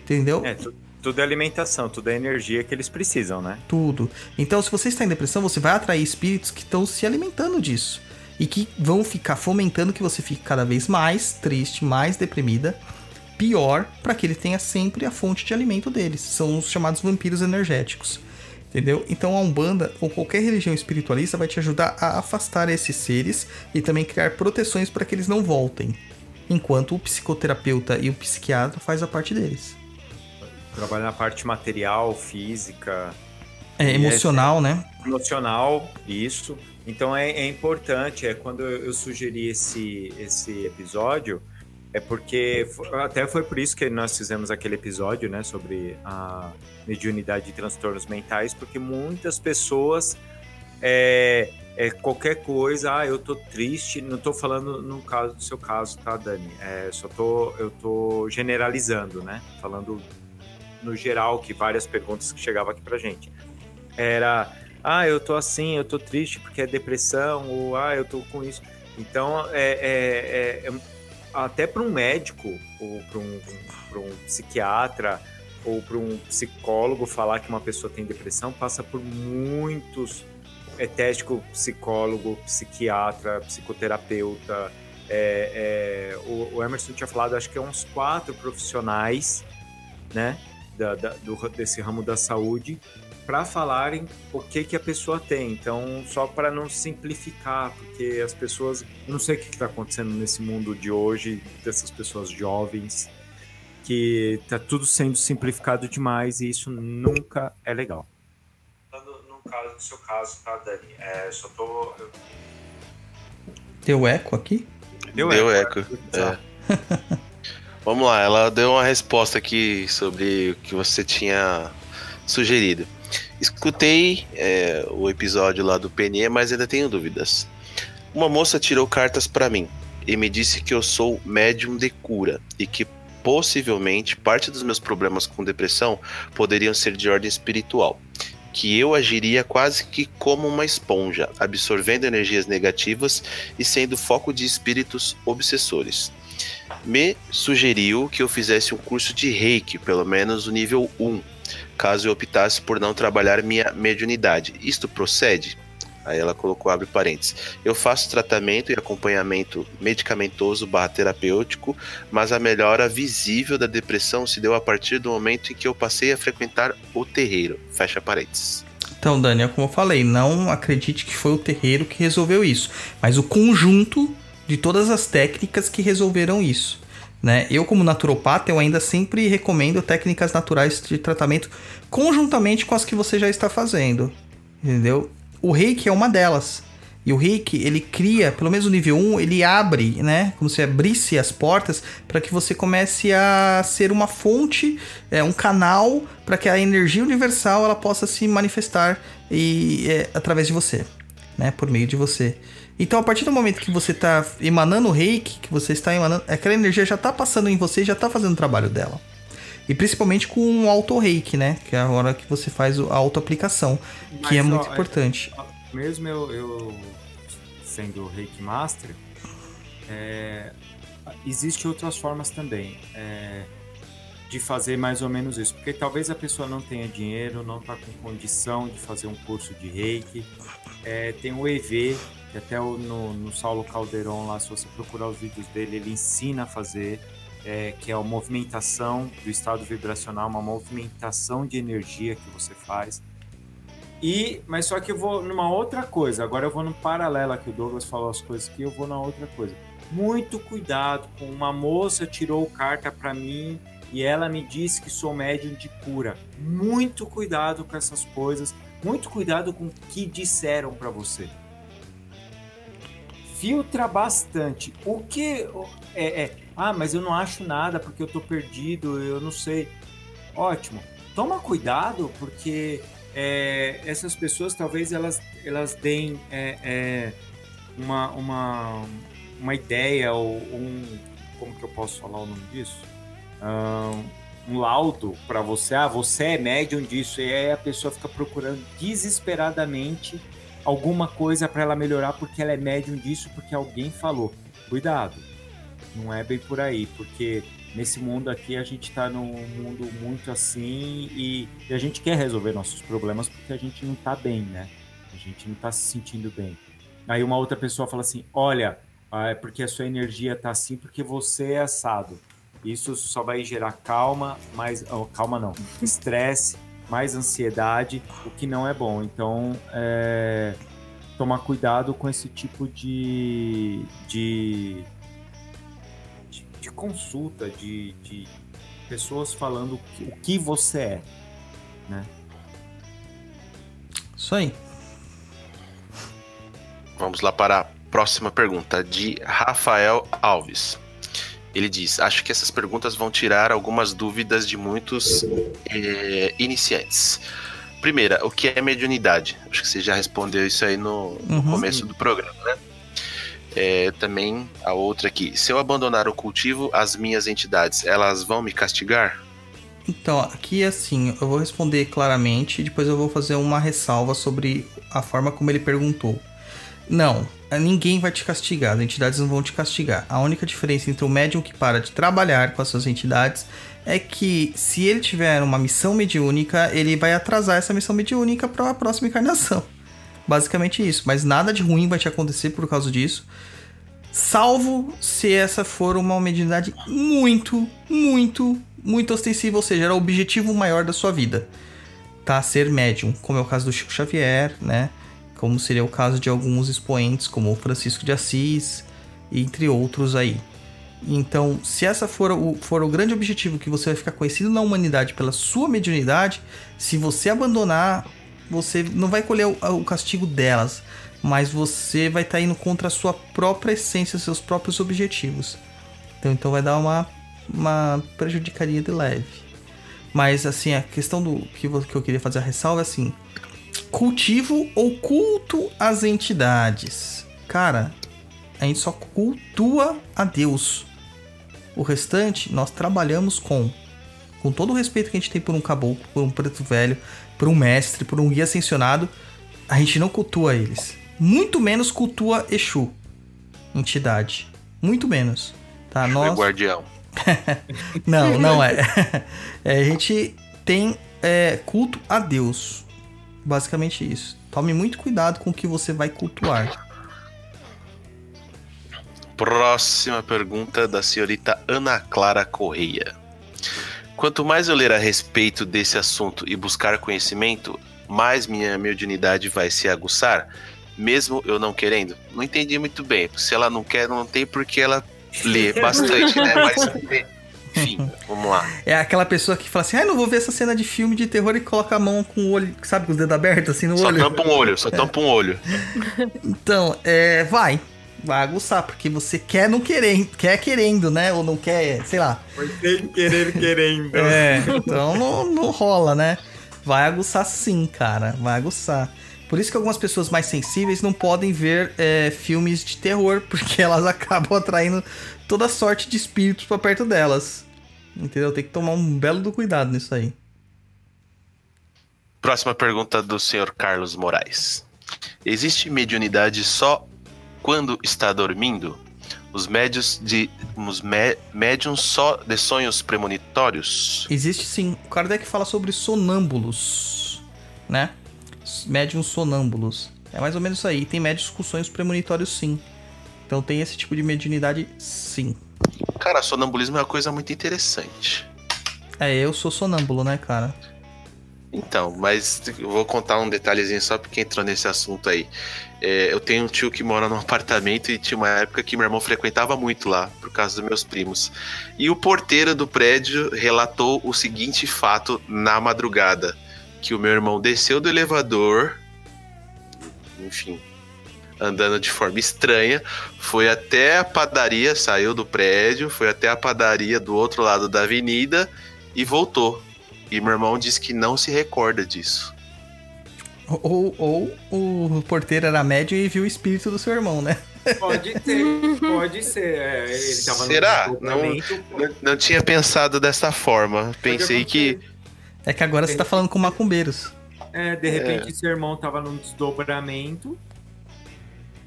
Entendeu? É, tudo é alimentação, tudo é energia que eles precisam, né? Tudo. Então, se você está em depressão, você vai atrair espíritos que estão se alimentando disso. E que vão ficar fomentando que você fique cada vez mais triste, mais deprimida pior para que ele tenha sempre a fonte de alimento deles. São os chamados vampiros energéticos. Entendeu? Então a Umbanda ou qualquer religião espiritualista vai te ajudar a afastar esses seres e também criar proteções para que eles não voltem. Enquanto o psicoterapeuta e o psiquiatra faz a parte deles. Trabalha na parte material, física. É, emocional, é, né? Emocional, isso. Então é, é importante, é quando eu sugeri esse, esse episódio, é porque até foi por isso que nós fizemos aquele episódio, né, sobre a mediunidade de transtornos mentais, porque muitas pessoas é, é qualquer coisa, ah, eu tô triste, não tô falando no caso do seu caso, tá, Dani? É, só tô, eu tô generalizando, né? Falando no geral, que várias perguntas que chegavam aqui pra gente. Era, ah, eu tô assim, eu tô triste porque é depressão, ou ah, eu tô com isso. Então, é, é, é, é até para um médico, ou para um, um, psiquiatra, ou para um psicólogo falar que uma pessoa tem depressão, passa por muitos é tético, psicólogo, psiquiatra, psicoterapeuta. É, é, o, o, Emerson tinha falado, acho que é uns quatro profissionais, né, da, da, do, desse ramo da saúde, para falarem o que que a pessoa tem. Então, só para não simplificar, porque as pessoas, não sei o que está acontecendo nesse mundo de hoje, dessas pessoas jovens, que tá tudo sendo simplificado demais e isso nunca é legal caso, no seu caso, tá, Dani? É, só tô. Deu eco aqui? Deu, deu eco. eco. É. Vamos lá, ela deu uma resposta aqui sobre o que você tinha sugerido. Escutei é, o episódio lá do PNE, mas ainda tenho dúvidas. Uma moça tirou cartas para mim e me disse que eu sou médium de cura e que possivelmente parte dos meus problemas com depressão poderiam ser de ordem espiritual que eu agiria quase que como uma esponja, absorvendo energias negativas e sendo foco de espíritos obsessores. Me sugeriu que eu fizesse um curso de reiki, pelo menos o nível 1, caso eu optasse por não trabalhar minha mediunidade. Isto procede? Aí ela colocou, abre parênteses. Eu faço tratamento e acompanhamento medicamentoso barra terapêutico, mas a melhora visível da depressão se deu a partir do momento em que eu passei a frequentar o terreiro. Fecha parênteses. Então, Daniel, como eu falei, não acredite que foi o terreiro que resolveu isso, mas o conjunto de todas as técnicas que resolveram isso. Né? Eu, como naturopata, eu ainda sempre recomendo técnicas naturais de tratamento conjuntamente com as que você já está fazendo. Entendeu? O reiki é uma delas. E o reiki, ele cria, pelo menos o nível 1, ele abre, né? Como se abrisse as portas para que você comece a ser uma fonte, é, um canal para que a energia universal ela possa se manifestar e, é, através de você, né? Por meio de você. Então, a partir do momento que você está emanando o reiki, que você está emanando, aquela energia já está passando em você e já está fazendo o trabalho dela. E principalmente com o auto-reiki, né? Que é a hora que você faz a auto-aplicação, que é muito importante. Mesmo eu, eu sendo reiki master, é, existe outras formas também é, de fazer mais ou menos isso. Porque talvez a pessoa não tenha dinheiro, não está com condição de fazer um curso de reiki. É, tem o EV, que até o, no, no Saulo Calderon lá, se você procurar os vídeos dele, ele ensina a fazer é, que é a movimentação do estado vibracional, uma movimentação de energia que você faz. E, mas só que eu vou numa outra coisa. Agora eu vou no paralelo que o Douglas falou as coisas que eu vou na outra coisa. Muito cuidado com uma moça tirou carta para mim e ela me disse que sou médium de cura. Muito cuidado com essas coisas. Muito cuidado com o que disseram para você. Filtra bastante. O que é, é ah, mas eu não acho nada porque eu tô perdido, eu não sei. Ótimo. Toma cuidado porque é, essas pessoas talvez elas, elas deem é, é, uma, uma, uma ideia ou um. Como que eu posso falar o nome disso? Um, um laudo para você. Ah, você é médium disso. E aí a pessoa fica procurando desesperadamente alguma coisa para ela melhorar porque ela é médium disso, porque alguém falou. Cuidado não é bem por aí, porque nesse mundo aqui a gente está num mundo muito assim e, e, a gente quer resolver nossos problemas porque a gente não está bem, né? A gente não está se sentindo bem. Aí uma outra pessoa fala assim: olha, ah, é porque a sua energia está assim porque você é assado. Isso só vai gerar calma, mais oh, calma não, estresse, mais ansiedade, o que não é bom. Então, é, tomar cuidado com esse tipo de, de de consulta, de, de pessoas falando o que, o que você é, né? Isso aí. Vamos lá para a próxima pergunta de Rafael Alves. Ele diz: Acho que essas perguntas vão tirar algumas dúvidas de muitos eh, iniciantes. primeira, o que é mediunidade? Acho que você já respondeu isso aí no, no Uhum. começo do programa, né? É, também a outra aqui. Se eu abandonar o cultivo, as minhas entidades, elas vão me castigar? Então, aqui assim, eu vou responder claramente e depois eu vou fazer uma ressalva sobre a forma como ele perguntou. Não, ninguém vai te castigar, as entidades não vão te castigar. A única diferença entre o médium que para de trabalhar com as suas entidades é que se ele tiver uma missão mediúnica, ele vai atrasar essa missão mediúnica para a próxima encarnação. Basicamente isso, mas nada de ruim vai te acontecer por causa disso. Salvo se essa for uma mediunidade muito, muito, muito ostensiva, ou seja, era o objetivo maior da sua vida. Tá? Ser médium, como é o caso do Chico Xavier, né? Como seria o caso de alguns expoentes, como Francisco de Assis, entre outros aí. Então, se essa for o, for o grande objetivo que você vai ficar conhecido na humanidade pela sua mediunidade, se você abandonar, você não vai colher o, o castigo delas, mas você vai estar indo contra a sua própria essência, seus próprios objetivos. Então, então vai dar uma, uma prejudicaria de leve. Mas assim, a questão do que, que eu queria fazer a ressalva é assim: cultivo ou culto às entidades. Cara, a gente só cultua a Deus. O restante nós trabalhamos com. Com todo o respeito que a gente tem por um caboclo, por um preto velho, por um mestre, por um guia ascensionado, a gente não cultua eles. Muito menos cultua Exu, entidade. Muito menos. Tá? Meu Nós... guardião. Não, não é. É, a gente tem é, culto a Deus. Basicamente isso. Tome muito cuidado com o que você vai cultuar. Próxima pergunta da senhorita Ana Clara Correia. Quanto mais eu ler a respeito desse assunto e buscar conhecimento, mais minha mediunidade vai se aguçar, mesmo eu não querendo. Não entendi muito bem. Se ela não quer, não tem porque ela lê bastante, né? Mas, enfim, vamos lá. É aquela pessoa que fala assim: ah, não vou ver essa cena de filme de terror e coloca a mão com o olho, sabe, com os dedos abertos assim no Só olho. tampa um olho, só tampa um olho. Então, é, vai. Vai aguçar, porque você quer não querendo, quer querendo, né? Ou não quer, sei lá. Foi sem querer, querendo. É, então não, não rola, né? Vai aguçar sim, cara. Vai aguçar. Por isso que algumas pessoas mais sensíveis não podem ver é, filmes de terror, porque elas acabam atraindo toda sorte de espíritos pra perto delas. Entendeu? Tem que tomar um belo do cuidado nisso aí. Próxima pergunta do senhor Carlos Moraes. Existe mediunidade só quando está dormindo? Os médios de. Os mé- médiums só de sonhos premonitórios? Existe sim. O Kardec fala sobre sonâmbulos, né? Médiums sonâmbulos. É mais ou menos isso aí. Tem médios com sonhos premonitórios sim. Então tem esse tipo de mediunidade sim. Cara, sonambulismo é uma coisa muito interessante. É, eu sou sonâmbulo, né, cara? Então, mas eu vou contar um detalhezinho só porque entrou nesse assunto aí. É, eu tenho um tio que mora num apartamento e tinha uma época que meu irmão frequentava muito lá, por causa dos meus primos. E o porteiro do prédio relatou o seguinte fato na madrugada: que o meu irmão desceu do elevador, enfim, andando de forma estranha, foi até a padaria, saiu do prédio, foi até a padaria do outro lado da avenida e voltou. E meu irmão disse que não se recorda disso. Ou, ou o porteiro era médio e viu o espírito do seu irmão, né? Pode ser, pode ser. É, ele tava Será? no desdobramento, Não, não tinha pensado dessa forma. Pensei que. É que agora você tá falando com macumbeiros. É, de repente seu irmão tava num desdobramento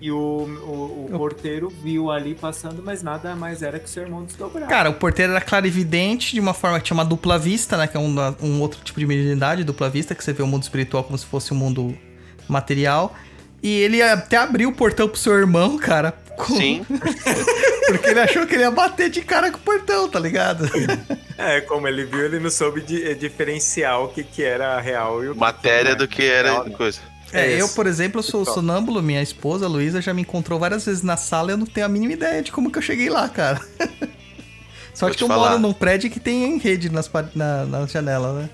e o, o, o porteiro viu ali passando, mas nada mais era que seu irmão desdobrado. Cara, o porteiro era clarividente de uma forma que tinha uma dupla vista, né? Que é um, um outro tipo de mediunidade, dupla vista, que você vê o mundo espiritual como se fosse o mundo material. E ele até abriu o portão pro seu irmão, cara. com- Sim, Porque ele achou que ele ia bater de cara com o portão, tá ligado? É, como ele viu, ele não soube di- diferenciar o que, que era real e o que matéria que do que era Real, né? É, É eu, por exemplo, sou sonâmbulo, minha esposa, Luísa, já me encontrou várias vezes na sala e eu não tenho a mínima ideia de como que eu cheguei lá, cara. Só Vou que eu falar. moro num prédio que tem rede nas, na, na janela, né?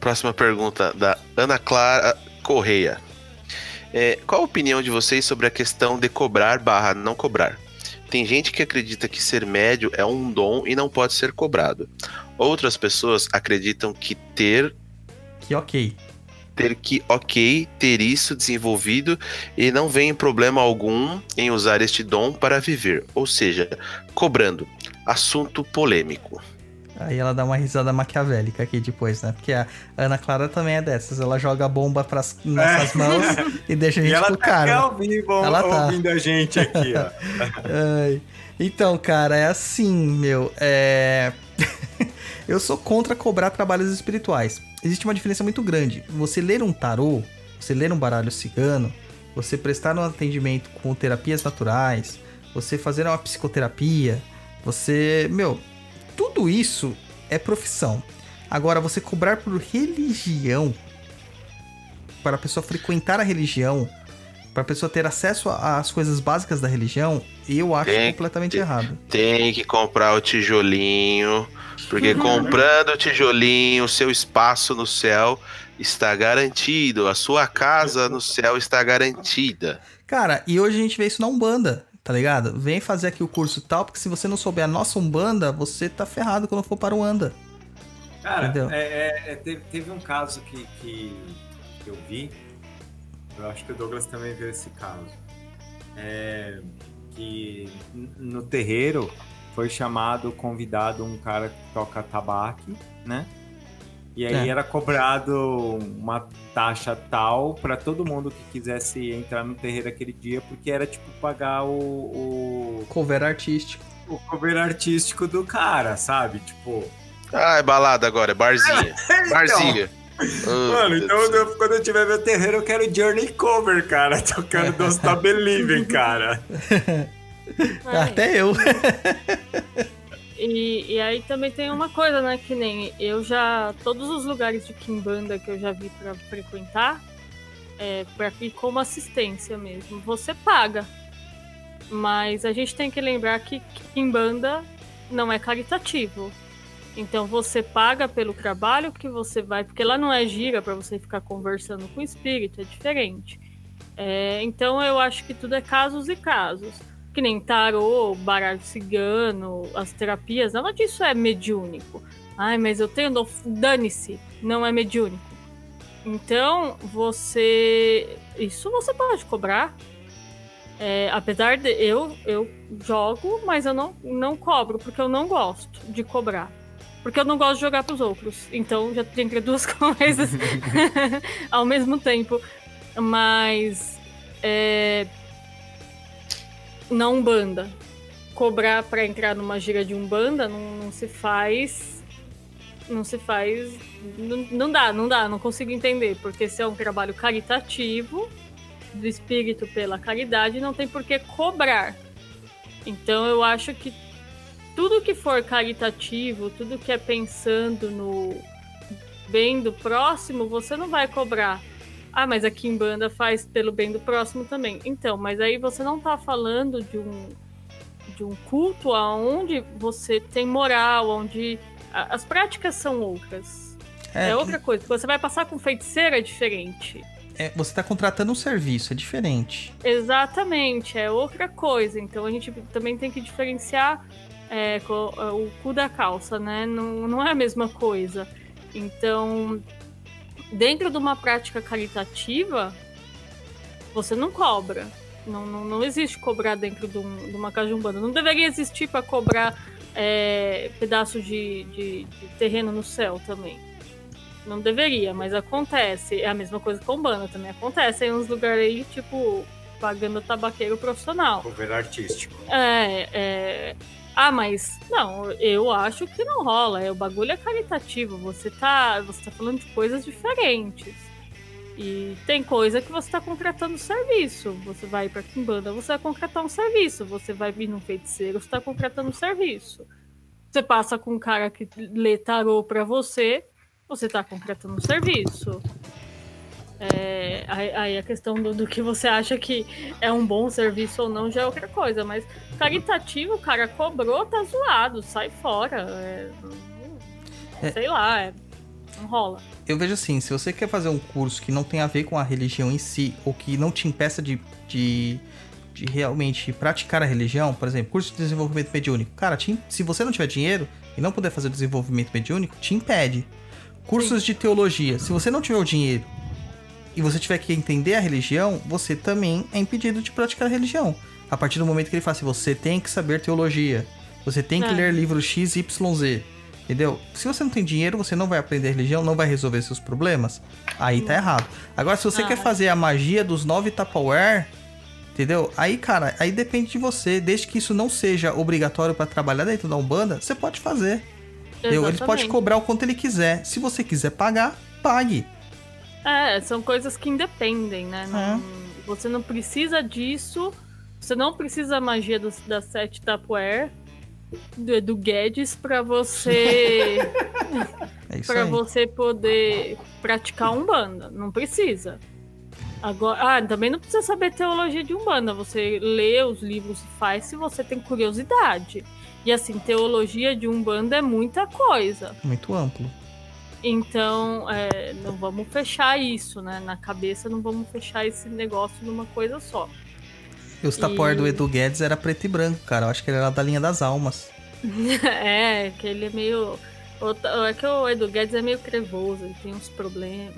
Próxima pergunta da Ana Clara Correia. É, qual a opinião de vocês sobre a questão de cobrar barra não cobrar? Tem gente que acredita que ser médio é um dom e não pode ser cobrado. Outras pessoas acreditam que ter Que ok. ter que, ok, ter isso desenvolvido e não vem problema algum em usar este dom para viver, ou seja, cobrando. Assunto polêmico. Aí ela dá uma risada maquiavélica aqui depois, né? Porque a Ana Clara também é dessas. Ela joga a bomba pras nossas mãos e deixa a E gente ela pro tá cara. ao vivo Ela tá. ouvindo a gente aqui, ó. Então, cara, é assim, meu. É. Eu sou contra cobrar trabalhos espirituais. Existe uma diferença muito grande. Você ler um tarô, você ler um baralho cigano, você prestar um atendimento com terapias naturais, você fazer uma psicoterapia, você. Meu, tudo isso é profissão. Agora, você cobrar por religião, para a pessoa frequentar a religião, para a pessoa ter acesso às coisas básicas da religião, eu acho Tem- completamente tem- errado. Tem que comprar o tijolinho, porque comprando o tijolinho, o seu espaço no céu está garantido, a sua casa no céu está garantida. Cara, e hoje a gente vê isso na Umbanda, tá ligado? Vem fazer aqui o curso tal, porque se você não souber a nossa Umbanda, você tá ferrado quando for para o Anda. Cara, é, é- é, teve, teve um caso que, que, que eu vi, eu acho que o Douglas também viu esse caso. É, que no terreiro foi chamado, convidado um cara que toca tabaque, né? E aí É. era cobrado uma taxa tal para todo mundo que quisesse entrar no terreiro aquele dia, porque era tipo pagar o, o, Cover artístico. o cover artístico do cara, sabe? Tipo, Ah, é balada agora, é barzinha. Barzinha. Oh, Mano, então eu- quando eu tiver meu terreiro, eu quero Journey Cover, cara. Tocando Don't Stop Believing, cara. Até eu. E, e aí também tem uma coisa, né? Que nem eu já. Todos os lugares de Kimbanda que eu já vi pra frequentar, é, pra ir como assistência mesmo, você paga. Mas a gente tem que lembrar que Kimbanda não é caritativo. Então você paga pelo trabalho que você vai, porque lá não é gira pra você ficar conversando com o espírito, é diferente. É, então eu acho que tudo é casos e casos que nem tarô, baralho cigano, as terapias, nada disso é mediúnico. Ai, mas eu tenho. dom- Dane-se, não é mediúnico. Então, você. Isso você pode cobrar. É, apesar de. Eu, eu jogo, mas eu não, não cobro, porque eu não gosto de cobrar. Porque eu não gosto de jogar pros outros. Então já tem entre duas coisas ao mesmo tempo. Mas. É, na Umbanda. Cobrar pra entrar numa gira de Umbanda não, não se faz. Não se faz. Não, não dá, não dá, não consigo entender. Porque se é um trabalho caritativo, do espírito pela caridade, não tem por que cobrar. Então eu acho que tudo que for caritativo, tudo que é pensando no bem do próximo, você não vai cobrar. Ah, mas aqui em banda faz pelo bem do próximo também. Então, mas aí você não tá falando de um de um culto aonde você tem moral, onde a- as práticas são outras. É, outra coisa. Você vai passar com feiticeira é diferente. é, você tá contratando um serviço, é diferente. Exatamente, é outra coisa. Então a gente também tem que diferenciar é, co- o cu da calça, né? Não, não é a mesma coisa. Então, dentro de uma prática caritativa, você não cobra. Não, não, não existe cobrar dentro de, um- de uma casa de umbanda. Não deveria existir para cobrar é, pedaço de, de- de terreno no céu também. Não deveria, mas acontece. É a mesma coisa com banda também. Acontece em uns lugares aí, tipo, pagando tabaqueiro profissional. Cover artístico. É, é. Ah, mas não, eu acho que não rola. É, o bagulho é caritativo. Você tá, você tá falando de coisas diferentes. E tem coisa que você tá contratando serviço. Você vai pra Kimbanda, você vai contratar um serviço. Você vai vir num feiticeiro, você tá contratando um serviço. Você passa com um cara que lê tarô pra você, você tá contratando um serviço. É, aí, a questão do, do que você acha que é um bom serviço ou não já é outra coisa, mas caritativo, o cara cobrou, tá zoado, sai fora. é, É. Sei lá, é, não rola. Eu vejo assim, se você quer fazer um curso que não tem a ver com a religião em si, ou que não te impeça de, de, de realmente praticar a religião, por exemplo, curso de desenvolvimento mediúnico, cara, te- se você não tiver dinheiro, e não puder fazer o desenvolvimento mediúnico, te impede. Cursos de teologia, se você não tiver o dinheiro e você tiver que entender a religião, você também é impedido de praticar a religião. A partir do momento que ele fala assim, você tem que saber teologia, você tem que É. ler livro XYZ, entendeu? Se você não tem dinheiro, você não vai aprender religião, não vai resolver seus problemas, aí tá errado. Agora, se você Ah. quer fazer a magia dos nove Tupperware, entendeu? Aí, cara, aí depende de você. Desde que isso não seja obrigatório pra trabalhar dentro da Umbanda, você pode fazer. Ele pode cobrar o quanto ele quiser. Se você quiser pagar, pague. É, são coisas que independem, né? É. Não- Você não precisa disso. Você não precisa da magia dos, da sete Tupperware do, do Guedes pra você É para você poder praticar umbanda. Não precisa. Agora, ah, também não precisa saber teologia de umbanda. Você lê os livros e faz se você tem curiosidade. E assim, teologia de umbanda é muita coisa. Muito amplo. Então, é, não vamos fechar isso, né? Na cabeça não vamos fechar esse negócio numa coisa só. E os Tupperware E- do Edu Guedes era preto e branco, cara. Eu acho que ele era da linha das almas. é, que ele é meio. É que o Edu Guedes é meio crevoso, ele tem uns problemas,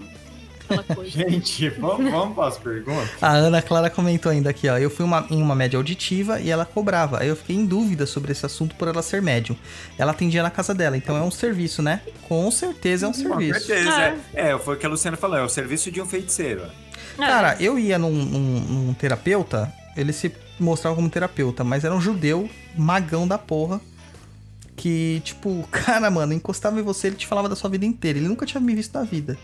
aquela coisa. Gente, vamos, vamos para as perguntas? A Ana Clara comentou ainda aqui, ó. Eu fui uma- em uma média auditiva e ela cobrava. Aí eu fiquei em dúvida sobre esse assunto por ela ser médium. Ela atendia na casa dela, então é um serviço, né? Com certeza é um Com serviço. certeza. É, é, foi o que a Luciana falou, é o serviço de um feiticeiro. É, Cara, eu ia num, num- num terapeuta, ele se mostrava como terapeuta, mas era um judeu magão da porra. Que, tipo, cara, mano, encostava em você, ele te falava da sua vida inteira. Ele nunca tinha me visto na vida.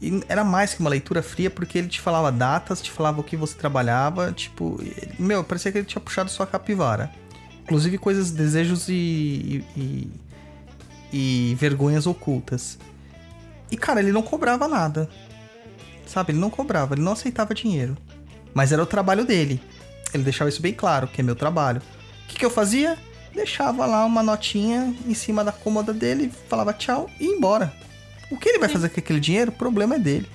E era mais que uma leitura fria, porque ele te falava datas, te falava o que você trabalhava, tipo, meu, parecia que ele tinha puxado sua capivara. Inclusive coisas, desejos e, e, e vergonhas ocultas. E, cara, ele não cobrava nada. Sabe? Ele não cobrava, ele não aceitava dinheiro. Mas era o trabalho dele. Ele deixava isso bem claro, que é meu trabalho. O que, que eu fazia? Deixava lá uma notinha em cima da cômoda dele, falava tchau e ia embora. O que ele vai fazer com aquele dinheiro, o problema é dele.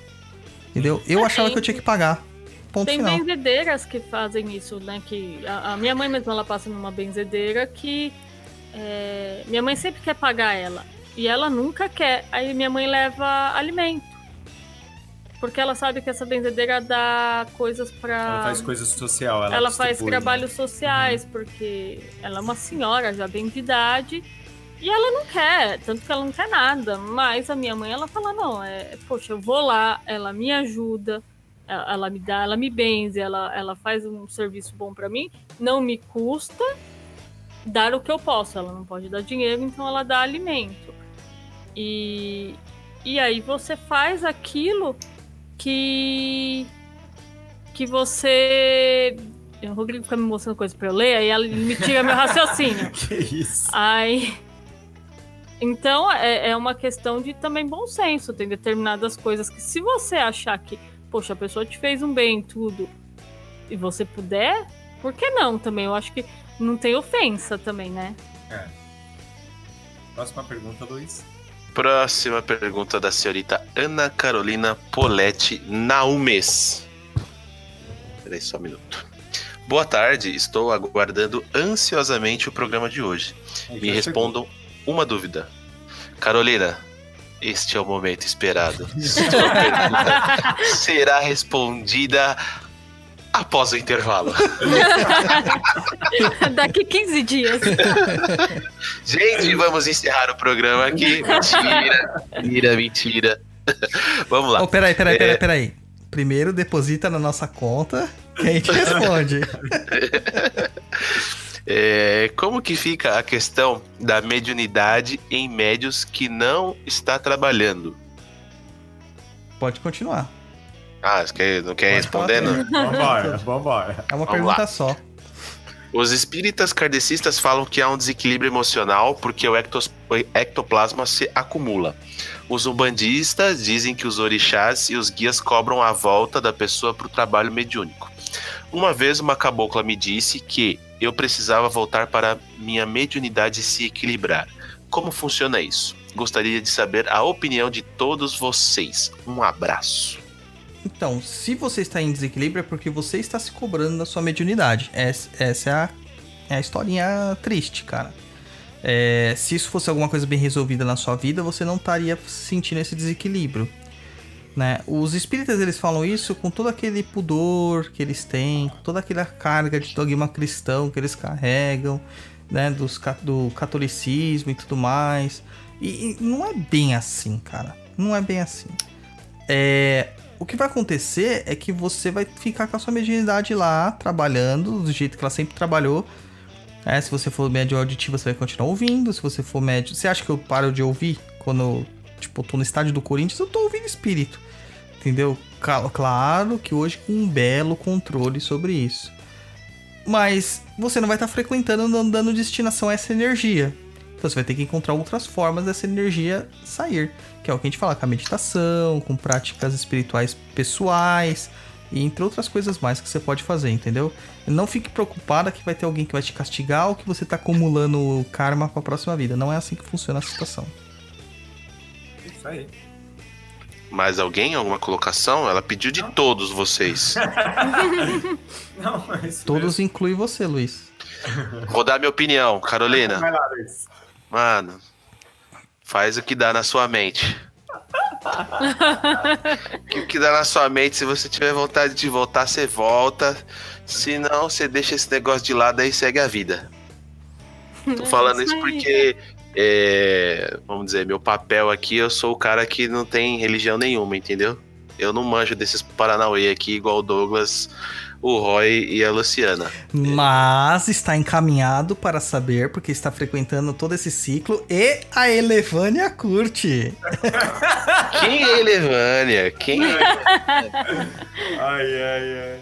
Entendeu? Eu É, achava tem- que eu tinha que pagar. Ponto Tem final. benzedeiras que fazem isso, né? Que a, a minha mãe mesmo ela passa numa benzedeira que é, minha mãe sempre quer pagar ela e ela nunca quer. Aí minha mãe leva alimento porque ela sabe que essa benzedeira dá coisas pra. Ela faz coisa social. Ela, Ela faz né? trabalhos sociais, porque ela é uma senhora já bem de idade e ela não quer, tanto que ela não quer nada. Mas a minha mãe, ela fala: não, é, poxa, eu vou lá, ela me ajuda, ela, ela me dá, ela me benze, ela, ela faz um serviço bom pra mim, não me custa dar o que eu posso. Ela não pode dar dinheiro, então ela dá alimento. E, e aí você faz aquilo que que você. O Rodrigo fica me mostrando coisa pra eu ler, aí ela me tira meu raciocínio. Que isso? Aí. Então é, é uma questão de também bom senso. Tem determinadas coisas que, se você achar que, poxa, a pessoa te fez um bem tudo e você puder, por que não também? Eu acho que não tem ofensa também, né? Próxima pergunta, Luiz. Próxima pergunta da senhorita Ana Carolina Poletti Naumes. Peraí só um minuto. Boa tarde, estou aguardando ansiosamente o programa de hoje. Me respondam uma dúvida. Carolina, este é o momento esperado. Sua pergunta será respondida após o intervalo. Daqui 15 dias. Gente, vamos encerrar o programa aqui. Mentira, mentira, mentira. Vamos lá. Oh, peraí, peraí, peraí, É. peraí. Primeiro deposita na nossa conta que a gente responde. É, como que fica a questão da mediunidade em médios que não está trabalhando? Pode continuar. Ah, você quer- não quer Pode respondendo? falar Vambora, vambora. É uma Vamos pergunta lá. só. Os espíritas kardecistas falam que há um desequilíbrio emocional porque o ectoplasma se acumula. Os umbandistas dizem que os orixás e os guias cobram a volta da pessoa para o trabalho mediúnico. Uma vez uma cabocla me disse que eu precisava voltar para minha mediunidade se equilibrar. Como funciona isso? Gostaria de saber a opinião de todos vocês. Um abraço. Então, se você está em desequilíbrio é porque você está se cobrando da sua mediunidade. Essa, essa é, a, é a historinha triste, cara. É, se isso fosse alguma coisa bem resolvida na sua vida, você não estaria sentindo esse desequilíbrio. Né? Os espíritas eles falam isso com todo aquele pudor que eles têm, com toda aquela carga de dogma cristão que eles carregam, né? Dos, do catolicismo e tudo mais. E, e não é bem assim, cara. Não é bem assim. É, o que vai acontecer é que você vai ficar com a sua mediunidade lá, trabalhando do jeito que ela sempre trabalhou. É, se você for médio auditivo, você vai continuar ouvindo. Se você for médio. Você acha que eu paro de ouvir quando tipo, eu tô no estádio do Corinthians? Eu tô ouvindo espírito. Entendeu? Claro que hoje com um belo controle sobre isso. Mas você não vai estar tá frequentando, não dando destinação a essa energia. Então você vai ter que encontrar outras formas dessa energia sair. Que é o que a gente fala com a meditação, com práticas espirituais pessoais e entre outras coisas mais que você pode fazer, entendeu? Não fique preocupada que vai ter alguém que vai te castigar ou que você está acumulando karma para a próxima vida. Não é assim que funciona a situação. Isso aí. Mais alguém? Alguma colocação? Ela pediu de Não. todos vocês. Não, mas Todos inclui você, Luiz. Vou dar minha opinião, Carolina. Vai lá, Luiz. Mano, faz o que dá na sua mente. o que dá na sua mente, se você tiver vontade de voltar, você volta. Se não, você deixa esse negócio de lado e segue a vida. Tô falando isso porque é, vamos dizer, meu papel aqui, eu sou o cara que não tem religião nenhuma, entendeu? Eu não manjo desses Paranauê aqui, igual o Douglas, o Roy e a Luciana. Mas está encaminhado para saber, porque está frequentando todo esse ciclo, e a Elevânia curte. Quem é Elevânia? Quem é? ai, ai, ai.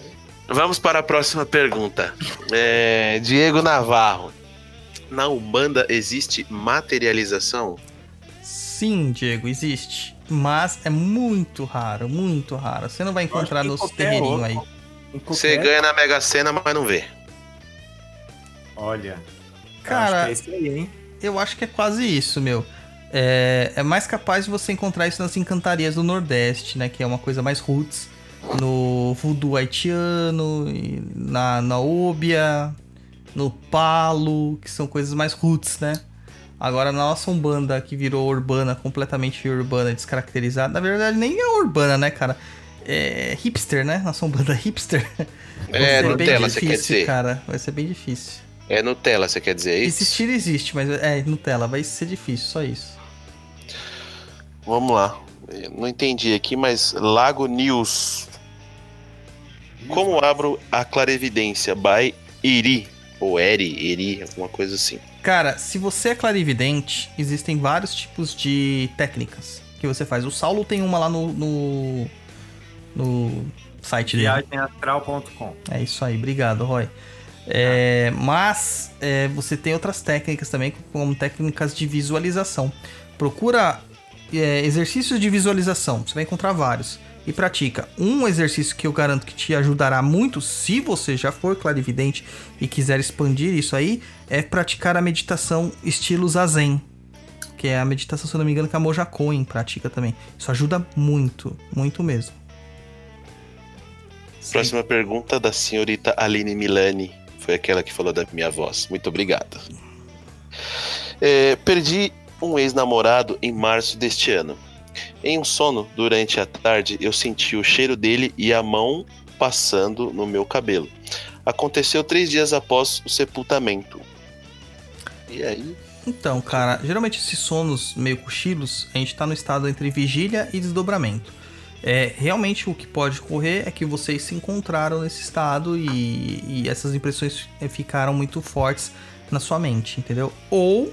Vamos para a próxima pergunta. É, Diego Navarro na Umbanda existe materialização? Sim, Diego, existe. Mas é muito raro, muito raro. Você não vai encontrar nos terreirinhos aí. Você ganha na Mega Sena, mas não vê. Olha. Cara, acho é aí, eu acho que é quase isso, meu. É, é, mais capaz de você encontrar isso nas encantarias do Nordeste, né? Que é uma coisa mais roots. No voodoo haitiano, na, na Óbia, no palo, que são coisas mais roots, né? Agora, na nossa Umbanda, que virou urbana, completamente urbana, descaracterizada, na verdade nem é urbana, né, cara? É hipster, né? Nossa Umbanda hipster. É, Nutella, você quer dizer. cara. Vai ser bem difícil. É Nutella, você quer dizer isso? Existir existe, mas é Nutella, vai ser difícil, só isso. Vamos lá. Eu não entendi aqui, mas Lago News. Como abro a clarevidência? By Iri. Ou Eri, Eri, alguma coisa assim. Cara, se você é clarividente, existem vários tipos de técnicas que você faz. O Saulo tem uma lá no, no, no site dele. Viagemastral.com. É isso aí, obrigado, Roy. É, mas é, você tem outras técnicas também, como técnicas de visualização. Procura é, exercícios de visualização, você vai encontrar vários e pratica. Um exercício que eu garanto que te ajudará muito, se você já for clarividente e quiser expandir isso aí, é praticar a meditação estilo Zazen. Que é a meditação, se eu não me engano, que a Moja Cohen pratica também. Isso ajuda muito, muito mesmo. Próxima Sim. pergunta da senhorita Aline Milani. Foi aquela que falou da minha voz. Muito obrigado. É, perdi um ex-namorado em março deste ano. Em um sono, durante a tarde, eu senti o cheiro dele e a mão passando no meu cabelo. Aconteceu três dias após o sepultamento. E aí? Então, cara, geralmente esses sonos meio cochilos, a gente tá no estado entre vigília e desdobramento. É, realmente o que pode ocorrer é que vocês se encontraram nesse estado e, e essas impressões ficaram muito fortes na sua mente, entendeu? Ou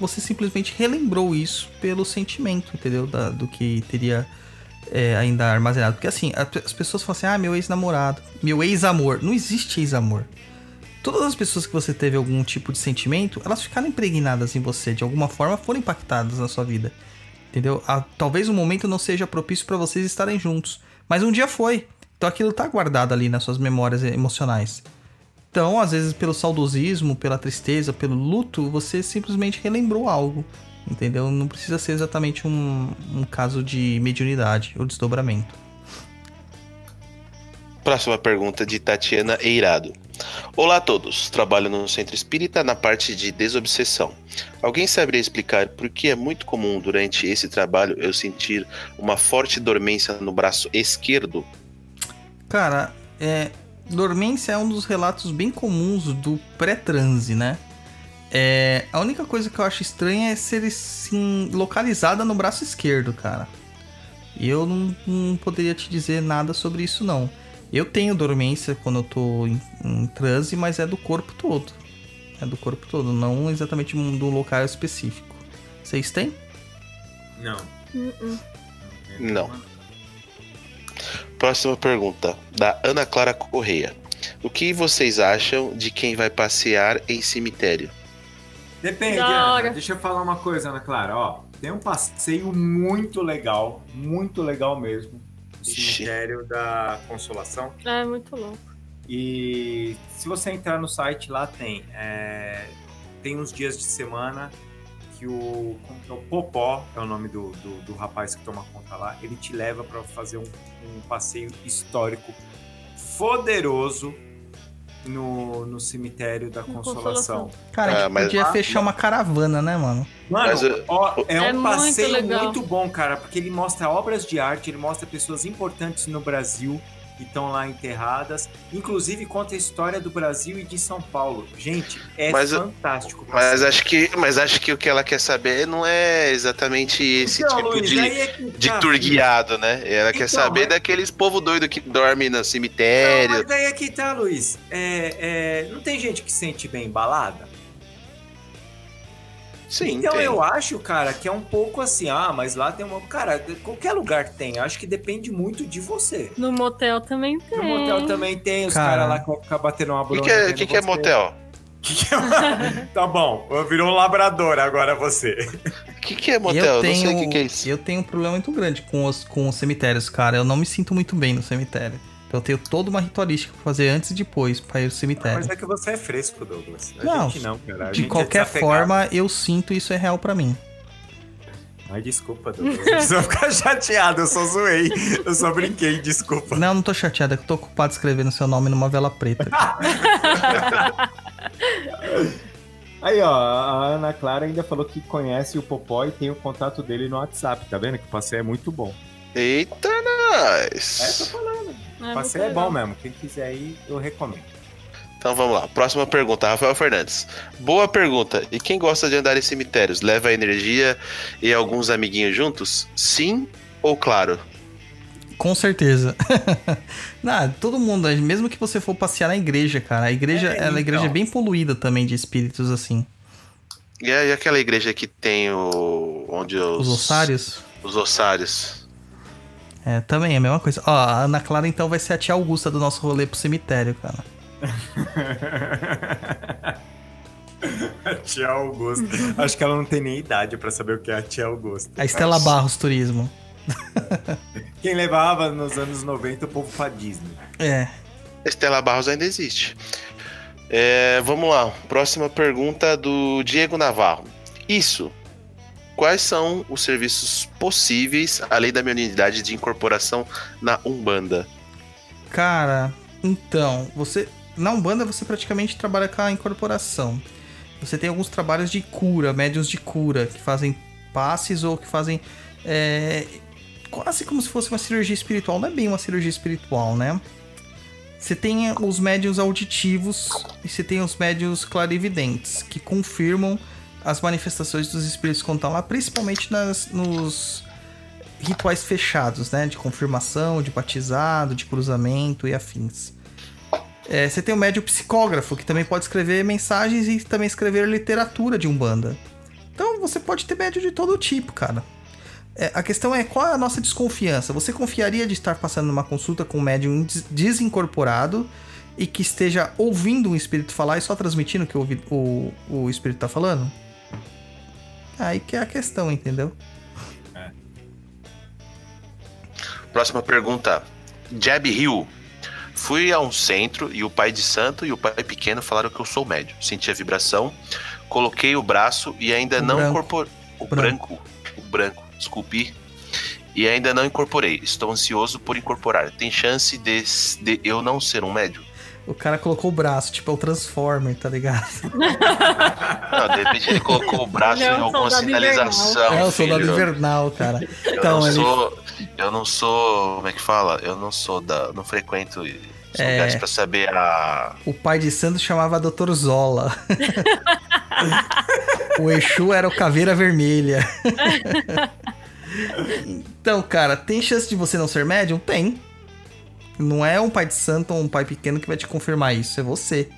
você simplesmente relembrou isso pelo sentimento, entendeu? Da, do que teria é, ainda armazenado. Porque assim, as pessoas falam assim: ah, meu ex-namorado, meu ex-amor. Não existe ex-amor. Todas as pessoas que você teve algum tipo de sentimento, elas ficaram impregnadas em você, de alguma forma foram impactadas na sua vida. Entendeu? Ah, talvez o momento não seja propício para vocês estarem juntos, mas um dia foi. Então aquilo tá guardado ali nas suas memórias emocionais. Então, às vezes, pelo saudosismo, pela tristeza, pelo luto, você simplesmente relembrou algo. Entendeu? Não precisa ser exatamente um, um caso de mediunidade ou desdobramento. Próxima pergunta de Tatiana Eirado. Olá a todos, trabalho no centro espírita na parte de desobsessão. Alguém saberia explicar por que é muito comum durante esse trabalho eu sentir uma forte dormência no braço esquerdo? Cara, é, dormência é um dos relatos bem comuns do pré-transe, né? É, a única coisa que eu acho estranha é ser assim, localizada no braço esquerdo, cara. Eu não, não poderia te dizer nada sobre isso, não. Eu tenho dormência quando eu tô em, em transe, mas é do corpo todo. É do corpo todo, não exatamente do local específico. Vocês têm? Não. Uh-uh. Não. Próxima pergunta, da Ana Clara Correia. O que vocês acham de quem vai passear em cemitério? Depende, Ana. Deixa eu falar uma coisa, Ana Clara. Ó, tem um passeio muito legal, muito legal mesmo. no Ixi. Cemitério da Consolação. É muito louco. E se você entrar no site lá tem é, tem uns dias de semana que o, é? o Popó é o nome do, do, do rapaz que toma conta lá. Ele te leva para fazer um, um passeio histórico poderoso no, no cemitério da Consolação. Consolação. Cara, a Ah, gente mas- podia fechar uma caravana, né, mano? Mano, Mas, uh, ó, é um É muito passeio legal. muito bom, cara, porque ele mostra obras de arte, ele mostra pessoas importantes no Brasil que estão lá enterradas, inclusive conta a história do Brasil e de São Paulo. Gente, é Mas fantástico. Mas acho que, mas acho que o que ela quer saber não é exatamente esse Então, tipo Luiz, de, é que de tá, tour filho. guiado, né? Ela quer Então, saber mas- daqueles povo doido que dorme no Não, cemitério. mas aí é que tá, Luiz. É, é, não tem gente que se sente bem embalada? Sim, então tem. eu acho, cara, que é um pouco assim, ah, mas lá tem uma. Cara, qualquer lugar tem. Acho que depende muito de você. No motel também tem. No motel também tem os Cara. caras lá que vão ficar batendo uma O que, bronca. que é, vendo que que é motel? Que que é- tá bom, virou um labrador agora você. O que, que é motel? eu Eu tenho, não sei o que, que é isso. Eu tenho um problema muito grande com os, com os cemitérios, cara. Eu não me sinto muito bem no cemitério. Então eu tenho toda uma ritualística pra fazer antes e depois pra ir ao cemitério. Mas é que você é fresco, Douglas. A Não, gente não, cara. A De gente é qualquer desapegado. forma, eu sinto isso é real pra mim. Ai, desculpa, Douglas. Não precisa ficar chateado, eu só zoei. Eu só brinquei, desculpa. Não, não tô chateado, é que eu tô ocupado escrevendo seu nome numa vela preta. Aí, ó, a Ana Clara ainda falou que conhece o Popó e tem o contato dele no WhatsApp, tá vendo? Que o passeio é muito bom. Eita, É, nós! tô falando. É passeio é bom mesmo. Quem quiser ir, eu recomendo. Então vamos lá. Próxima pergunta, Rafael Fernandes. Boa pergunta. E quem gosta de andar em cemitérios? Leva energia e alguns amiguinhos juntos? Sim ou claro? Com certeza. não, todo mundo, mesmo que você for passear na igreja, cara. A igreja, É, ela, a então. igreja é bem poluída também de espíritos assim. E, a- e aquela igreja que tem o. onde os. Os ossários. Os ossários. É, também é a mesma coisa. Ó, a Ana Clara então vai ser a tia Augusta do nosso rolê pro cemitério, cara. a tia Augusta. Acho que ela não tem nem idade pra saber o que é a tia Augusta. A Estela Barros Turismo. Quem levava nos anos 90 o povo pra Disney. É. Estela Barros ainda existe. É, vamos lá. Próxima pergunta do Diego Navarro. Isso. Quais são os serviços possíveis, além da minha unidade de incorporação na Umbanda? Cara, então, você. Na Umbanda você praticamente trabalha com a incorporação. Você tem alguns trabalhos de cura, médios de cura, que fazem passes ou que fazem. é, quase como se fosse uma cirurgia espiritual. Não é bem uma cirurgia espiritual, né? Você tem os médios auditivos e você tem os médios clarividentes, que confirmam as manifestações dos espíritos quando estão lá, principalmente nas, nos rituais fechados, né? De confirmação, de batizado, de cruzamento e afins. É, você tem o médio psicógrafo, que também pode escrever mensagens e também escrever literatura de Umbanda. Então você pode ter médio de todo tipo, cara. É, a questão é qual é a nossa desconfiança? Você confiaria de estar passando numa consulta com um médium des- desincorporado e que esteja ouvindo um espírito falar e só transmitindo o que o, o, o espírito tá falando? Aí que é a questão, entendeu? Próxima pergunta. Jab Hill. Fui a um centro e o pai de santo e o pai pequeno falaram que eu sou médio. Senti a vibração, coloquei o braço e ainda O não branco. incorporei. O Branco. branco. O branco, desculpe. e ainda não incorporei. Estou ansioso por incorporar. Tem chance de, de eu não ser um médium? O cara colocou o braço, tipo, é o Transformer, tá ligado? Não, de repente ele colocou o braço é em um alguma sinalização. é o soldado filho. invernal, cara. Eu Então, não ele- sou. Eu não sou. Como é que fala? Eu não sou da. Não frequento os É. lugares pra saber a. O pai de Santos chamava Dr. Zola. o Exu era o Caveira Vermelha. então, cara, tem chance de você não ser médium? Tem. Não é um pai de santo ou um pai pequeno que vai te confirmar isso, é você.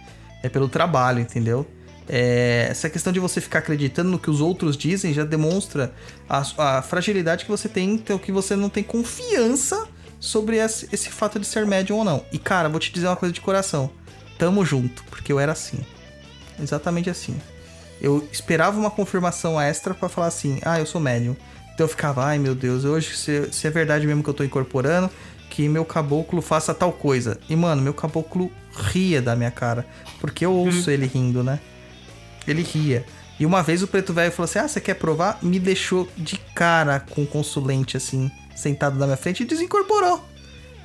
É pelo trabalho, entendeu? É, essa questão de você ficar acreditando no que os outros dizem já demonstra a, a fragilidade que você tem, então que você não tem confiança sobre esse, esse fato de ser médium ou não. E cara, vou te dizer uma coisa de coração. Tamo junto, porque eu era assim. Exatamente assim. Eu esperava uma confirmação extra pra falar assim: ah, eu sou médium. Então eu ficava, ai meu Deus, hoje se, se é verdade mesmo que eu tô incorporando, que meu caboclo faça tal coisa. E mano, meu caboclo ria da minha cara, porque eu ouço ele rindo, né? Ele ria. E uma vez o preto velho falou assim: ah, você quer provar? Me deixou de cara com o consulente assim, sentado na minha frente e desincorporou.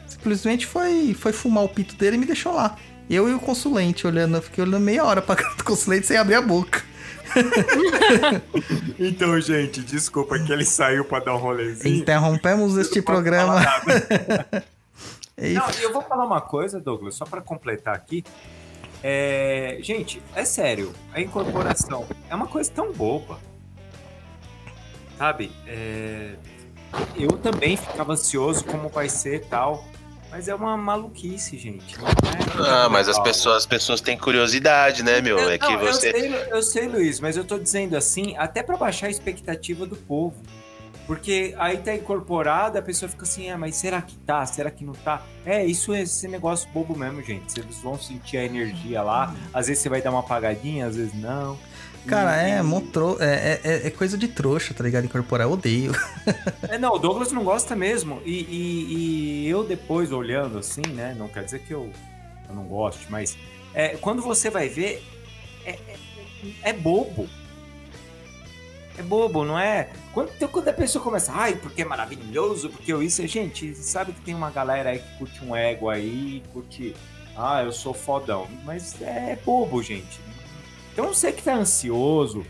Simplesmente foi, foi fumar o pito dele e me deixou lá. Eu e o consulente olhando, eu fiquei olhando meia hora pra cara do consulente sem abrir a boca. Então, gente, desculpa que ele saiu pra dar um rolezinho. Interrompemos este programa. E Não, eu vou falar uma coisa, Douglas, só pra completar aqui. É, gente, é sério, a incorporação é uma coisa tão boba. Sabe? É, eu também ficava ansioso como vai ser e tal. Mas é uma maluquice, gente. não é Ah, mas as pessoas, as pessoas têm curiosidade, né, meu? Eu- É que não, você. Eu sei, eu sei, Luiz, mas eu tô dizendo assim, até pra baixar a expectativa do povo. Porque aí tá incorporado, a pessoa fica assim, ah, mas será que tá? Será que não tá? É, isso é esse negócio bobo mesmo, gente. Vocês vão sentir a energia lá. Às vezes você vai dar uma apagadinha, às vezes não. Cara, E- é, motro... é, é, é coisa de trouxa, tá ligado? Incorporar, eu odeio. É, não, o Douglas não gosta mesmo. E, e- e eu depois olhando assim, né? Não quer dizer que eu, eu não goste, mas é, quando você vai ver, é, é- é bobo. É bobo, não é? Quando, então, quando a pessoa começa, ai, porque é maravilhoso, porque eu isso, gente, sabe que tem uma galera aí que curte um ego aí, curte, ah, eu sou fodão. Mas é bobo, gente. Então você que tá ansioso,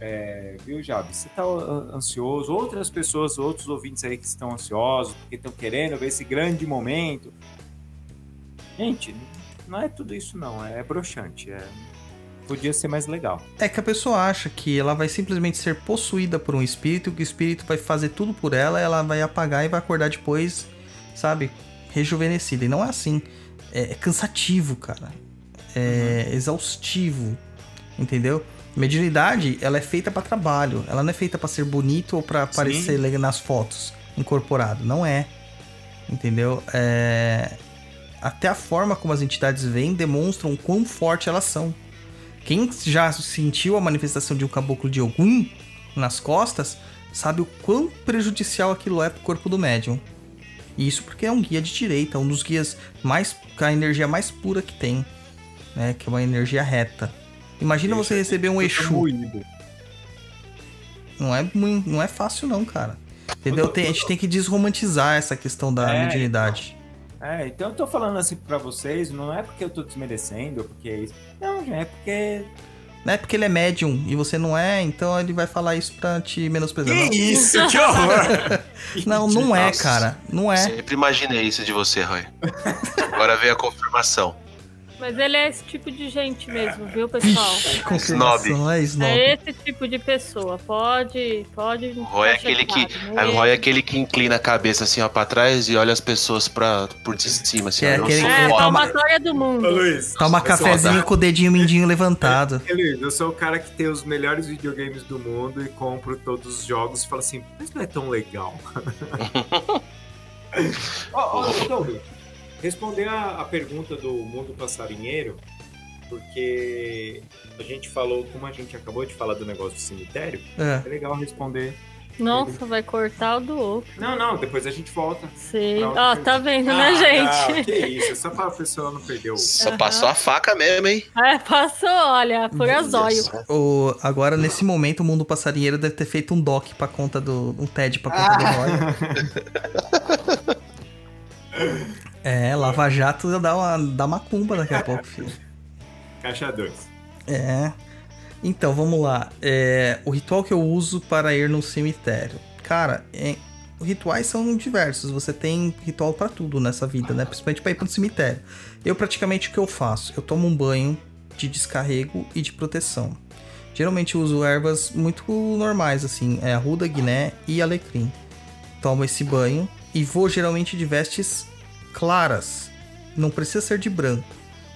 é, viu, Jabi? Você tá uh, ansioso, outras pessoas, outros ouvintes aí que estão ansiosos, porque estão querendo ver esse grande momento. Gente, não é tudo isso não, é broxante, é... Podia ser mais legal. É que a pessoa acha que ela vai simplesmente ser possuída por um espírito, que o espírito vai fazer tudo por ela, ela vai apagar e vai acordar depois, sabe, rejuvenescida. E não é assim. É, é cansativo, cara. É exaustivo. Entendeu? Mediunidade, ela é feita pra trabalho. Ela não é feita pra ser bonito ou pra aparecer nas fotos incorporado. Não é. Entendeu? É... Até a forma como as entidades vêm demonstram quão forte elas são. Quem já sentiu a manifestação de um caboclo de Ogum nas costas, sabe o quão prejudicial aquilo é pro corpo do médium. E isso porque é um guia de direita, um dos guias mais. com a energia mais pura que tem. Né? Que é uma energia reta. Imagina você receber um Exu. Não é, não é fácil, não, cara. Entendeu? Tem- a gente tem que desromantizar essa questão da É, mediunidade. É, então eu tô falando assim pra vocês, não é porque eu tô desmerecendo, porque é isso. Não, é porque. Não é porque ele é médium e você não é, então ele vai falar isso pra te menosprezar. Não, isso, que horror! não, não é, Nossa. cara. Não é. Sempre imaginei isso de você, Roy. Agora veio a confirmação. Mas ele é esse tipo de gente mesmo, viu, pessoal? Vixe, confirmação, é snob. É esse tipo de pessoa. Pode, pode. O Roy é aquele que. né? Roy é aquele que inclina a cabeça assim, ó, pra trás e olha as pessoas pra, por de cima, assim, Que é ó, aquele- sou É, palmatória do Ô, mundo. Luiz. Toma sou- cafezinho com o dedinho mindinho levantado. Ô, Luiz, eu sou o cara que tem os melhores videogames do mundo e compro todos os jogos e falo assim, mas não é tão legal. Ó, ó, Douglas, responder a, a pergunta do mundo passarinheiro, porque a gente falou, como a gente acabou de falar do negócio do cemitério, É. é legal responder Nossa, vai cortar o do outro. Não, não, depois a gente volta. Pra Ó, outra tá vendo, né, Ah, gente? Não, que isso, é só pra pessoa não perder o. Só passou a faca mesmo, hein? É, passou, olha, por azóio. O, agora, nesse momento, o mundo passarinheiro deve ter feito um doc pra conta do. um TED pra conta do Roy. É, Lava Jato dá uma, dá macumba daqui a pouco, filho. Caixa 2. É. Então, vamos lá. É, o ritual que eu uso para ir no cemitério. Cara, é, rituais são diversos. Você tem ritual para tudo nessa vida, né? Principalmente para ir para o cemitério. Eu praticamente o que eu faço? Eu tomo um banho de descarrego e de proteção. Geralmente eu uso ervas muito normais, assim, é arruda, guiné e alecrim. Tomo esse banho e vou geralmente de vestes claras. Não precisa ser de branco,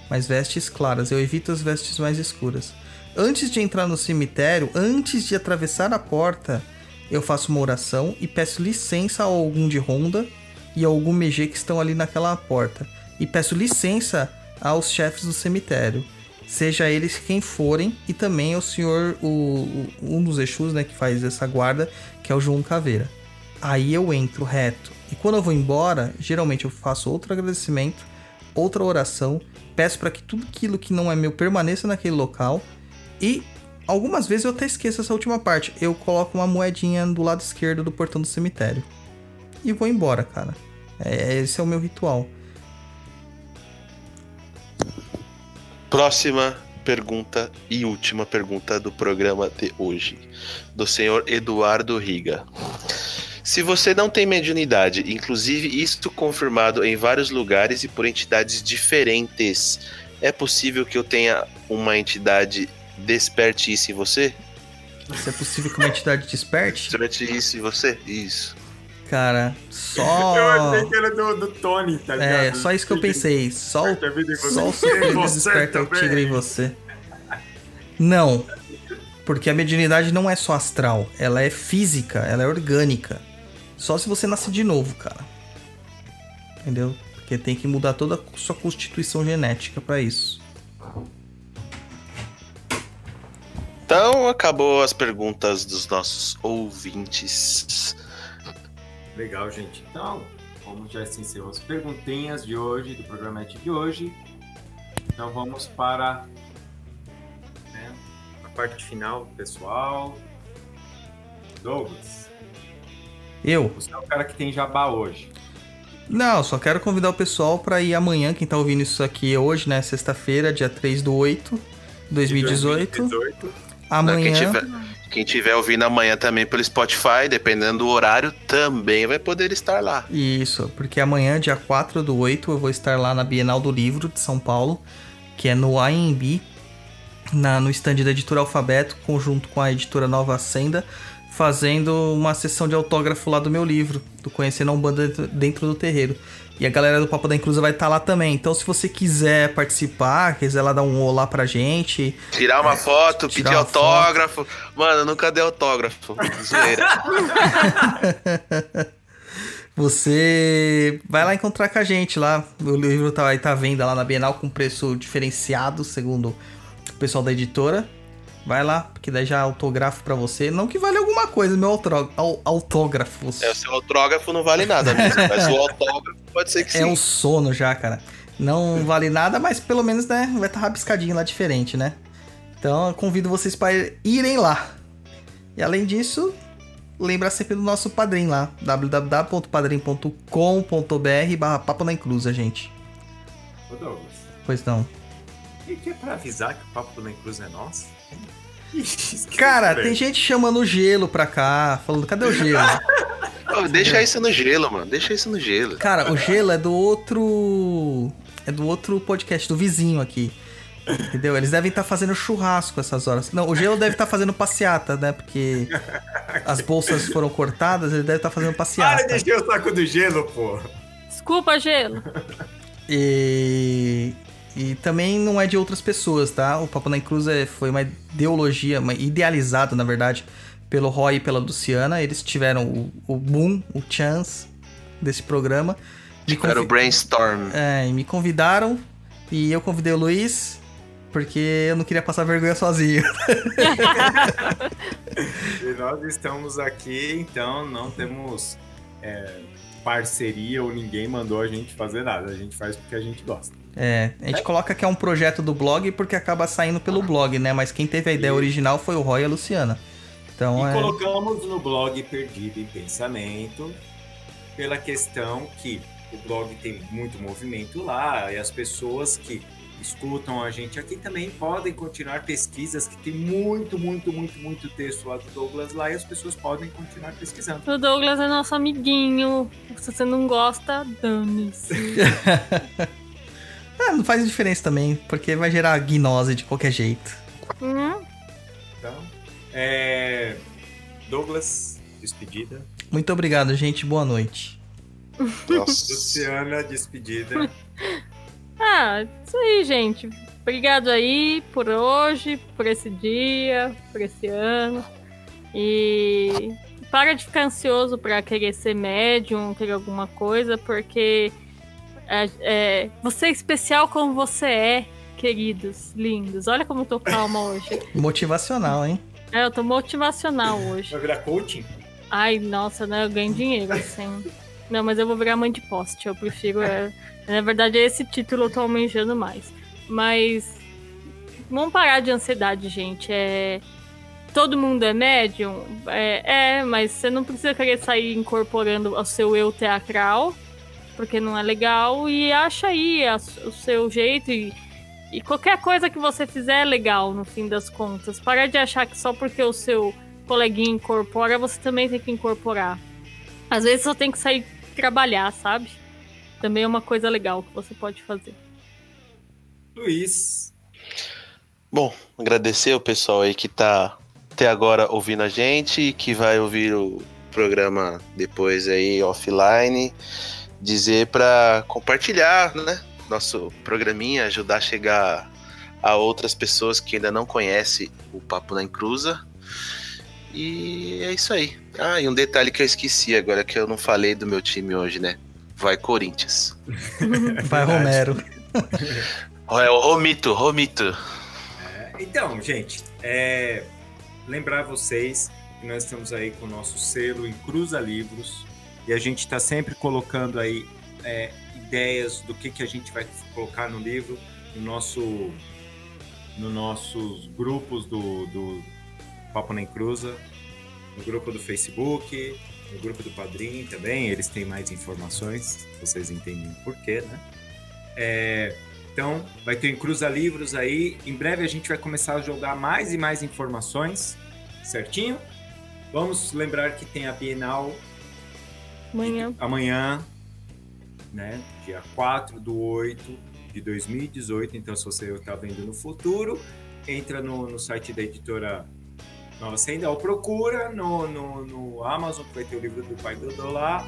mas vestes claras. Eu evito as vestes mais escuras. Antes de entrar no cemitério, antes de atravessar a porta, eu faço uma oração e peço licença a algum de ronda e a algum MG que estão ali naquela porta. E peço licença aos chefes do cemitério, seja eles quem forem, e também ao senhor, o, um dos Exus, né, que faz essa guarda, que é o João Caveira. Aí eu entro reto. E quando eu vou embora, geralmente eu faço outro agradecimento, outra oração, peço para que tudo aquilo que não é meu permaneça naquele local e algumas vezes eu até esqueço essa última parte. Eu coloco uma moedinha do lado esquerdo do portão do cemitério. E vou embora, cara. É, esse é o meu ritual. Próxima pergunta e última pergunta do programa de hoje, do senhor Eduardo Riga. Se você não tem mediunidade, inclusive isto confirmado em vários lugares e por entidades diferentes, é possível que eu tenha uma entidade desperte isso em você? Se é possível que uma entidade desperte, Desperte isso em você? Isso. cara, só. Eu achei que era do, do Tony, tá ligado? É, só isso que eu pensei. Só o. Só o desperta o tigre em você. Não. Porque a mediunidade não é só astral. Ela é física, ela é orgânica. Só se você nascer de novo, cara. Entendeu? Porque tem que mudar toda a sua constituição genética pra isso. Então acabou as perguntas dos nossos ouvintes. Legal, gente. Então, como já se encerrou as perguntinhas de hoje, do programa de hoje, então vamos para né, a parte final, pessoal. Douglas, Eu? você é o cara que tem jabá hoje. Não, só quero convidar o pessoal pra ir amanhã, quem tá ouvindo isso aqui hoje, né? Sexta-feira, dia 3 do 8 de 2018. 2018. Amanhã. Quem tiver, quem tiver ouvindo amanhã também pelo Spotify, dependendo do horário, também vai poder estar lá. Isso, porque amanhã, dia 4 do 8, eu vou estar lá na Bienal do Livro de São Paulo, que é no AMB, na, no stand da editora Alfabeto, conjunto com a editora Nova Senda, fazendo uma sessão de autógrafo lá do meu livro, do Conhecendo a Umbanda dentro, do terreiro. E a galera do Papo da Inclusa vai estar lá também. Então, se você quiser participar, quiser lá dar um olá pra gente, Tirar uma foto, tirar pedir uma autógrafo. Mano, eu nunca dei autógrafo. Zoeira. Você vai lá encontrar com a gente lá. O livro tá, vai tá à venda lá na Bienal com preço diferenciado, segundo o pessoal da editora. Vai lá, porque daí já autografo pra você. Não que vale alguma coisa, meu autógrafo. É, o seu autógrafo não vale nada mesmo, mas o autógrafo pode ser que É sim. um sono já, cara. Não vale nada, mas pelo menos, né, vai estar rabiscadinho lá diferente, né? Então, eu convido vocês para irem lá. E além disso, lembra sempre do nosso padrinho lá, www.padrim.com.br barra papo na inclusa, gente. Ô, Douglas, Pois não. e que é pra avisar que o Papo do Inclus é nosso? Cara, tem gente chamando gelo pra cá, falando, cadê o gelo? Ô, deixa isso no gelo, mano. Deixa isso no gelo. Cara, o gelo é do outro. É do outro podcast, do vizinho aqui. Entendeu? Eles devem estar fazendo churrasco essas horas. Não, o gelo deve estar fazendo passeata, né? Porque as bolsas foram cortadas, ele deve estar fazendo Para passeata. de encher o saco do gelo, pô. Desculpa, gelo. E. E também não é de outras pessoas, tá? O Papo na Cruz é- foi uma ideologia, uma idealizado, na verdade, pelo Roy e pela Luciana. Eles tiveram o, o boom, o chance desse programa. Me Era o convi- brainstorm. É, e me convidaram e eu convidei o Luiz porque eu não queria passar vergonha sozinho. E nós estamos aqui, então não temos é, parceria ou ninguém mandou a gente fazer nada. A gente faz porque a gente gosta. É, a gente coloca que é um projeto do blog porque acaba saindo pelo blog, né? Mas quem teve a ideia Isso. original foi o Roy e a Luciana. Então E é. colocamos no blog Perdido em Pensamento pela questão que o blog tem muito movimento lá e as pessoas que escutam a gente aqui também podem continuar pesquisas que tem muito, muito, muito, muito texto lá do Douglas lá e as pessoas podem continuar pesquisando. O Douglas é nosso amiguinho. Se você não gosta, dane-se. Ah, não faz diferença também, porque vai gerar gnose de qualquer jeito. Hum, Então, é... Douglas, despedida. Muito obrigado, gente. Boa noite. Nossa. Luciana, despedida. Ah, isso aí, gente. Obrigado aí por hoje, por esse dia, por esse ano. E para de ficar ansioso para querer ser médium, querer alguma coisa, porque é, é, você é especial como você é, queridos, lindos. Olha como eu tô calma hoje. Motivacional, hein? É, eu tô motivacional hoje. Vai virar coaching? Ai, nossa, né? Eu ganho dinheiro, assim. Não, mas eu vou virar mãe de poste. Eu prefiro. é, Na verdade, é esse título eu tô almejando mais. Mas. Vamos parar de ansiedade, gente. É. Todo mundo é médium? É, é, mas você não precisa querer sair incorporando o seu eu teatral, porque não é legal. E acha aí a- o seu jeito. E, e qualquer coisa que você fizer é legal, no fim das contas. Para de achar que só porque o seu coleguinha incorpora, você também tem que incorporar. Às vezes só tem que sair trabalhar, sabe? Também é uma coisa legal que você pode fazer. Luiz. Bom, agradecer o pessoal aí que tá até agora ouvindo a gente e que vai ouvir o programa depois aí offline. Dizer para compartilhar, né? Nosso programinha, ajudar a chegar a outras pessoas que ainda não conhecem o Papo na Encruza. E é isso aí. Ah, e um detalhe que eu esqueci agora que eu não falei do meu time hoje, né? Vai Corinthians. Vai, Romero. É o Romito, Romito. Então, gente, é, lembrar vocês que nós estamos aí com o nosso selo em Cruza Livros e a gente está sempre colocando aí é, ideias do que, que a gente vai colocar no livro, no nosso, no nossos grupos do, do Papo Nem Cruza, no grupo do Facebook, no grupo do Padrim também, eles têm mais informações, vocês entendem por quê, né? É, então, vai ter em Cruza Livros aí. Em breve a gente vai começar a jogar mais e mais informações, certinho? Vamos lembrar que tem a Bienal Amanhã. amanhã, né? Dia 4 do 8 de 2018. Então, se você está vendo no futuro, entra no, no site da editora Nova Senda ou procura no, no, no Amazon, que vai ter o livro do Pai Dodô lá.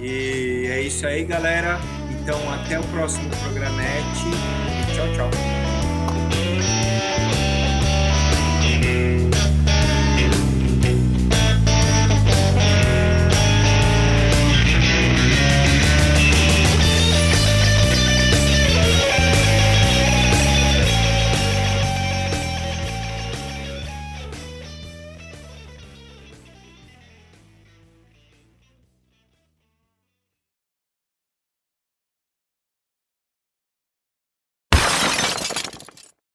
E é isso aí, galera. Então, até o próximo programete.